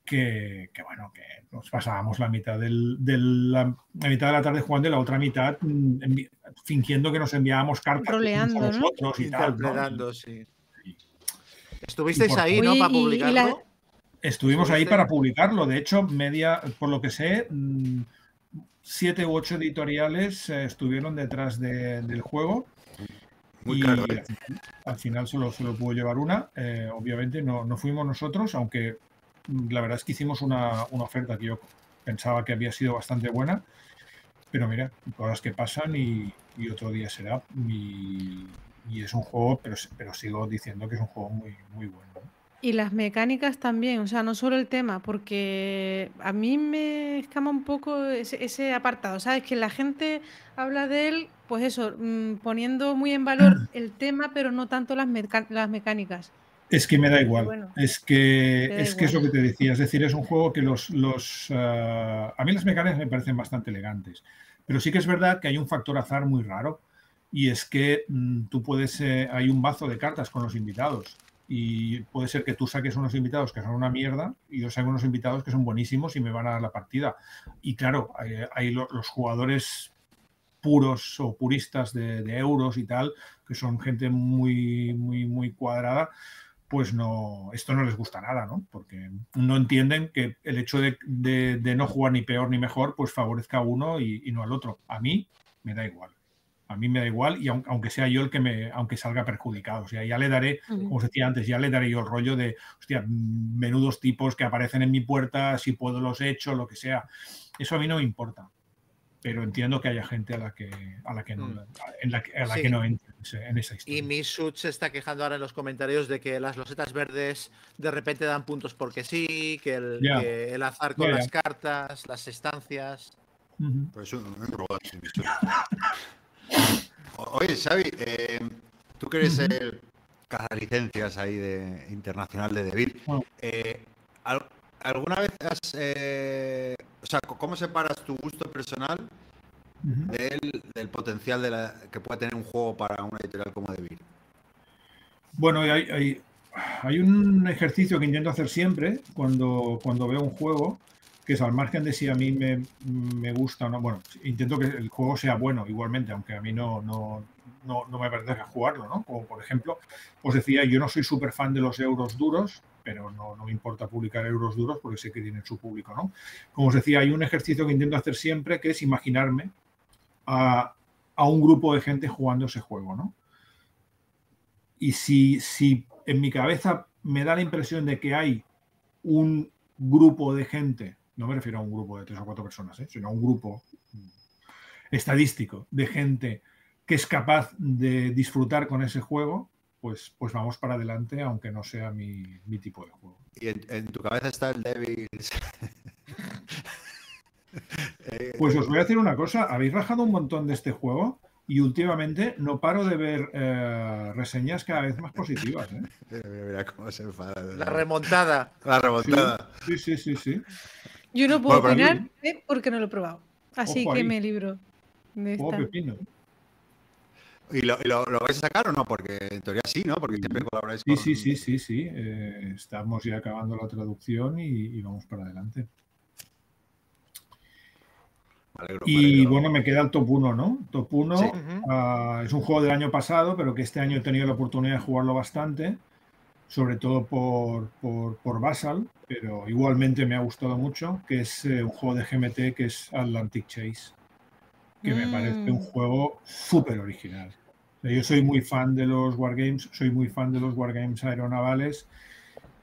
que, que, bueno, que nos pasábamos la mitad, del, del- la, la mitad de la tarde jugando y la otra mitad mm, envi- fingiendo que nos enviábamos cartas y tal. ¿no? Interpretando, sí. Estuvisteis ahí, ¿no? Para y publicarlo. la- Estuvimos ahí para publicarlo. De hecho, media, por lo que sé, mm, siete u ocho editoriales eh, estuvieron detrás de- del juego. Muy y caro, ¿eh? al, al final solo, solo pudo llevar una. Eh, obviamente no, no fuimos nosotros, aunque la verdad es que hicimos una, una oferta que yo pensaba que había sido bastante buena. Pero mira, cosas que pasan y, otro día será. Y, es un juego, pero, pero sigo diciendo que es un juego muy, muy bueno. ¿no? Y las mecánicas también, o sea, no solo el tema, porque a mí me escama un poco ese, ese apartado, ¿sabes? Que la gente habla de él, pues eso, mm, poniendo muy en valor el tema, pero no tanto las, las mecánicas. Es que me da igual. bueno, es que, da es que es lo que te decía. Es decir, es un juego que los. los ah, a mí las mecánicas me parecen bastante elegantes. Pero sí que es verdad que hay un factor azar muy raro. Y es que mm, tú puedes. eh, hay un mazo de cartas con los invitados. Y puede ser que tú saques unos invitados que son una mierda y yo saque unos invitados que son buenísimos y me van a dar la partida. Y claro, hay, hay lo- los jugadores puros o puristas de, de euros y tal, que son gente muy, muy, muy cuadrada, pues no, esto no les gusta nada, ¿no? Porque no entienden que el hecho de, de- de no jugar ni peor ni mejor, pues favorezca a uno y, y no al otro. A mí me da igual. A mí me da igual y aun- aunque sea yo el que me, aunque salga perjudicado. O sea, ya le daré, como os decía antes, ya le daré yo el rollo de, hostia, menudos tipos que aparecen en mi puerta, si puedo los echo, lo que sea. Eso a mí no me importa. Pero entiendo que haya gente a la que, a la que no, Mm. en la, a la Sí. que no entre en esa historia. Y Misut se está quejando ahora en los comentarios de que las losetas verdes de repente dan puntos porque sí, que el, que el azar con las cartas, las estancias. Pues un, un robot. sí, sí. O- Oye, Xavi, eh, tú que eres el cazalicencias ahí de internacional de Devir, Bueno. eh, al- ¿alguna vez has, eh, o sea, cómo separas tu gusto personal del, del potencial de la, que pueda tener un juego para una editorial como Devir? Bueno, hay, hay, hay un ejercicio que intento hacer siempre cuando, cuando veo un juego, que es al margen de si a mí me, me gusta o no. Bueno, intento que el juego sea bueno igualmente, aunque a mí no, no, no, no me apetezca jugarlo, ¿no? Como por ejemplo, os decía, yo no soy súper fan de los euros duros, pero no, no me importa publicar euros duros porque sé que tienen su público, ¿no? Como os decía, hay un ejercicio que intento hacer siempre que es imaginarme a, a un grupo de gente jugando ese juego, ¿no? Y si, si en mi cabeza me da la impresión de que hay un grupo de gente, no me refiero a un grupo de tres o cuatro personas, ¿eh? sino a un grupo estadístico de gente que es capaz de disfrutar con ese juego, pues, pues vamos para adelante, aunque no sea mi, mi tipo de juego. Y en, en tu cabeza está el Devil. [LAUGHS] Eh, Pues os voy a decir una cosa, habéis rajado un montón de este juego y últimamente no paro de ver eh, reseñas cada vez más positivas. ¿eh? [LAUGHS] mira, mira, cómo se enfada. La remontada. La remontada. Sí, sí, sí, sí. Yo no puedo Bueno, mí- opinar ¿eh? porque no lo he probado. Así Ojo que ahí. me libro de esta. pepino. ¿Y lo, y lo- lo vais a sacar o no? Porque en teoría sí, ¿no? Porque siempre colaboráis Sí, con... sí, sí, sí, sí. eh, estamos ya acabando la traducción y, y vamos para adelante. Me alegro, me Y alegro. bueno, me queda el top 1, ¿no? Top 1 Sí. es un juego del año pasado, pero que este año he tenido la oportunidad de jugarlo bastante, sobre todo por, por, por Basal, pero igualmente me ha gustado mucho, que es eh, un juego de GMT que es Atlantic Chase, que me parece un Mm. juego súper original. Yo soy muy fan de los Wargames, soy muy fan de los Wargames aeronavales,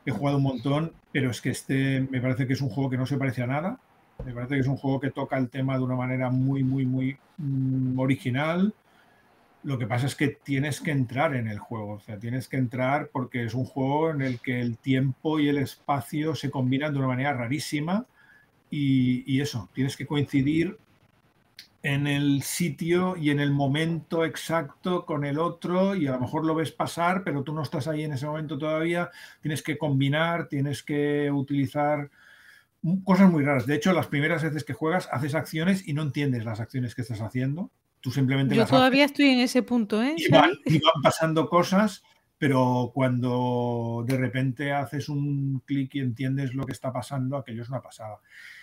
he jugado un montón, pero es que este me parece que es un juego que no se parece a nada. Me parece que es un juego que toca el tema de una manera muy, muy, muy mm, original. Lo que pasa es que tienes que entrar en el juego, o sea, tienes que entrar porque es un juego en el que el tiempo y el espacio se combinan de una manera rarísima y, y eso, tienes que coincidir en el sitio y en el momento exacto con el otro y a lo mejor lo ves pasar, pero tú no estás ahí en ese momento todavía, tienes que combinar, tienes que utilizar cosas muy raras. De hecho, las primeras veces que juegas haces acciones y no entiendes las acciones que estás haciendo. Tú simplemente Yo las haces todavía estoy en ese punto, ¿eh? y van, y van pasando cosas pero cuando de repente haces un clic y entiendes lo que está pasando, aquello es una pasada.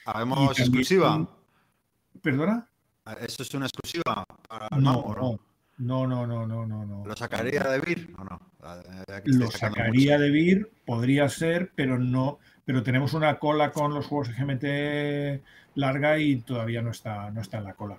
¿Habemos exclusiva? ¿Perdona? ¿Esto es una exclusiva para No, no? no, no, no, no, no, no. ¿Lo sacaría de Vir o no? Aquí Lo sacaría mucho. de Vir, podría ser, pero no. Pero tenemos una cola con los juegos GMT larga y todavía no está, no está en la cola.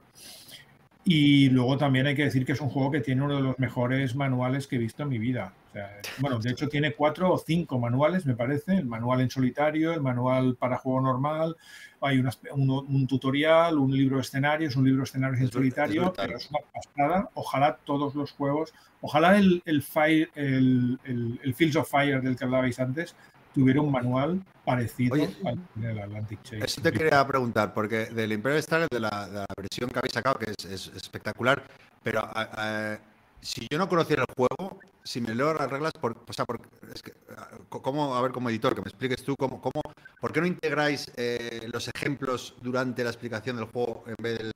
Y luego también hay que decir que es un juego que tiene uno de los mejores manuales que he visto en mi vida. O sea, bueno, de hecho tiene cuatro o cinco manuales, me parece. El manual en solitario, el manual para juego normal, hay una uno- un, tutorial, un libro de escenarios, un libro de escenarios en Es es solitario, brutal. pero es una pasada. Ojalá todos los juegos, ojalá el, el, Fire, el, el- el Fields of Fire del que hablabais antes tuviera un manual parecido Oye, al del Atlantic Chase. Eso te quería preguntar, porque del Imperial Star, de la, de la versión que habéis sacado, que es, es espectacular, pero a- a- si yo no conociera el juego, si me leo las reglas, por, o sea, por- es que, a- ¿cómo, a ver, como editor, que me expliques tú, cómo, cómo, ¿por qué no integráis eh, los ejemplos durante la explicación del juego en vez del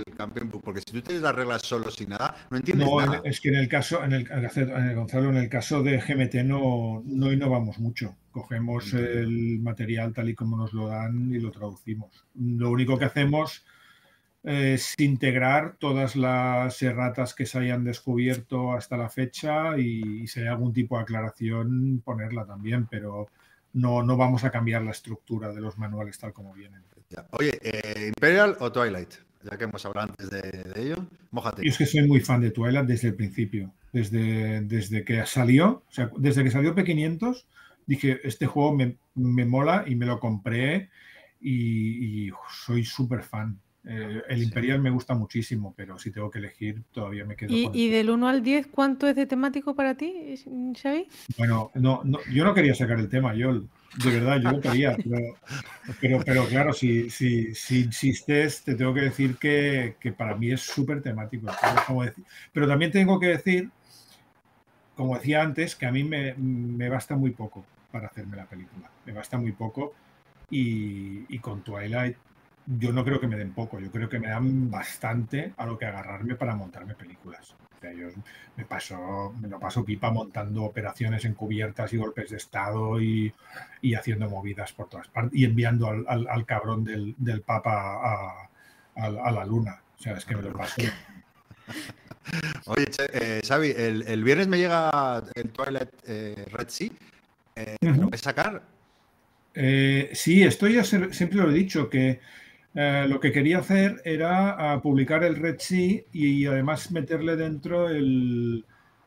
Book? Porque si tú tienes las reglas solo sin nada, no entiendes No, nada. es que en el caso, en el, en el- Gonzalo, en el caso de GMT no, no innovamos mucho. Cogemos el material tal y como nos lo dan y lo traducimos. Lo único que hacemos es integrar todas las erratas que se hayan descubierto hasta la fecha y, y si hay algún tipo de aclaración ponerla también, pero no, no vamos a cambiar la estructura de los manuales tal como vienen. Oye, eh, ¿Imperial o Twilight? Ya que hemos hablado antes de, de ello, mójate. Yo es que soy muy fan de Twilight desde el principio, desde, desde que salió, o sea, desde que salió P500, dije, este juego me, me mola y me lo compré y, y soy súper fan. Eh, el Sí. Imperial me gusta muchísimo, pero si tengo que elegir, todavía me quedo ¿Y, con y el- del 1 al 10 cuánto es de temático para ti, Xavi? Bueno, no, no, yo no quería sacar el tema, yo de verdad, yo lo quería, [LAUGHS] pero, pero, pero claro, si, si, si insistes, te tengo que decir que, que para mí es súper temático. Pero, también tengo que decir, como decía antes, que a mí me, me basta muy poco para hacerme la película. Me basta muy poco y, y con Twilight yo no creo que me den poco, yo creo que me dan bastante a lo que agarrarme para montarme películas. O sea, yo me paso, me lo paso pipa montando operaciones encubiertas y golpes de estado y, y haciendo movidas por todas partes y enviando al, al- al cabrón del, del Papa a, a- a la luna. O sea, es que me lo paso. [LAUGHS] Oye, eh, Xavi, el, el viernes me llega el Twilight eh, Red Sea. Eh, ¿Lo Ujú. vais a sacar? Eh, sí, esto ya se- siempre lo he dicho, que eh, lo que quería hacer era ah, publicar el Red Sea y, además meterle dentro el,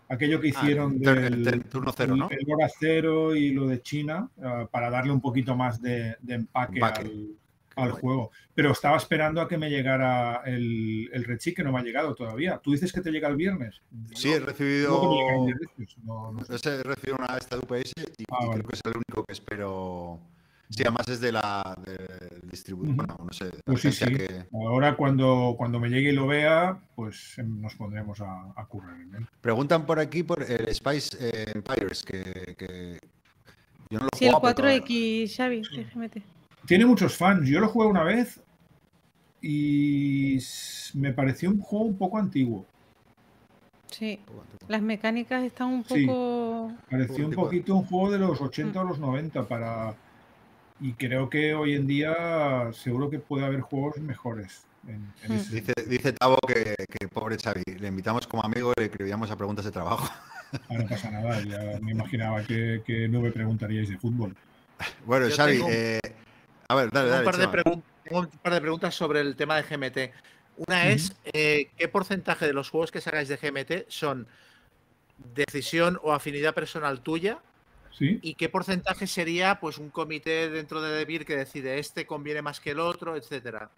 aquello que Ah, hicieron el del el turno cero, el- ¿no? el hora cero y lo de China ah, para darle un poquito más de, de empaque, Empaque. al, al juego. Pero estaba esperando a que me llegara el, el que no me ha llegado todavía. Tú dices que te llega el viernes. Sí, he recibido. directos, no- no sé. Ese he recibido una esta de UPS y, Ah, y vale. creo que es el único que espero. Sí, además es de la del distribuidor, Ujú. bueno, no sé, Pues sí, sí. que. Ahora cuando, cuando me llegue y lo vea, pues em, nos pondremos a, a currar en él. Preguntan por aquí por el Spice eh, Empires, que, que yo no lo Sí, el jugado, pero- 4X, Xavi, GMT. Tiene muchos fans. Yo lo jugué una vez y me pareció un juego un poco antiguo. Sí, las mecánicas están un Sí. poco... Pareció un poquito un juego de los 80 o los 90 para... Y creo que hoy en día seguro que puede haber juegos mejores. en- en Mm. ese Dice, dice Tavo que, que pobre Xavi, le invitamos como amigo y le escribíamos a preguntas de trabajo. Ah, no pasa nada, ya me imaginaba que, que no me preguntaríais de fútbol. Bueno, Yo Xavi, tengo- eh, a ver, dale, Tengo dale. un, par de tengo un par de preguntas sobre el tema de GMT. Una es, eh, ¿qué porcentaje de los juegos que sacáis de GMT son decisión o afinidad personal tuya? ¿Sí? ¿Y qué porcentaje sería pues un comité dentro de DeVir que decide este conviene más que el otro, etcétera?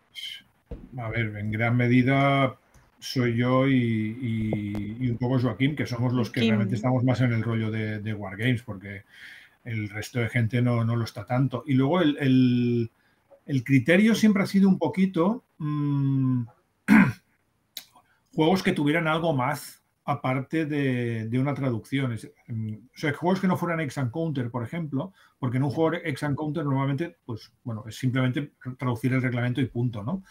A ver, en gran medida soy yo y, y- y un poco Joaquín, que somos los que Kim. realmente estamos más en el rollo de, de Wargames, porque el resto de gente no, no lo está tanto. Y luego el, el- el criterio siempre ha sido un poquito mm, [CLEARS THROAT] juegos que tuvieran algo más aparte de, de una traducción. Es- mm, o sea, juegos que no fueran X and Counter, por ejemplo, porque en un juego X and Counter normalmente, pues bueno, es simplemente traducir el reglamento y punto, ¿no?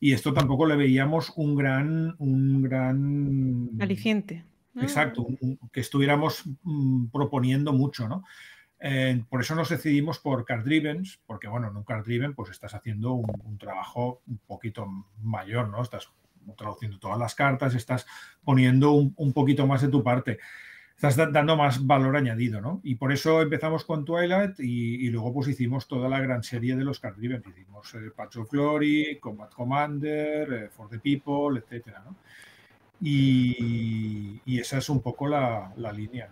Y esto tampoco le veíamos un gran, un gran Aliciente. Exacto, un- que estuviéramos mm, proponiendo mucho, ¿no? Eh, por eso nos decidimos por card drivens, porque bueno, en un card driven pues estás haciendo un, un trabajo un poquito mayor, ¿no? Estás traduciendo todas las cartas, estás poniendo un, un poquito más de tu parte, estás da- dando más valor añadido, ¿no? Y por eso empezamos con Twilight y, y luego pues hicimos toda la gran serie de los card drivens, hicimos eh, Patch of Glory, Combat Commander, eh, For the People, etcétera, ¿no? Y, y esa es un poco la, la línea.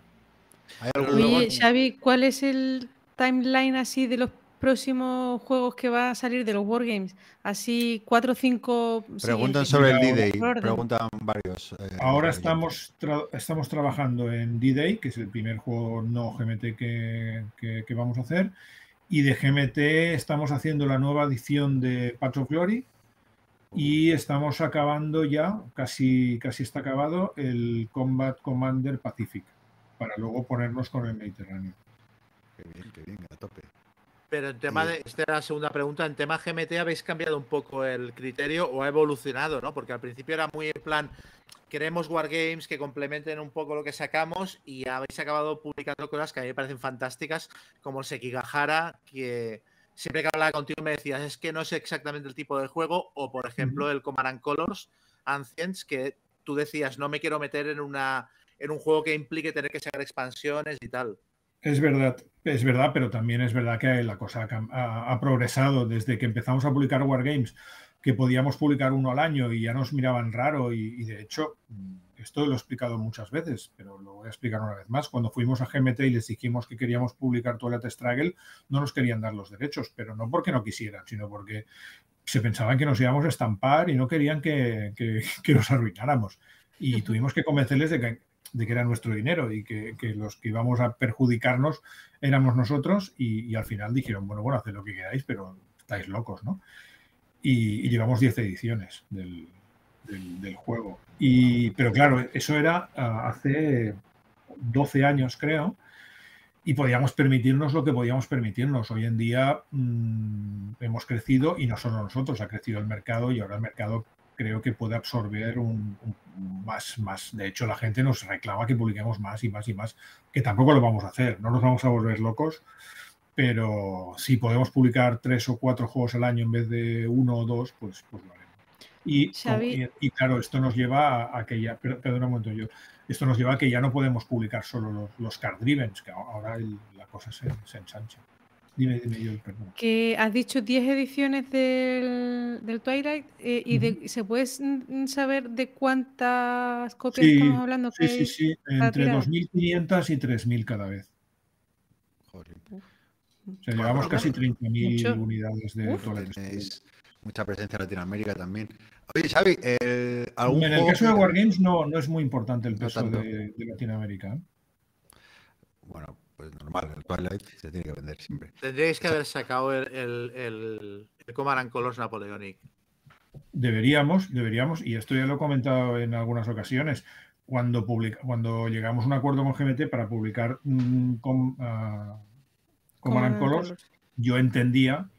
¿Hay algún Oye, Xavi, ¿cuál es el timeline así de los próximos juegos que va a salir de los Wargames? Así cuatro o cinco. Preguntan sobre el D-Day, preguntan varios. eh, Ahora estamos, tra- estamos trabajando en D-Day, que es el primer juego no GMT que, que- que vamos a hacer. Y de GMT estamos haciendo la nueva edición de Patch of Glory. Y estamos acabando ya, casi, casi está acabado, el Combat Commander Pacific, para luego ponernos con el Mediterráneo. Qué bien, qué bien, a tope. Pero en tema de, esta era la segunda pregunta, en tema GMT habéis cambiado un poco el criterio o ha evolucionado, ¿no? Porque al principio era muy en plan, queremos wargames que complementen un poco lo que sacamos y habéis acabado publicando cosas que a mí me parecen fantásticas, como el Sekigahara, que siempre que hablaba contigo me decías, es que no sé exactamente el tipo de juego, o por ejemplo el Command and Colors Ancients, que tú decías, no me quiero meter en, una, en un juego que implique tener que sacar expansiones y tal. Es verdad, es verdad, pero también es verdad que la cosa ha, progresado desde que empezamos a publicar Wargames, que podíamos publicar uno al año y ya nos miraban raro y, y de hecho, esto lo he explicado muchas veces, pero lo voy a explicar una vez más. Cuando fuimos a GMT y les dijimos que queríamos publicar Toilet Struggle, no nos querían dar los derechos, pero no porque no quisieran, sino porque se pensaban que nos íbamos a estampar y no querían que, que- [LAUGHS] que nos arruináramos. Y tuvimos que convencerles de que, de que era nuestro dinero y que, que los que íbamos a perjudicarnos éramos nosotros y, al final dijeron, bueno, bueno, haced lo que queráis, pero estáis locos, ¿no? Y, llevamos 10 ediciones del, del- del juego. Y, pero claro, eso era ah, hace 12 años, creo, y podíamos permitirnos lo que podíamos permitirnos. Hoy en día mm, hemos crecido y no solo nosotros, ha crecido el mercado y ahora el mercado creo que puede absorber un, un- más, más. De hecho, la gente nos reclama que publiquemos más y más y más, que tampoco lo vamos a hacer, no nos vamos a volver locos, pero si podemos publicar tres o cuatro juegos al año en vez de uno o dos, pues, pues lo haremos. Y, claro, esto nos lleva a, que ya, per- perdona un momento yo, esto nos lleva a que ya no podemos publicar solo los, los card drivens, que ahora el- la cosa se, se ensancha. Dime, dime yo, perdón. Que has dicho 10 ediciones del, del Twilight eh, y de- Ujú. ¿se puede saber de cuántas copias Sí, estamos hablando? Sí, que sí, sí, entre tirada? 2.500 y 3.000 cada vez. Joder, O sea, llevamos casi 30.000 Mucho. unidades de Uf. Struggle. tenéis mucha presencia en Latinoamérica también. Oye, Xavi, eh, ¿algún En el caso de Wargames no, no es muy importante el No peso tanto. de, de Latinoamérica. ¿eh? Bueno, pues normal, el Twilight se tiene que vender siempre. Tendríais que haber sacado el, el, el, el Command and Colors Napoleonic. Deberíamos, deberíamos, y esto ya lo he comentado en algunas ocasiones, cuando, publica, cuando llegamos a un acuerdo con GMT para publicar mm, con, ah, Colors, yo entendía,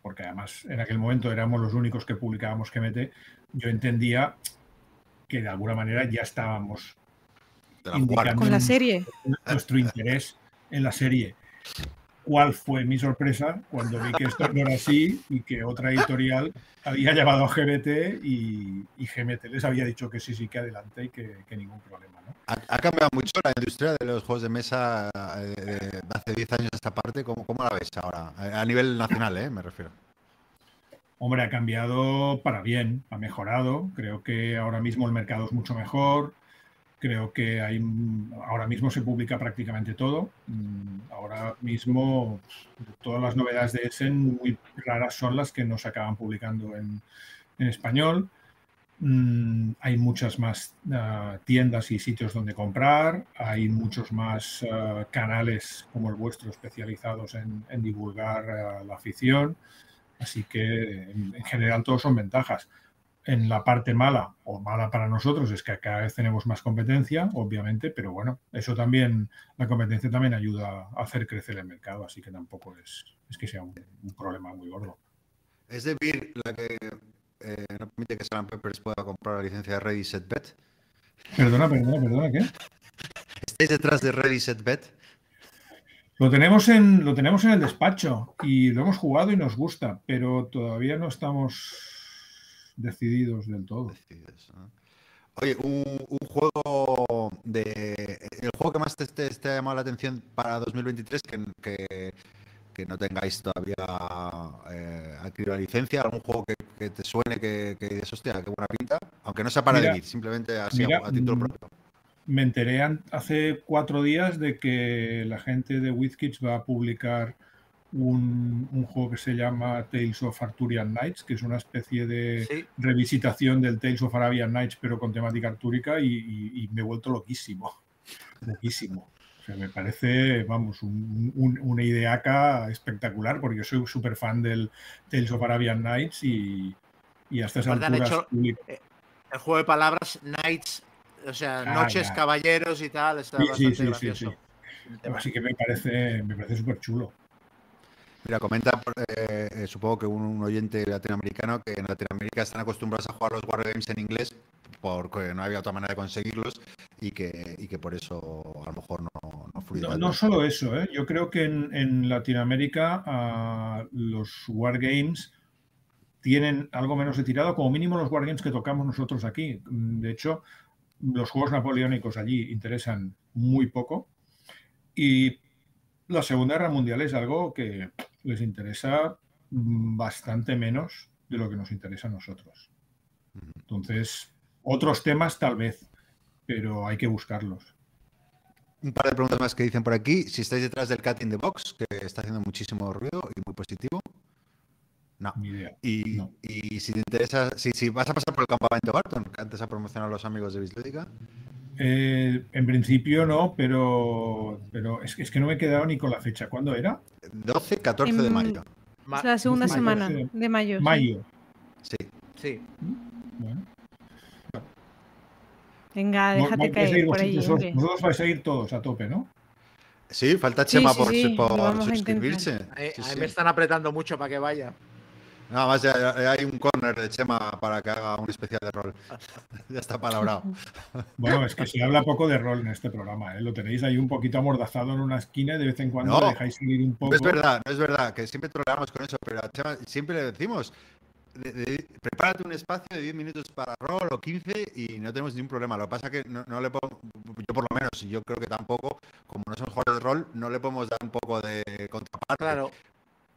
porque además en aquel momento éramos los únicos que publicábamos GMT, yo entendía que de alguna manera ya estábamos De la indicando Con la nuestro- serie. nuestro interés en la serie. ¿Cuál fue mi sorpresa cuando vi que esto no era así y que otra editorial había llamado a GMT y, y GMT les había dicho que sí, sí, que adelante y que, que ningún problema? ¿no? Ha, ha cambiado mucho la industria de los juegos de mesa eh, de, de hace 10 años a esta parte. ¿Cómo, cómo la ves ahora? A a nivel nacional, ¿eh? me refiero. Hombre, ha cambiado para bien, ha mejorado. Creo que ahora mismo el mercado es mucho mejor. Creo que hay, ahora mismo se publica prácticamente todo. Mm, Ahora mismo todas las novedades de Essen muy raras son las que nos acaban publicando en, en español. Mm, hay muchas más ah, tiendas y sitios donde comprar. Hay muchos más ah, canales como el vuestro especializados en, en divulgar ah, la afición. Así que en, en general todos son ventajas. En la parte mala o mala para nosotros es que cada vez tenemos más competencia, obviamente, pero bueno, eso también, la competencia también ayuda a hacer crecer el mercado, así que tampoco es, es que sea un, un problema muy gordo. Es de la que eh, no permite que Salam Peppers pueda comprar la licencia de Ready Set Bet. Perdona, perdona, perdona, ¿qué? [LAUGHS] ¿Estáis detrás de Ready Set Bet? Lo tenemos, en, lo tenemos en el despacho y lo hemos jugado y nos gusta, pero todavía no estamos decididos del todo. Decididos, ¿no? Oye, un, un juego de. El juego que más te, te- te ha llamado la atención para 2023, que, que, que no tengáis todavía eh, adquirido la licencia, algún juego que, que te suene que, que dices, hostia, qué buena pinta, aunque no sea para Mira, David, simplemente así a- mira, a, título mm, propio. Me enteré hace cuatro días de que la gente de WizKids va a publicar un, un juego que se llama Tales of Arthurian Nights, que es una especie de Sí. revisitación del Tales of Arabian Nights, pero con temática artúrica, y, y- y me he vuelto loquísimo. [LAUGHS] Loquísimo. O sea, me parece, vamos, un- un- una ideaca espectacular, porque yo soy súper fan del Tales of Arabian Nights y, y a estas Aparte han alturas hecho- public- El juego de palabras, Knights, o sea, Ah, noches, ya. caballeros y tal, está Sí, bastante sí, gracioso. Así que me parece, me parece súper chulo. Mira, comenta, eh, eh, supongo que un, un oyente latinoamericano que en Latinoamérica están acostumbrados a jugar los wargames en inglés porque no había otra manera de conseguirlos y que, y que por eso a lo mejor no, no fluye No, solo eso, ¿eh? yo creo que en, en Latinoamérica ah, los wargames tienen algo menos de tirado, como mínimo los wargames que tocamos nosotros aquí. De hecho, los juegos napoleónicos allí interesan muy poco y la Segunda Guerra Mundial es algo que les interesa mm, bastante menos de lo que nos interesa a nosotros. Entonces, otros temas tal vez, pero hay que buscarlos. Un par de preguntas más que dicen por aquí. Si estáis detrás del Cat in the Box, que está haciendo muchísimo ruido y muy positivo. No. Ni idea. Y, No. y si te interesa, si, si vas a pasar por el campamento Barton, que antes ha promocionado a los amigos de Bislúdica. Eh, en principio no, pero, pero es, que- es que no me he quedado ni con la fecha. ¿Cuándo era? 12, 14 de mayo. Ma- Es la segunda Mayo, semana de mayo. sí. Mayo. Sí. Sí. Bueno, Venga, déjate a caer por ahí, vosotros, vosotros vais a ir todos a tope, ¿no? Sí, falta Chema sí, por, sí, a suscribirse. Ahí, Sí, ahí sí. me están apretando mucho para que vaya. Nada más ya, ya hay un corner de Chema para que haga un especial de rol. [LAUGHS] ya está palabrado. Bueno, es que se habla poco de rol en este programa, ¿eh? Lo tenéis ahí un poquito amordazado en una esquina y de vez en cuando No, dejáis salir un poco. No es verdad, no es verdad, que siempre troleamos con eso, pero a Chema siempre le decimos, de- de- prepárate un espacio de 10 minutos para rol o 15 y no tenemos ningún problema. Lo que pasa es que no, no le pongo, yo por lo menos, y yo creo que tampoco, como no somos jugadores de rol, no le podemos dar un poco de contraparte. Claro.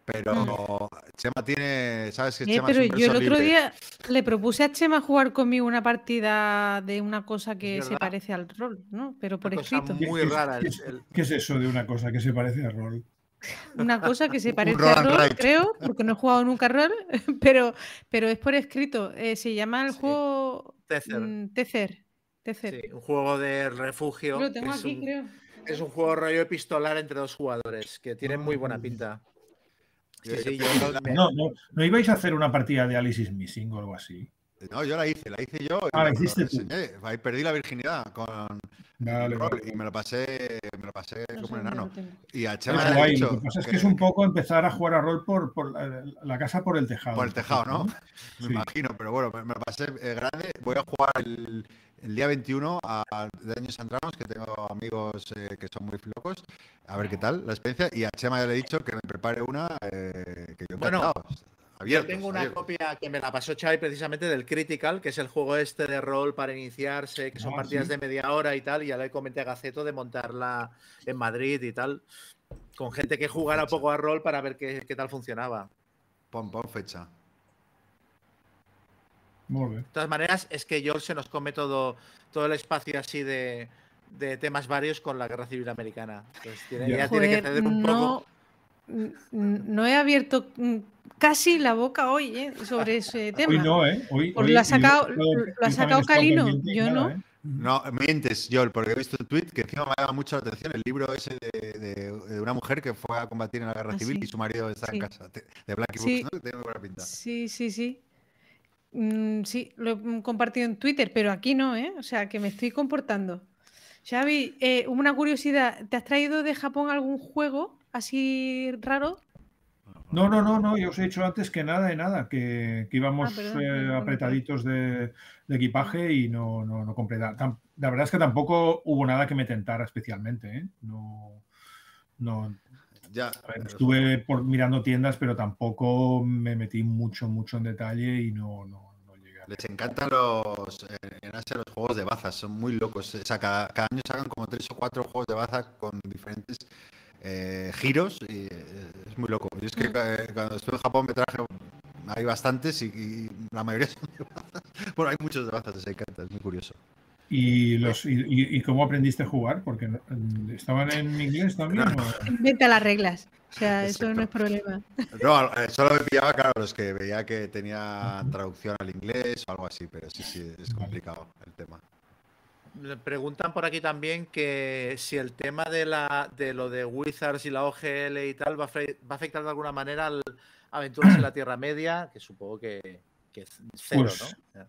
Pero Chema tiene, ¿sabes que Eh, Chema pero es un yo el otro libre? día le propuse a Chema jugar conmigo una partida de una cosa que se parece al rol, ¿no? Pero por Una cosa escrito. ¿Qué- muy qué rara. ¿Qué el- es, el- qué es eso de una cosa que se parece a rol? [LAUGHS] Una cosa que se parece roll a and rol, creo, porque no he jugado nunca rol, [LAUGHS] pero, pero es por escrito. Eh, se llama el Sí. juego Tether. mm, Tecer. Tecer. Sí, un juego de refugio. Lo tengo es, aquí, un, creo. es un juego rollo epistolar entre dos jugadores, que tiene muy buena pinta. Sí, sí, yo- No, no, ¿no ibais a hacer una partida de Alice is Missing o algo así? No, yo la hice, la hice yo. Ah, la hiciste tú. Ahí perdí la virginidad con Vale, rol vale. y me lo pasé, me lo pasé No como un enano. Y a Es Chema le he dicho Lo que pasa es que que- es un poco empezar a jugar a rol por, por la, la casa por el tejado. Por el tejado, ¿no? [LAUGHS] Me Sí. imagino, pero bueno, me me lo pasé eh, grande. Voy a jugar el, el día 21 a, de Años Andranos, que tengo amigos eh, que son muy locos. A ver qué tal la experiencia. Y a Chema ya le he dicho que me prepare una eh, que yo Bueno, encantado. Abiertos, Yo tengo una abiertos. copia que me la pasó Xavi precisamente del Critical, que es el juego este de rol para iniciarse, que son Ah, partidas sí. de media hora y tal, y ya le comenté a Gaceto de montarla en Madrid y tal, con gente que jugara un poco a rol para ver qué, qué tal funcionaba. Pon, pon fecha. Muy bien. De todas maneras, es que George se nos come todo, todo el espacio así de, de temas varios con la guerra civil americana. Entonces, tiene, Ya. ya tiene que Joder, ceder un poco. no, no he abierto casi la boca hoy eh, sobre ese tema. Hoy no, ¿eh? Hoy, hoy- lo ha sacado- lo ha sacado Calino, yo nada, no. ¿eh? No, mientes, Joel, porque he visto un tweet que encima me ha llamado mucho la atención. El libro ese de, de- de una mujer que fue a combatir en la guerra Ah, civil sí. y su marido está en casa. De Blacky Sí. Books, ¿no? Que tiene buena pinta. Sí, sí, sí. Mm, sí, lo he mm, compartido en Twitter, pero aquí no, ¿eh? O sea, que me estoy comportando. Xavi, eh, una curiosidad, ¿te has traído de Japón algún juego así raro? No, no, no, no, yo os he dicho antes que nada de nada, que, que íbamos Ah, perdón, eh, apretaditos de, de equipaje y no, no, no compré nada. La verdad es que tampoco hubo nada que me tentara especialmente, ¿eh? No, no, Ya, a ver, estuve por, mirando tiendas, pero tampoco me metí mucho, mucho en detalle y no, no, no llegué a... Les encantan los, eh, en Asia los juegos de bazas, son muy locos. O sea, cada, cada año sacan como tres o cuatro juegos de bazas con diferentes eh, giros y eh, es muy loco. Yo es que eh, cuando estuve en Japón me traje, hay bastantes y, y la mayoría son de bazas. [LAUGHS] Bueno, hay muchos de bazas, les encanta, es muy curioso. ¿Y, los, y, y- cómo aprendiste a jugar? Porque estaban en inglés también. o- Inventa las reglas. O sea, eso Exacto. no es problema. No, solo me pillaba, claro, los que veía que tenía traducción al inglés o algo así, pero sí, sí, es complicado el tema. Le Preguntan por aquí también que si el tema de la de lo de Wizards y la OGL y tal va a, va a afectar de alguna manera al Aventuras en la Tierra Media, que supongo que, que es cero, Pues, ¿no?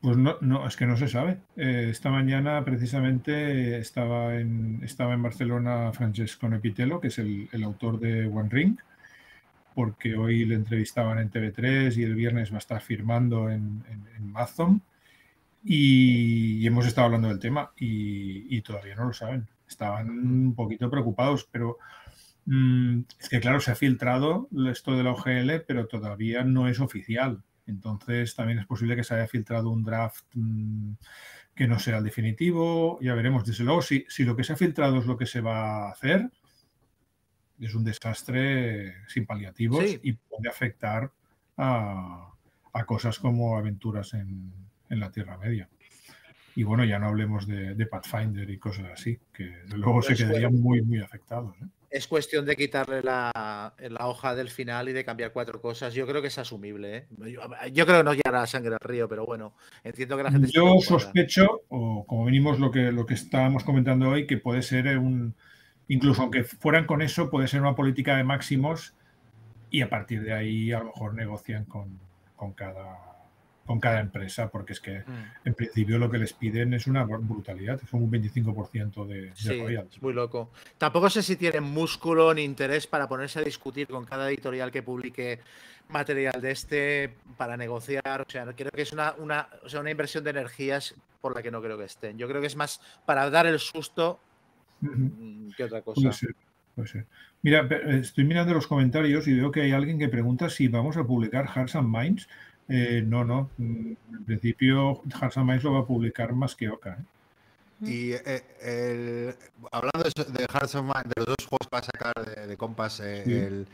Pues no, no, es que no se sabe. Eh, esta mañana precisamente estaba en, estaba en Barcelona Francesco Nepitelo, que es el, el autor de One Ring, porque hoy le entrevistaban en TV3 y el viernes va a estar firmando en, en, en. Y, hemos estado hablando del tema y, y todavía no lo saben. Estaban un poquito preocupados, pero mm, es que claro, se ha filtrado esto de la OGL, pero todavía no es oficial. Entonces también es posible que se haya filtrado un draft mm, que no sea el definitivo. Ya veremos. Desde luego, si, si lo que se ha filtrado es lo que se va a hacer, es un desastre sin paliativos Sí. y puede afectar a, a cosas como aventuras en, en la Tierra Media. Y bueno, ya no hablemos de, de Pathfinder y cosas así, que luego se Pues, quedarían muy, muy afectados. ¿eh? Es cuestión de quitarle la, la hoja del final y de cambiar cuatro cosas. Yo creo que es asumible. ¿eh? Yo, yo creo que no llegará sangre al río, pero bueno, entiendo que la gente. Yo sospecho, o como mínimo lo que, lo que estábamos comentando hoy, que puede ser un, incluso aunque fueran con eso, puede ser una política de máximos y a partir de ahí a lo mejor negocian con, con cada, con cada empresa, porque es que Mm. en principio lo que les piden es una brutalidad, como un 25% de, de Sí, royalties. es muy loco. Tampoco sé si tienen músculo ni interés para ponerse a discutir con cada editorial que publique material de este para negociar. O sea, creo que es una, una, o sea, una inversión de energías por la que no creo que estén. Yo creo que es más para dar el susto mm, que otra cosa. Puede ser, puede ser. Mira, estoy mirando los comentarios y veo que hay alguien que pregunta si vamos a publicar Hearts and Minds. Eh, no, no. mm, En principio, Minds lo va a publicar más que Oca. ¿eh? Y eh, el- hablando de, eso- de Hearts of Mine, de los dos juegos que va a sacar de, de Compass, eh, Sí. el-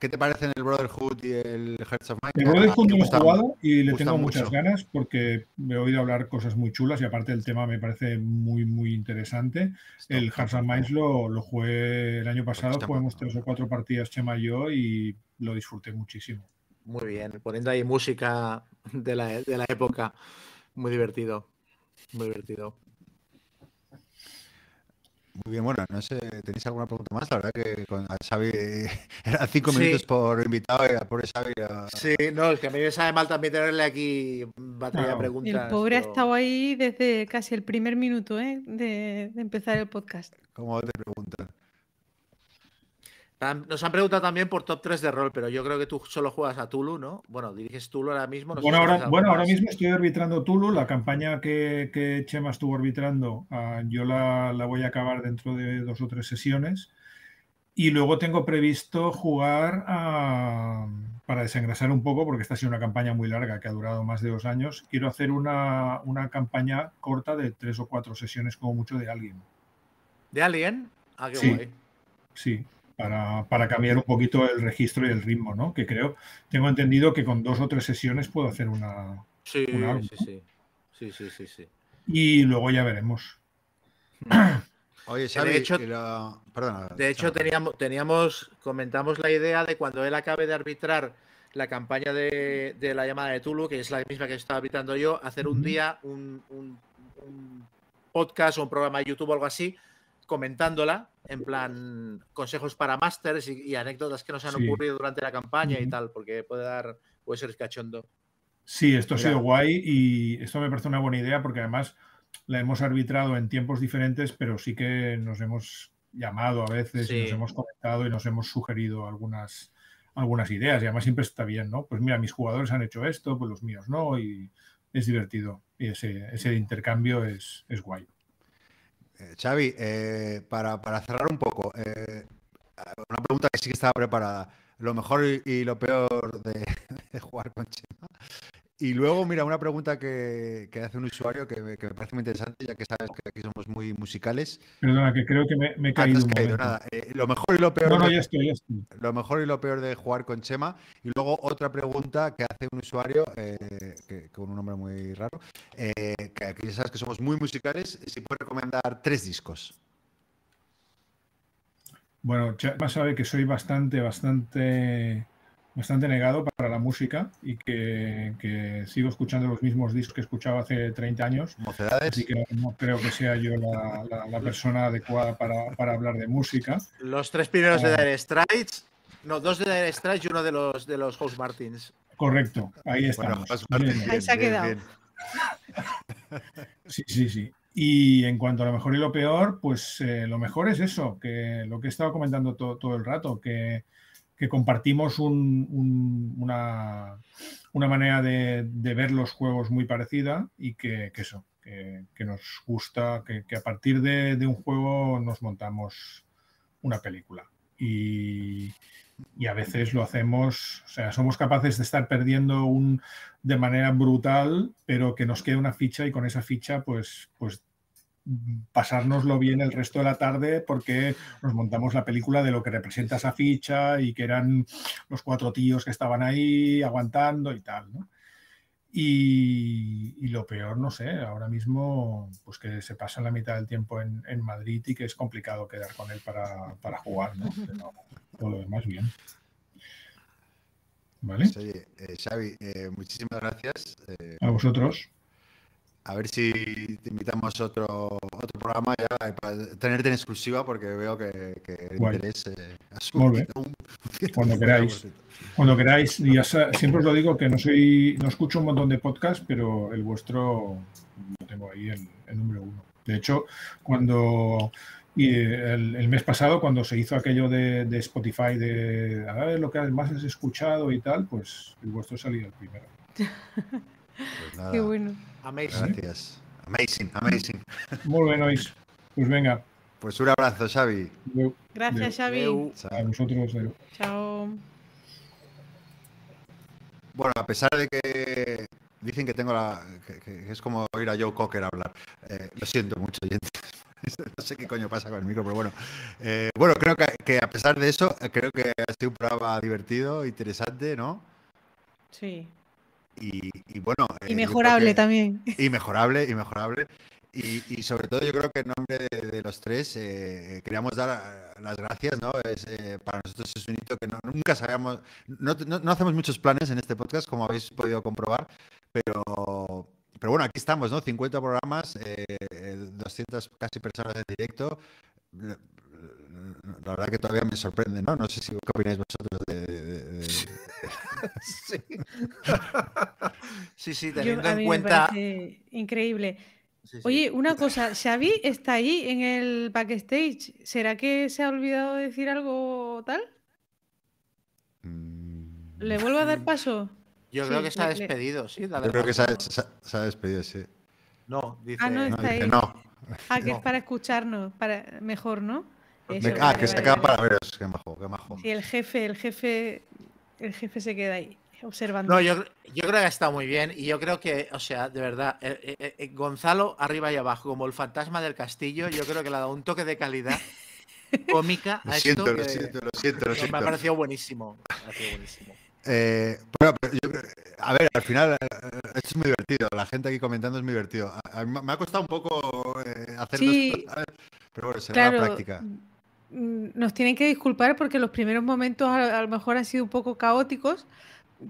¿qué te parecen el Brotherhood y el Hearts of Mine? El Brotherhood no lo he jugado y le tengo muchas mucho. ganas porque me he oído hablar cosas muy chulas y aparte el tema me parece muy, muy interesante. El Hearts Minds lo, lo jugué el año pasado, jugamos tres o cuatro partidas Chema y yo y lo disfruté muchísimo. Muy bien, poniendo ahí música de la, de la época. Muy divertido. Muy divertido. Muy bien, bueno, no sé, ¿tenéis alguna pregunta más? La verdad que con a Xavi [LAUGHS] eran cinco Sí. minutos por invitado y a pobre Xavi a- Sí, no, es que a mí me sabe mal también tenerle aquí batería de preguntas. El pobre ha estado ahí desde casi el primer minuto ¿eh? de, de empezar el podcast. ¿Cómo te preguntan? Nos han preguntado también por top 3 de rol, pero yo creo que tú solo juegas a Tulu, ¿no? Bueno, diriges Tulu ahora mismo. no Bueno, si ahora, bueno, ahora mismo estoy arbitrando Tulu, la campaña que, que Chema estuvo arbitrando, ah, yo la, la voy a acabar dentro de dos o tres sesiones. Y luego tengo previsto jugar para desengrasar un poco, porque esta ha sido una campaña muy larga que ha durado más de dos años. Quiero hacer una, una campaña corta de tres o cuatro sesiones, como mucho, de alguien. ¿De Alien? Ah, qué Sí. guay. Sí, para, para cambiar un poquito el registro y el ritmo, ¿no? Que creo, tengo entendido que con dos o tres sesiones puedo hacer una, Sí, álbum, sí, ¿no? sí. Sí, sí, sí, sí. Y luego ya veremos. [CLEARS THROAT] Oye, de Xavi, hecho- la- perdona. De hecho, teníamos, teníamos, comentamos la idea de cuando él acabe de arbitrar la campaña de, de la llamada de Tulu, que es la misma que estaba arbitrando yo, hacer un día un, un- un podcast o un programa de YouTube o algo así, comentándola, en plan consejos para másters y, y anécdotas que nos han Sí. ocurrido durante la campaña y tal, porque puede dar, puede ser cachondo. Sí, esto ha sido guay y esto me parece una buena idea porque además la hemos arbitrado en tiempos diferentes, pero sí que nos hemos llamado a veces y nos hemos comentado y nos hemos sugerido algunas, algunas ideas y además siempre está bien, ¿no? Pues mira, mis jugadores han hecho esto, pues los míos no, y es divertido. Y ese, ese intercambio es, es guay. Eh, Xavi, eh, para, para cerrar un poco, eh, una pregunta que sí que estaba preparada. Lo mejor y, lo peor de, [LAUGHS] de jugar con Chema. Y luego, mira, una pregunta que, que hace un usuario que me, que me parece muy interesante, ya que sabes que aquí somos muy musicales. Perdona, que creo que me, me he Ah, caído un caído, nada. Eh, lo mejor y lo peor No, no, de- ya estoy, ya estoy. lo mejor y lo peor de jugar con Chema. Y luego otra pregunta que hace un usuario eh, que, con un nombre muy raro, eh, que aquí ya sabes que somos muy musicales, si puede recomendar tres discos. Bueno, Chema sabe que soy bastante, bastante, bastante negado para la música y que, que sigo escuchando los mismos discos que escuchaba hace 30 años. Mocedades. Así que no, no creo que sea yo la, la- la persona adecuada para, para hablar de música. Los tres primeros de Ah. Dire Straits. No, dos de Dire Straits y uno de los de los House Martins. Correcto, ahí Bueno, estamos. Bien. Ahí se ha quedado. bien. [LAUGHS] Sí, sí, sí. Y en cuanto a lo mejor y lo peor, pues eh, lo mejor es eso, que lo que he estado comentando to- todo el rato, que, que compartimos un- un- una, una manera de, ver los juegos muy parecida y que, eso, que, nos gusta, que, a partir de, un juego nos montamos una película. Y, y a veces lo hacemos, o sea, somos capaces de estar perdiendo un, de manera brutal, pero que nos quede una ficha y con esa ficha, pues, pues pasárnoslo bien el resto de la tarde porque nos montamos la película de lo que representa esa ficha y que eran los cuatro tíos que estaban ahí aguantando y tal, ¿no? Y, y lo peor, no sé, ahora mismo, pues que se pasa la mitad del tiempo en, en Madrid y que es complicado quedar con él para, para jugar, ¿no? Pero todo lo demás bien. ¿Vale? Pues, oye, eh, Xavi, eh, muchísimas gracias. Eh, A vosotros. A ver si te invitamos a otro, otro programa ya eh, para tenerte en exclusiva porque veo que, que el Guay. interés eh, subido un Cuando 150%. queráis. [LAUGHS] Cuando queráis, y ya siempre os lo digo que no soy, no escucho un montón de podcasts, pero el vuestro lo tengo ahí el, el número uno. De hecho, cuando y el, el mes pasado, cuando se hizo aquello de, de Spotify de a ver lo que más has escuchado y tal, pues el vuestro salía el primero. [LAUGHS] Pues nada, Qué bueno. Amazing. Gracias. Amazing, amazing. Muy bien, Ois. Pues venga, Pues un abrazo, Xavi. Gracias, Xavi. Adeu. A vosotros. Chao. Bueno, a pesar de que dicen que tengo la. que, que es como oír a Joe Cocker hablar. eh, lo siento mucho, oyentes. [LAUGHS] No sé qué coño pasa con el micro, pero bueno. Eh, bueno, creo que, que a pesar de eso, creo que ha sido un programa divertido, interesante, ¿no? Sí. Y, y bueno. eh, Y mejorable que- también. Y mejorable, y mejorable. Y, y sobre todo yo creo que en nombre de, de los tres eh, queríamos dar eh, las gracias, ¿no? Es, eh, para nosotros es un hito que no- nunca sabíamos, no, no- no hacemos muchos planes en este podcast, como habéis podido comprobar, pero, pero bueno, aquí estamos, ¿no? 50 programas, eh, 200 casi personas en directo. La la verdad que todavía me sorprende, ¿no? No sé si qué opináis vosotros de- [LAUGHS] Sí. sí, sí, Yo- teniendo a en mí cuenta. increíble. Sí, sí. Oye, una cosa, Xavi está ahí en el backstage. ¿Será que se ha olvidado de decir algo tal? Mm, ¿Le vuelvo a dar paso? yo creo que se ha le- despedido, sí. dale Yo creo que se ha, se ha- se ha despedido, sí. No, dice. Ah, no, No, está dice, ahí. no. Ah, que es para escucharnos, para mejor, ¿no? Eso, Me- ah, vale, que se acaba vale. para veros. Qué majo, qué majo. Sí, el jefe, el jefe, el jefe se queda ahí observando. No, yo, yo creo que ha estado muy bien y yo creo que, o sea, de verdad, eh, eh, eh, Gonzalo arriba y abajo, como el fantasma del castillo, yo creo que le ha dado un toque de calidad [LAUGHS] cómica Lo a siento, esto lo que- siento, lo siento, lo que me ha siento. parecido buenísimo. Me ha parecido buenísimo. Eh, bueno, pero yo creo- a ver, al final eh, esto es muy divertido. La gente aquí comentando es muy divertido. A- a mí me ha costado un poco eh, hacer Sí. pero bueno, será la práctica. Mm, nos tienen que disculpar porque los primeros momentos a, a lo mejor han sido un poco caóticos,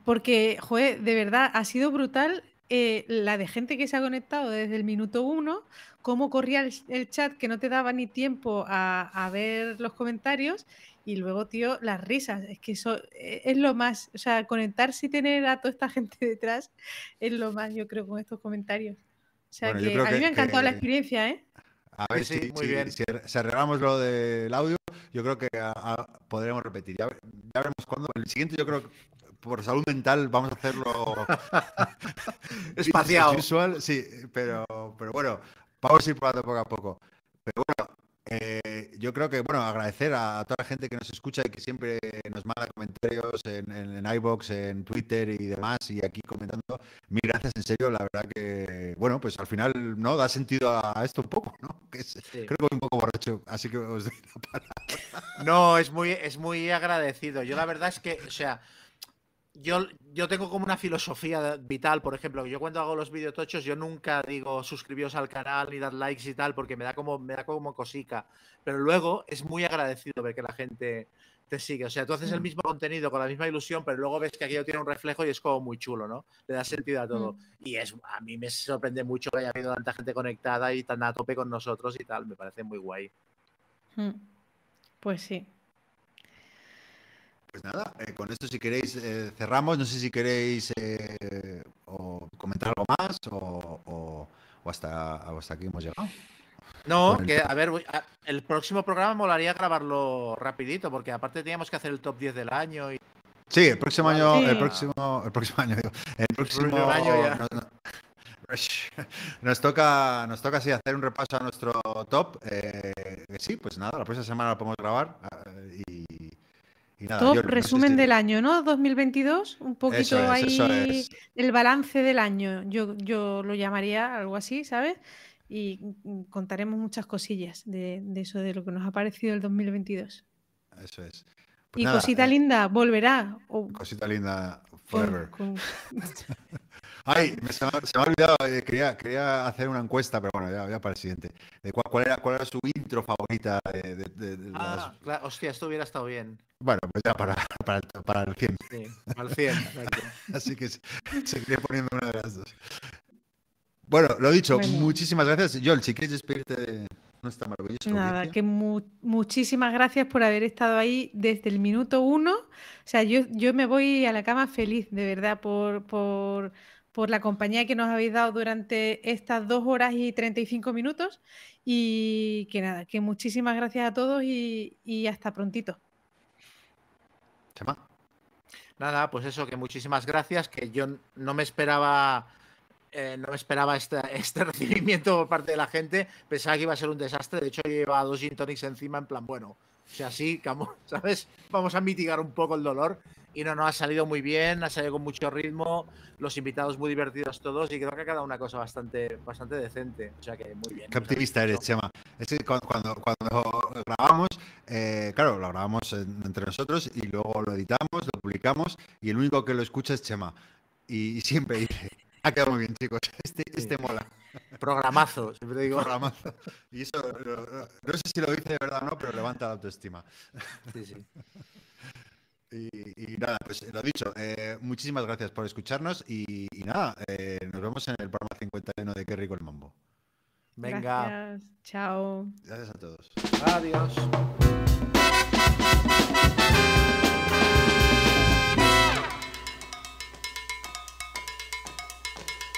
porque, joder, de verdad, ha sido brutal eh, la de gente que se ha conectado desde el minuto uno, cómo corría el, el chat que no te daba ni tiempo a, a ver los comentarios. Y luego, tío, las risas, es que eso eh, es lo más, o sea, conectarse y tener a toda esta gente [LAUGHS] detrás es lo más, yo creo, con estos comentarios. O sea, Bueno, que a mí que- me ha encantado la experiencia, ¿eh? A ver Sí, si, muy si- bien. si ar- si arreglamos lo del audio, yo creo que ah, ah, podremos repetir. Ya, ve- ya veremos cuándo. El siguiente, yo creo que por salud mental vamos a hacerlo [LAUGHS] [LAUGHS] Espaciado. visual, sí, pero, pero bueno, vamos a ir probando poco a poco. Pero bueno, eh, yo creo que, bueno, agradecer a toda la gente que nos escucha y que siempre nos manda comentarios en, en, en iVoox, en Twitter y demás, y aquí comentando. Mil gracias, en serio, la verdad que, bueno, pues al final, ¿no? Da sentido a esto un poco, ¿no? Que es- Creo que voy un poco borracho, así que os doy la palabra. No, es muy, es muy agradecido. Yo la verdad es que, o sea, yo, yo tengo como una filosofía vital, por ejemplo, yo cuando hago los videotochos, yo nunca digo suscribiros al canal ni dar likes y tal, porque me da como, me da como cosica. Pero luego es muy agradecido ver que la gente te sigue. O sea, tú haces el Mm. mismo contenido con la misma ilusión, pero luego ves que aquello tiene un reflejo y es como muy chulo, ¿no? Le da sentido a todo. Y es, a mí me sorprende mucho que haya habido tanta gente conectada y tan a tope con nosotros y tal. Me parece muy guay. Mm. Pues sí. Pues nada, eh, con esto si queréis eh, cerramos. No sé si queréis eh, o comentar algo más o, o- o hasta, hasta aquí hemos llegado. No, el que a ver, el próximo programa molaría grabarlo rapidito, porque aparte teníamos que hacer el top 10 del año y Sí, el próximo año, el próximo, el próximo año, digo, el próximo próximo año ya. nos, toca, nos toca sí hacer un repaso a nuestro top. eh, sí, pues nada, la próxima semana lo podemos grabar ah, y, y nada. Top yo no sé resumen si- del año, ¿no? 2022, un poquito Eso es, ahí eso es. el balance del año. Yo, yo lo llamaría algo así, ¿sabes? Y contaremos muchas cosillas de, de eso, de lo que nos ha parecido el 2022. Eso es. Pues y nada, cosita eh, linda, volverá. o Cosita linda con- forever. con- [LAUGHS] Ay, me- se, me, ha- se me ha olvidado, eh, quería, quería hacer una encuesta, pero bueno, ya, ya para el siguiente. De cuál, cuál era, ¿Cuál era su intro favorita de, de- de- de las- Ah, claro, hostia, esto hubiera estado bien. Bueno, pues ya para, para, el, para el 100. Sí, al 100. exacto. [LAUGHS] Así que se- seguiré poniendo una de las dos. Bueno, lo dicho, Bueno. muchísimas gracias. Joel, si quieres despedirte de nuestra maravillosa Nada, audiencia. que mu- muchísimas gracias por haber estado ahí desde el minuto uno. O sea, yo, yo me voy a la cama feliz, de verdad, por, por, por la compañía que nos habéis dado durante estas dos horas y 35 minutos. Y que nada, que muchísimas gracias a todos y, y hasta prontito. Chema. Nada, pues eso, que muchísimas gracias, que yo no me esperaba. eh, no me esperaba esta- [LAUGHS] este recibimiento por parte de la gente. Pensaba que iba a ser un desastre. De hecho, llevaba dos gin tonics encima en plan, bueno, o sea, sí, ¿sabes? Vamos a mitigar un poco el dolor. Y no, no, ha salido muy bien, ha salido con mucho ritmo, los invitados muy divertidos todos y creo que ha quedado una cosa bastante, bastante decente. O sea que muy bien. Qué optimista eres. Chema. Es que cuando, cuando, cuando grabamos, eh, claro, lo grabamos en- entre nosotros y luego lo editamos, lo publicamos y el único que lo escucha es Chema. Y, y siempre dice, ha quedado muy bien, chicos, [LAUGHS] este, este mola. Programazo, siempre digo. Programazo. Y eso, no sé si lo dice de verdad o no, pero levanta la autoestima. Sí, sí. [LAUGHS] Y, y nada, pues lo dicho, eh, muchísimas gracias por escucharnos y, y nada, eh, nos vemos en el programa 51 de Qué rico el mambo. Venga, Gracias. Chao. Gracias a todos. adiós.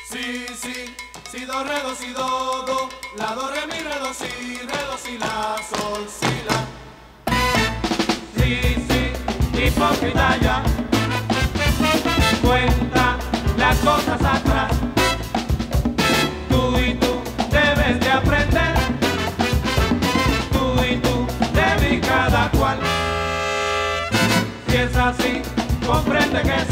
Si, si, si, do, re, do, si, do, do, la, do, re, mi, re, do, si, re, do, si, la, sol, si, la. Sí, sí, hipócrita ya, cuenta las cosas atrás. Tú y tú debes de aprender, tú y tú debes cada cual. Si es así, comprende que sí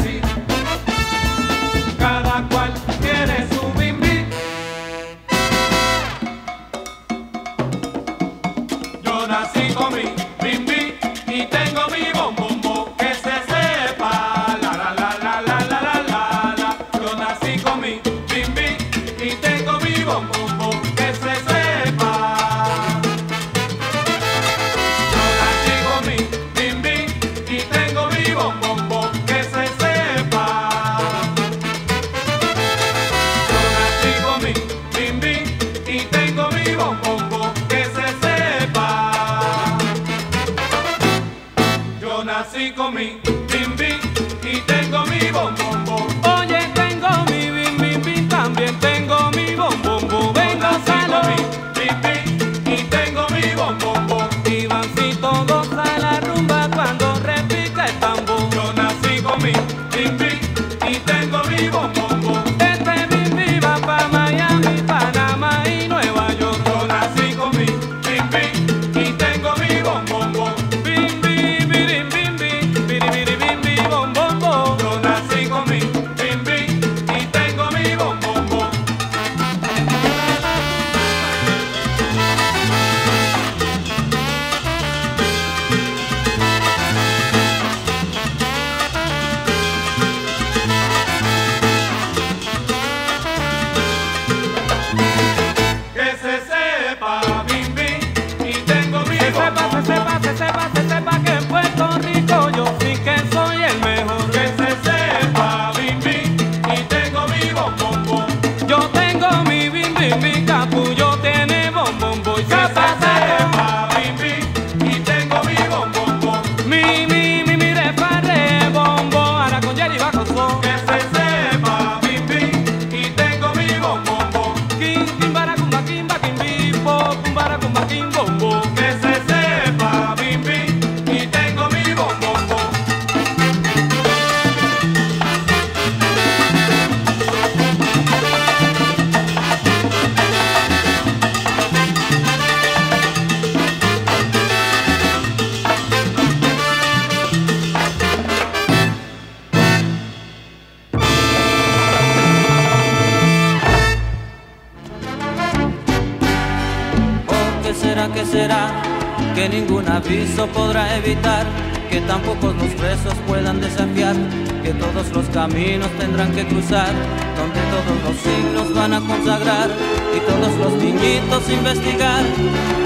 cruzar, donde todos los signos van a consagrar, y todos los niñitos investigar,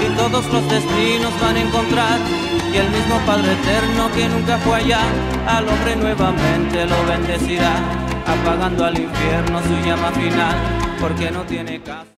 y todos los destinos van a encontrar, y el mismo Padre Eterno que nunca fue allá, al hombre nuevamente lo bendecirá, apagando al infierno su llama final, porque no tiene caso.